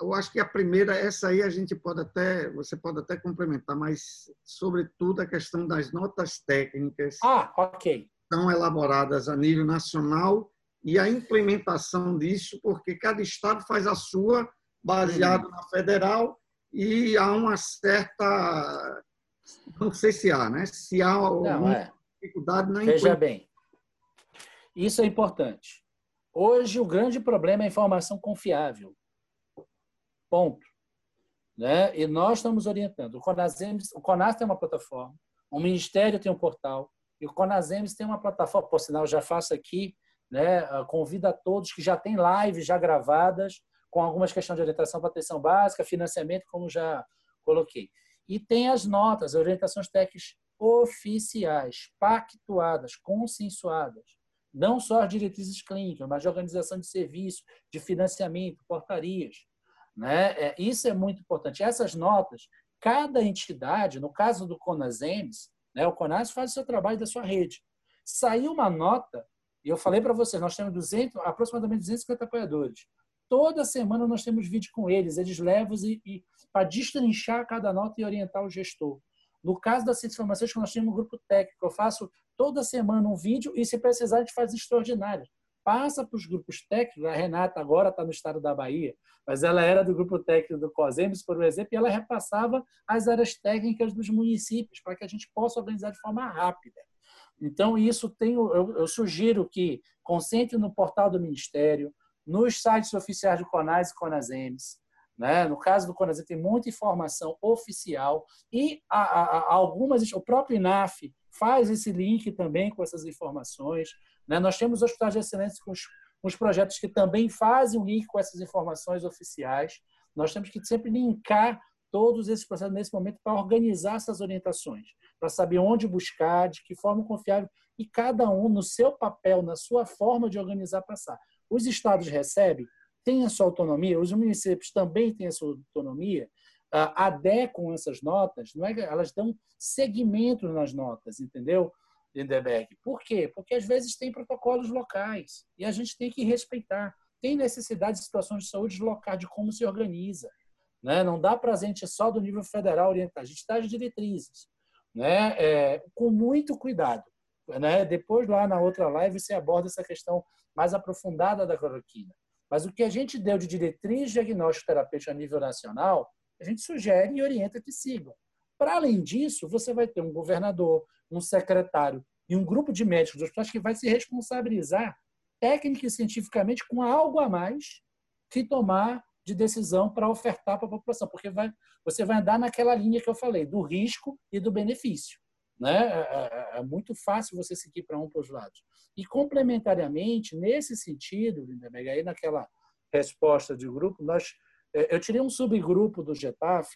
S2: eu acho que a primeira, essa aí a gente pode até, você pode até complementar, mas sobretudo a questão das notas técnicas.
S3: Ah, ok.
S2: São elaboradas a nível nacional e a implementação disso, porque cada estado faz a sua, baseado hum. na federal, e há uma certa. Não sei se há, né? Se há alguma é. dificuldade na
S3: Veja bem, isso é importante. Hoje, o grande problema é a informação confiável. Ponto. Né? E nós estamos orientando. O Conasems, o Conas tem uma plataforma, o Ministério tem um portal, e o Conasems tem uma plataforma. Por sinal, já faço aqui, né? convido a todos que já têm lives já gravadas com algumas questões de orientação para atenção básica, financiamento, como já coloquei. E tem as notas, orientações técnicas oficiais, pactuadas, consensuadas. Não só as diretrizes clínicas, mas de organização de serviço, de financiamento, portarias. Né? É, isso é muito importante. Essas notas, cada entidade, no caso do CONASEMS, né, o CONAS faz o seu trabalho da sua rede. Saiu uma nota, e eu falei para vocês, nós temos 200, aproximadamente 250 apoiadores. Toda semana nós temos vídeo com eles, eles levam e, e para destrinchar cada nota e orientar o gestor. No caso da Ciência Farmacêutica, nós temos um grupo técnico. Eu faço toda semana um vídeo e, se precisar, a gente faz extraordinário. Passa para os grupos técnicos. A Renata agora está no estado da Bahia, mas ela era do grupo técnico do COSEMES, por exemplo, e ela repassava as áreas técnicas dos municípios para que a gente possa organizar de forma rápida. Então, isso tem, eu, eu sugiro que concentre no portal do Ministério, nos sites oficiais do CONAS e CONASEMS. Né? No caso do CONASEMS, tem muita informação oficial e a, a, a algumas, o próprio INAF faz esse link também com essas informações. Né? Nós temos hospitais de excelência com os, com os projetos que também fazem o link com essas informações oficiais. Nós temos que sempre linkar todos esses processos nesse momento para organizar essas orientações, para saber onde buscar, de que forma confiável, e cada um no seu papel, na sua forma de organizar passar. Os estados recebem, têm a sua autonomia, os municípios também têm a sua autonomia, adequam essas notas, não é? elas dão segmento nas notas, entendeu? Lindeberg. Por quê? Porque às vezes tem protocolos locais e a gente tem que respeitar. Tem necessidade de situações de saúde local, de como se organiza. Né? Não dá para a gente só do nível federal orientar, a gente dá as diretrizes. Né? É, com muito cuidado. Né? Depois, lá na outra live, você aborda essa questão mais aprofundada da cloroquina. Mas o que a gente deu de diretriz diagnóstico terapêutica a nível nacional a gente sugere e orienta que sigam. Para além disso, você vai ter um governador, um secretário e um grupo de médicos dos hospitais que vai se responsabilizar técnica e cientificamente com algo a mais que tomar de decisão para ofertar para a população, porque vai, você vai andar naquela linha que eu falei, do risco e do benefício. Né? É, é, é muito fácil você seguir para um para os lados. E, complementariamente, nesse sentido, Lindenberg, aí naquela resposta de grupo, nós, é, eu tirei um subgrupo do Getaf,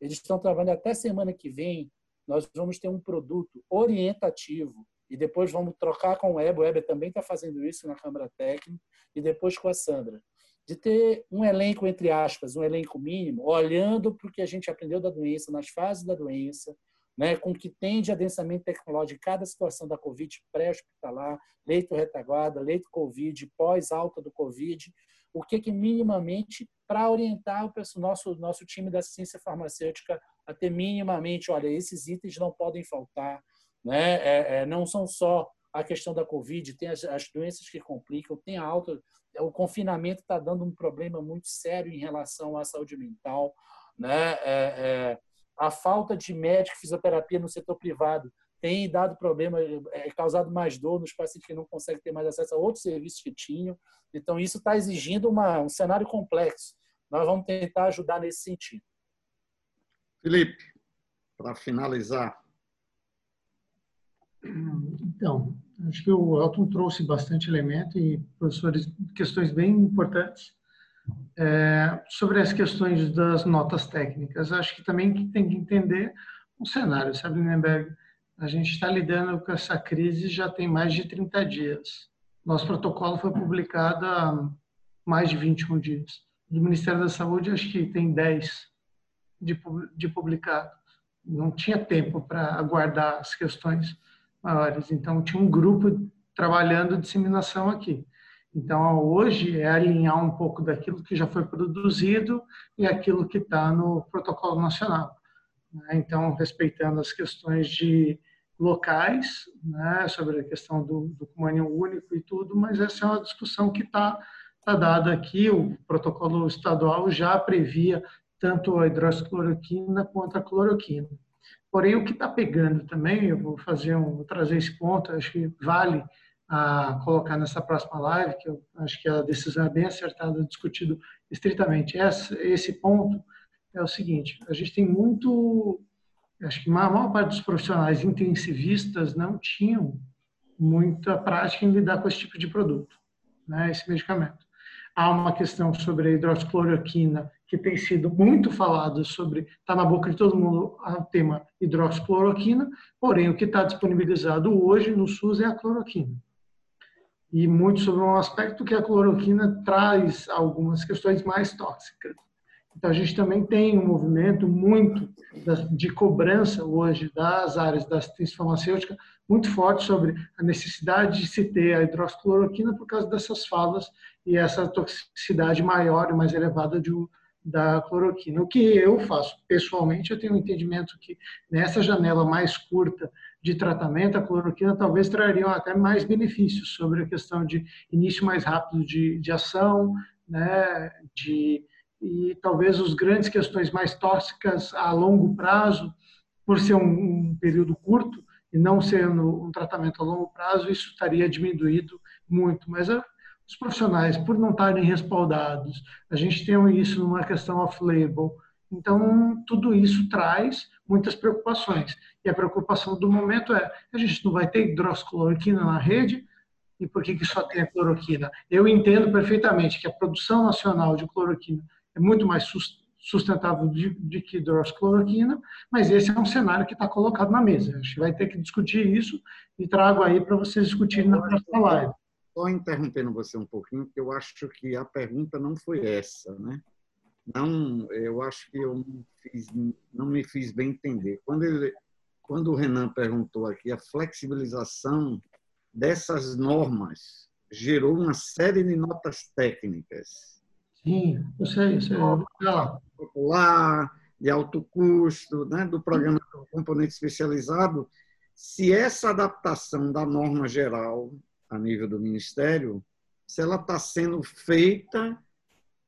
S3: eles estão trabalhando até semana que vem, nós vamos ter um produto orientativo e depois vamos trocar com o Ebo. O Ebo também está fazendo isso na Câmara Técnica e depois com a Sandra. De ter um elenco, entre aspas, um elenco mínimo, olhando para o que a gente aprendeu da doença, nas fases da doença, né, com que tem de adensamento tecnológico em cada situação da Covid, pré-hospitalar, leito retaguarda, leito Covid, pós-alta do Covid, o que, que minimamente para orientar o nosso, nosso time da ciência farmacêutica a ter minimamente, olha, esses itens não podem faltar, né? É, é, não são só a questão da Covid, tem as, as doenças que complicam, tem a alta. O confinamento está dando um problema muito sério em relação à saúde mental. Né? É, é, a falta de médico fisioterapia no setor privado tem dado problema, é, causado mais dor nos pacientes que não conseguem ter mais acesso a outros serviços que tinham. Então, isso está exigindo uma, um cenário complexo. Nós vamos tentar ajudar nesse sentido.
S2: Felipe, para finalizar,
S4: então, acho que o Elton trouxe bastante elemento e professores questões bem importantes é, sobre as questões das notas técnicas. Acho que também tem que entender o cenário, sabe, Lindenberg? A gente está lidando com essa crise já tem mais de 30 dias. Nosso protocolo foi publicado há mais de 21 dias. Do Ministério da Saúde, acho que tem 10 de, de publicado. Não tinha tempo para aguardar as questões maiores. Então, tinha um grupo trabalhando disseminação aqui. Então, hoje é alinhar um pouco daquilo que já foi produzido e aquilo que está no protocolo nacional. Né? Então, respeitando as questões de locais, né, sobre a questão do, do comânio único e tudo, mas essa é uma discussão que está tá dada aqui. O protocolo estadual já previa tanto a hidroxicloroquina quanto a cloroquina. Porém, o que está pegando também, eu vou fazer um, vou trazer esse ponto, acho que vale a colocar nessa próxima live, que eu acho que a decisão é bem acertada, discutido estritamente esse ponto, é o seguinte, a gente tem muito, acho que a maior parte dos profissionais intensivistas não tinham muita prática em lidar com esse tipo de produto, né, esse medicamento. Há uma questão sobre a hidroxicloroquina que tem sido muito falado sobre, está na boca de todo mundo, o tema hidroxicloroquina, porém o que está disponibilizado hoje no SUS é a cloroquina. E muito sobre um aspecto que a cloroquina traz algumas questões mais tóxicas. Então, a gente também tem um movimento muito de cobrança hoje das áreas da assistência farmacêutica, muito forte sobre a necessidade de se ter a hidroxicloroquina por causa dessas falas e essa toxicidade maior e mais elevada de, da cloroquina. O que eu faço pessoalmente, eu tenho um entendimento que nessa janela mais curta de tratamento, a cloroquina talvez traria até mais benefícios sobre a questão de início mais rápido de, de ação, né, de e talvez as grandes questões mais tóxicas a longo prazo, por ser um, um período curto e não sendo um tratamento a longo prazo, isso estaria diminuído muito. Mas a, os profissionais, por não estarem respaldados, a gente tem isso numa questão off-label. Então, tudo isso traz muitas preocupações. E a preocupação do momento é: a gente não vai ter hidroxicloroquina na rede, e por que, que só tem a cloroquina? Eu entendo perfeitamente que a produção nacional de cloroquina é muito mais sustentável do que hidroxicloroquina, mas esse é um cenário que está colocado na mesa. A gente vai ter que discutir isso e trago aí para vocês discutirem na próxima live.
S2: Só interrompendo você um pouquinho, porque eu acho que a pergunta não foi essa, né? Não, eu acho que eu não, fiz, não me fiz bem entender. Quando, ele, quando o Renan perguntou aqui, a flexibilização dessas normas gerou uma série de notas técnicas.
S4: Sim, eu sei, eu sei.
S2: Popular, de alto custo, né, do programa do componente especializado. Se essa adaptação da norma geral a nível do Ministério, se ela está sendo feita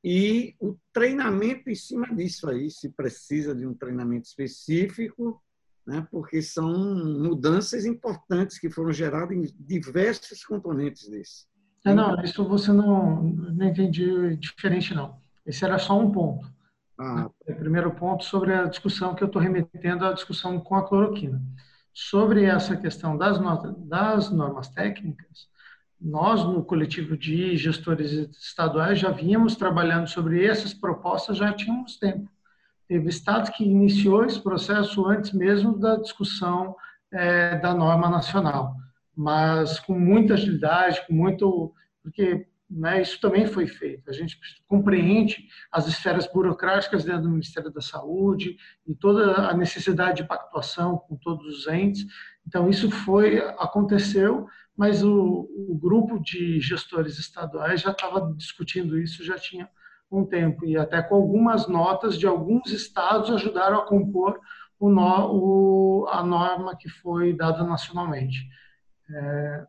S2: e o treinamento em cima disso aí, se precisa de um treinamento específico, né, porque são mudanças importantes que foram geradas em diversos componentes desse.
S4: É, não, isso você não, não entendi diferente, não. Esse era só um ponto. Ah. O primeiro ponto sobre a discussão que eu estou remetendo à discussão com a cloroquina. Sobre essa questão das, das normas técnicas, nós, no coletivo de gestores estaduais, já vínhamos trabalhando sobre essas propostas já tínhamos tempo. Teve estados que iniciou esse processo antes mesmo da discussão é, da norma nacional, mas com muita agilidade, com muito. Porque né, isso também foi feito. A gente compreende as esferas burocráticas dentro do Ministério da Saúde e toda a necessidade de pactuação com todos os entes. Então, isso foi aconteceu, mas o, o grupo de gestores estaduais já estava discutindo isso, já tinha um tempo, e até com algumas notas de alguns estados ajudaram a compor o, o a norma que foi dada nacionalmente. É,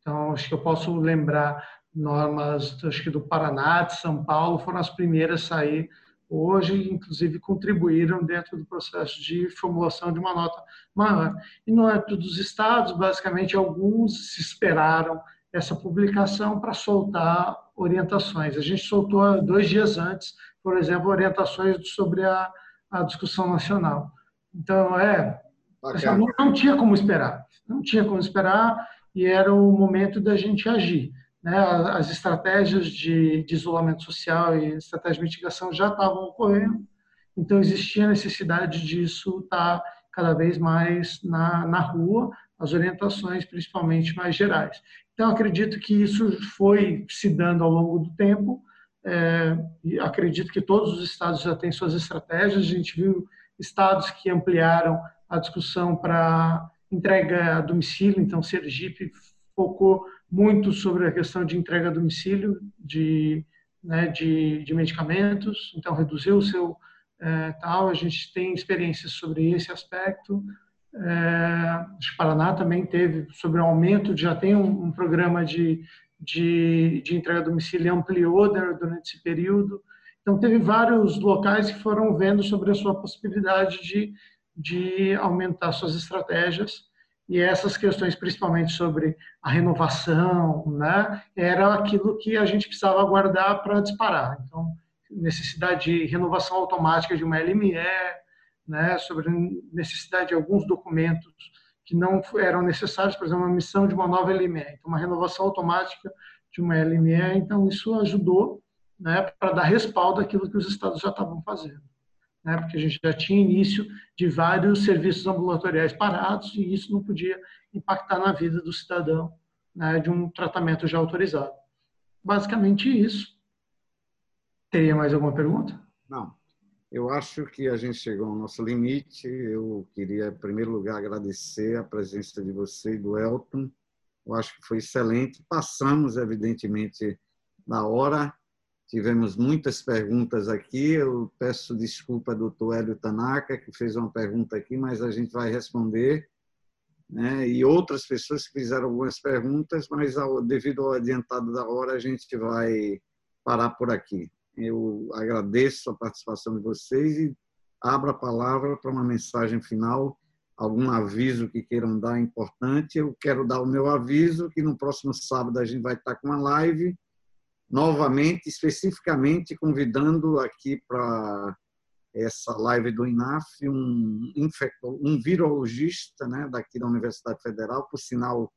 S4: então, acho que eu posso lembrar normas, acho que do Paraná, de São Paulo, foram as primeiras a sair hoje, inclusive contribuíram dentro do processo de formulação de uma nota maior. E no âmbito dos estados, basicamente, alguns esperaram essa publicação para soltar orientações. A gente soltou dois dias antes, por exemplo, orientações sobre a, a discussão nacional. Então, é, não, não tinha como esperar, não tinha como esperar e era o momento da gente agir né, as estratégias de, de, isolamento social e estratégias de mitigação já estavam ocorrendo, então existia a necessidade disso estar cada vez mais na, na rua, as orientações principalmente mais gerais. Então acredito que isso foi se dando ao longo do tempo, é, acredito que todos os estados já têm suas estratégias, a gente viu estados que ampliaram a discussão para entrega a domicílio, então Sergipe focou muito sobre a questão de entrega a domicílio de, né, de, de medicamentos, então reduziu o seu é, tal. A gente tem experiências sobre esse aspecto. É, o Paraná também teve sobre o aumento, já tem um, um programa de, de, de, entrega a domicílio ampliou durante esse período. Então, teve vários locais que foram vendo sobre a sua possibilidade de, de aumentar suas estratégias. E essas questões, principalmente sobre a renovação, né, era aquilo que a gente precisava aguardar para disparar. Então, necessidade de renovação automática de uma LME, né, sobre necessidade de alguns documentos que não eram necessários, por exemplo, a missão de uma nova LME, então uma renovação automática de uma LME, então isso ajudou né, para dar respaldo àquilo que os estados já estavam fazendo né, porque a gente já tinha início de vários serviços ambulatoriais parados e isso não podia impactar na vida do cidadão né, de um tratamento já autorizado. Basicamente isso. Teria mais alguma pergunta?
S2: Não. Eu acho que a gente chegou ao nosso limite. Eu queria, em primeiro lugar, agradecer a presença de você e do Elton. Eu acho que foi excelente. Passamos, evidentemente, da hora, Tivemos muitas perguntas aqui. Eu peço desculpa ao doutor Hélio Tanaka, que fez uma pergunta aqui, mas a gente vai responder. Né? E outras pessoas que fizeram algumas perguntas, mas devido ao adiantado da hora, a gente vai parar por aqui. Eu agradeço a participação de vocês e abro a palavra para uma mensagem final, algum aviso que queiram dar importante. Eu quero dar o meu aviso que no próximo sábado a gente vai estar com uma live novamente, especificamente convidando aqui para essa live do INAF um, um virologista né, daqui da Universidade Federal, por sinal,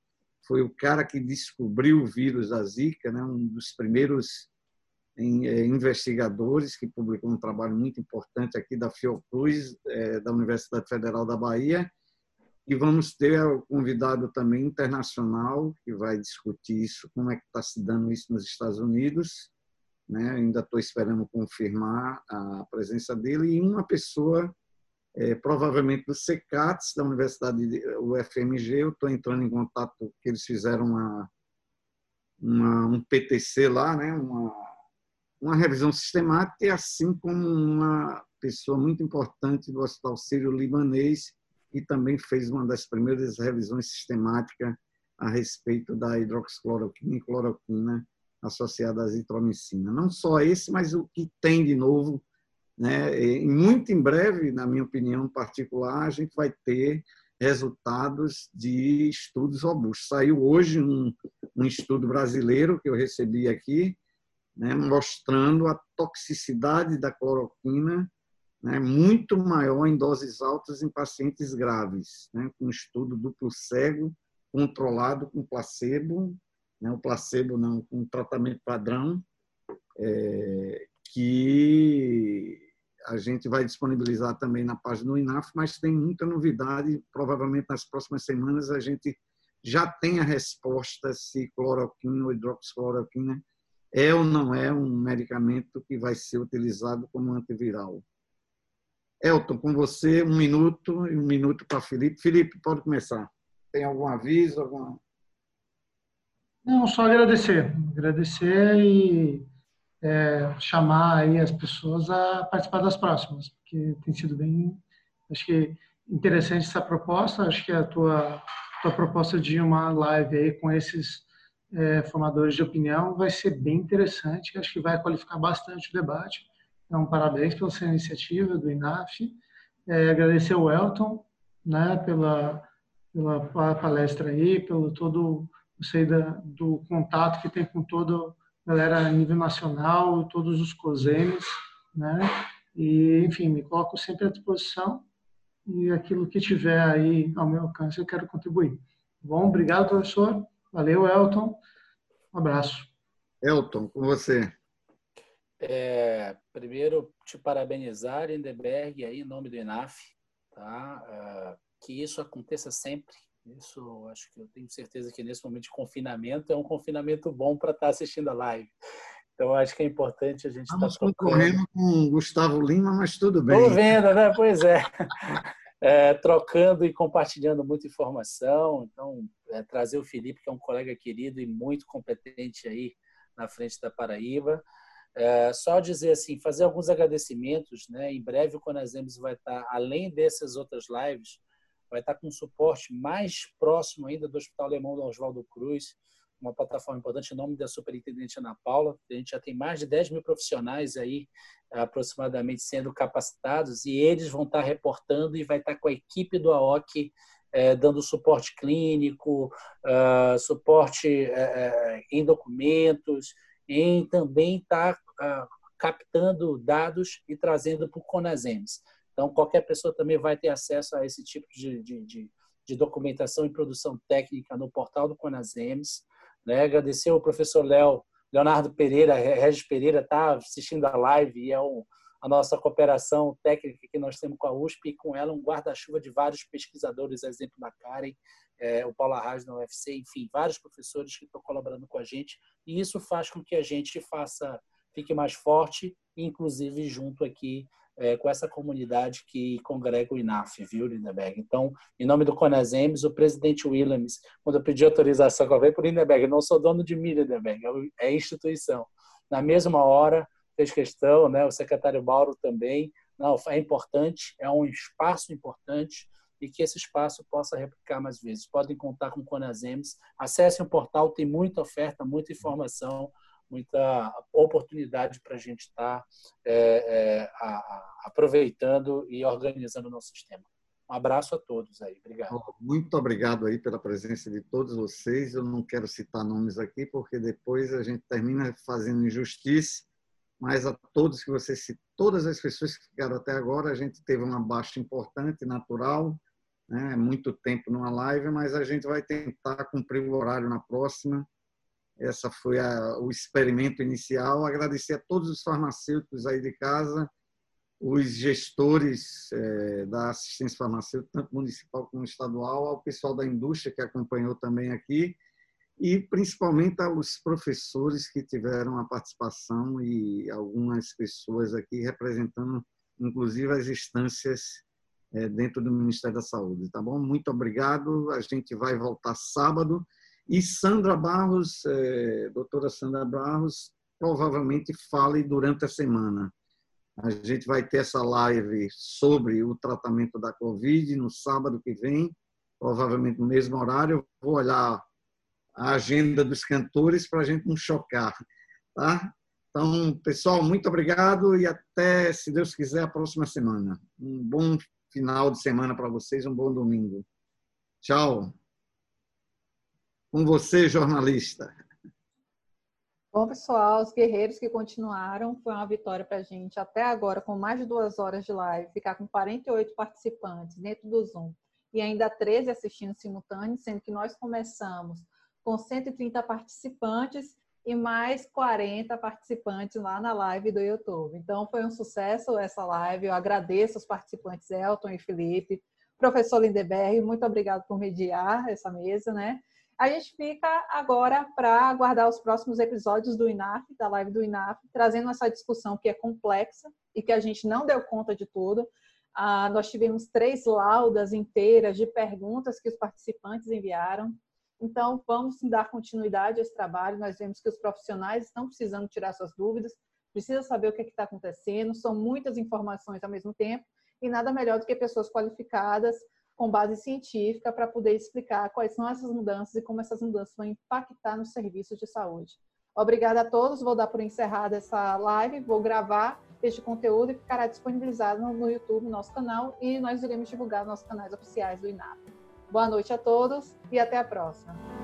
S2: foi o cara que descobriu o vírus da Zika, né, um dos primeiros eh, investigadores que publicou um trabalho muito importante aqui da Fiocruz, é, da Universidade Federal da Bahia, e vamos ter o convidado também internacional, que vai discutir isso, como é que está se dando isso nos Estados Unidos. Né? Ainda estou esperando confirmar a presença dele. E uma pessoa, é, provavelmente do CECATS, da Universidade UFMG, eu estou entrando em contato, que eles fizeram uma, uma, um PTC lá, né? uma, uma revisão sistemática, assim como uma pessoa muito importante do Hospital Sírio-Libanês, e também fez uma das primeiras revisões sistemáticas a respeito da hidroxicloroquina e cloroquina associada à azitromicina. Não só esse, mas o que tem de novo. Né? E muito em breve, na minha opinião particular, a gente vai ter resultados de estudos robustos. Saiu hoje um, um estudo brasileiro que eu recebi aqui, né, mostrando a toxicidade da cloroquina né, muito maior em doses altas em pacientes graves, né, com estudo duplo cego, controlado com placebo, né, o placebo não, com tratamento padrão, é, que a gente vai disponibilizar também na página do INAF, mas tem muita novidade. Provavelmente nas próximas semanas a gente já tem a resposta se cloroquina ou hidroxicloroquina é ou não é um medicamento que vai ser utilizado como antiviral. Elton, com você, um minuto e um minuto para Felipe. Felipe, pode começar. Tem algum aviso? Alguma...
S4: Não, só agradecer. Agradecer e é, chamar aí as pessoas a participar das próximas, porque tem sido bem, acho que interessante essa proposta. Acho que a tua, tua proposta de uma live aí com esses é, formadores de opinião vai ser bem interessante. Acho que vai qualificar bastante o debate. Então, parabéns pela sua iniciativa do INAF. É, agradecer o Elton né, pela, pela palestra aí, pelo todo sei, da, do contato que tem com toda a galera a nível nacional, todos os COSEMES, né? E, enfim, me coloco sempre à disposição e aquilo que tiver aí ao meu alcance eu quero contribuir. Tá bom, obrigado, professor. Valeu, Elton. Um abraço.
S2: Elton, com você.
S3: É, primeiro, te parabenizar, Lindeberg, aí, em nome do INAF, tá? É, que isso aconteça sempre. Isso, acho que eu tenho certeza que nesse momento de confinamento é um confinamento bom para estar tá assistindo a live. Então, acho que é importante a gente estar
S2: tá concorrendo com o Gustavo Lima, mas tudo bem.
S3: Estou vendo, né? Pois é. é. Trocando e compartilhando muita informação. Então, é, trazer o Felipe, que é um colega querido e muito competente aí na frente da Paraíba. É, só dizer assim, fazer alguns agradecimentos, né? Em breve o Conasems vai estar, além dessas outras lives, vai estar com um suporte mais próximo ainda do Hospital Alemão do Oswaldo Cruz, uma plataforma importante em nome da superintendente Ana Paula. A gente já tem mais de 10 mil profissionais aí, aproximadamente, sendo capacitados, e eles vão estar reportando e vai estar com a equipe do AOC é, dando suporte clínico, uh, suporte uh, em documentos, em também estar captando dados e trazendo para o Conasems. Então, qualquer pessoa também vai ter acesso a esse tipo de, de, de, de documentação e produção técnica no portal do Conasems. Né? Agradecer ao professor Léo, Leonardo Pereira, Regis Pereira, está assistindo a live e é um, a nossa cooperação técnica que nós temos com a USP e com ela um guarda-chuva de vários pesquisadores, exemplo da Karen, é, o Paulo Arras na UFC, enfim, vários professores que estão colaborando com a gente e isso faz com que a gente faça, fique mais forte, inclusive junto aqui é, com essa comunidade que congrega o INAF, viu, Lindeberg? Então, em nome do Conasems, o presidente Williams, quando eu pedi autorização, eu falei para o Lindeberg, não sou dono de mim, Lindeberg, é, é instituição. Na mesma hora, fez questão, né? o secretário Mauro também. Não, é importante, é um espaço importante e que esse espaço possa replicar mais vezes. Podem contar com o Conasems. Acessem o portal, tem muita oferta, muita informação, muita oportunidade para a gente estar tá, é, é, aproveitando e organizando o nosso sistema. Um abraço a todos aí. Obrigado.
S2: Muito obrigado aí pela presença de todos vocês. Eu não quero citar nomes aqui, porque depois a gente termina fazendo injustiça mas a todos que você todas as pessoas que ficaram até agora, a gente teve uma baixa importante, natural, né? muito tempo numa live, mas a gente vai tentar cumprir o horário na próxima. Essa foi a, o experimento inicial. Agradecer a todos os farmacêuticos aí de casa, os gestores é, da assistência farmacêutica, tanto municipal como estadual, ao pessoal da indústria que acompanhou também aqui, e principalmente aos professores que tiveram a participação e algumas pessoas aqui representando, inclusive, as instâncias é, dentro do Ministério da Saúde. Tá bom? Muito obrigado. A gente vai voltar sábado. E Sandra Barros, é, doutora Sandra Barros, provavelmente fale durante a semana. A gente vai ter essa live sobre o tratamento da Covid no sábado que vem, provavelmente no mesmo horário. Eu vou olhar a agenda dos cantores para a gente não chocar. Tá? Então, pessoal, muito obrigado e até, se Deus quiser, a próxima semana. Um bom final de semana para vocês, um bom domingo. Tchau. Com você, jornalista.
S1: Bom, pessoal, os guerreiros que continuaram, foi uma vitória para a gente. Até agora, com mais de duas horas de live, ficar com 48 participantes dentro do Zoom e ainda 13 assistindo simultâneo, sendo que nós começamos com 130 participantes e mais 40 participantes lá na live do YouTube. Então, foi um sucesso essa live. Eu agradeço os participantes Elton e Felipe, professor Lindeberg, muito obrigado por mediar essa mesa, né? A gente fica agora para aguardar os próximos episódios do INAF, da live do INAF, trazendo essa discussão que é complexa e que a gente não deu conta de tudo. Ah, nós tivemos três laudas inteiras de perguntas que os participantes enviaram. Então, vamos dar continuidade a esse trabalho. Nós vemos que os profissionais estão precisando tirar suas dúvidas, precisa saber o que é está acontecendo, são muitas informações ao mesmo tempo, e nada melhor do que pessoas qualificadas com base científica para poder explicar quais são essas mudanças e como essas mudanças vão impactar nos serviços de saúde. Obrigada a todos, vou dar por encerrada essa live, vou gravar este conteúdo e ficará disponibilizado no YouTube, no nosso canal, e nós iremos divulgar nos nossos canais oficiais do INAP. Boa noite a todos e até a próxima.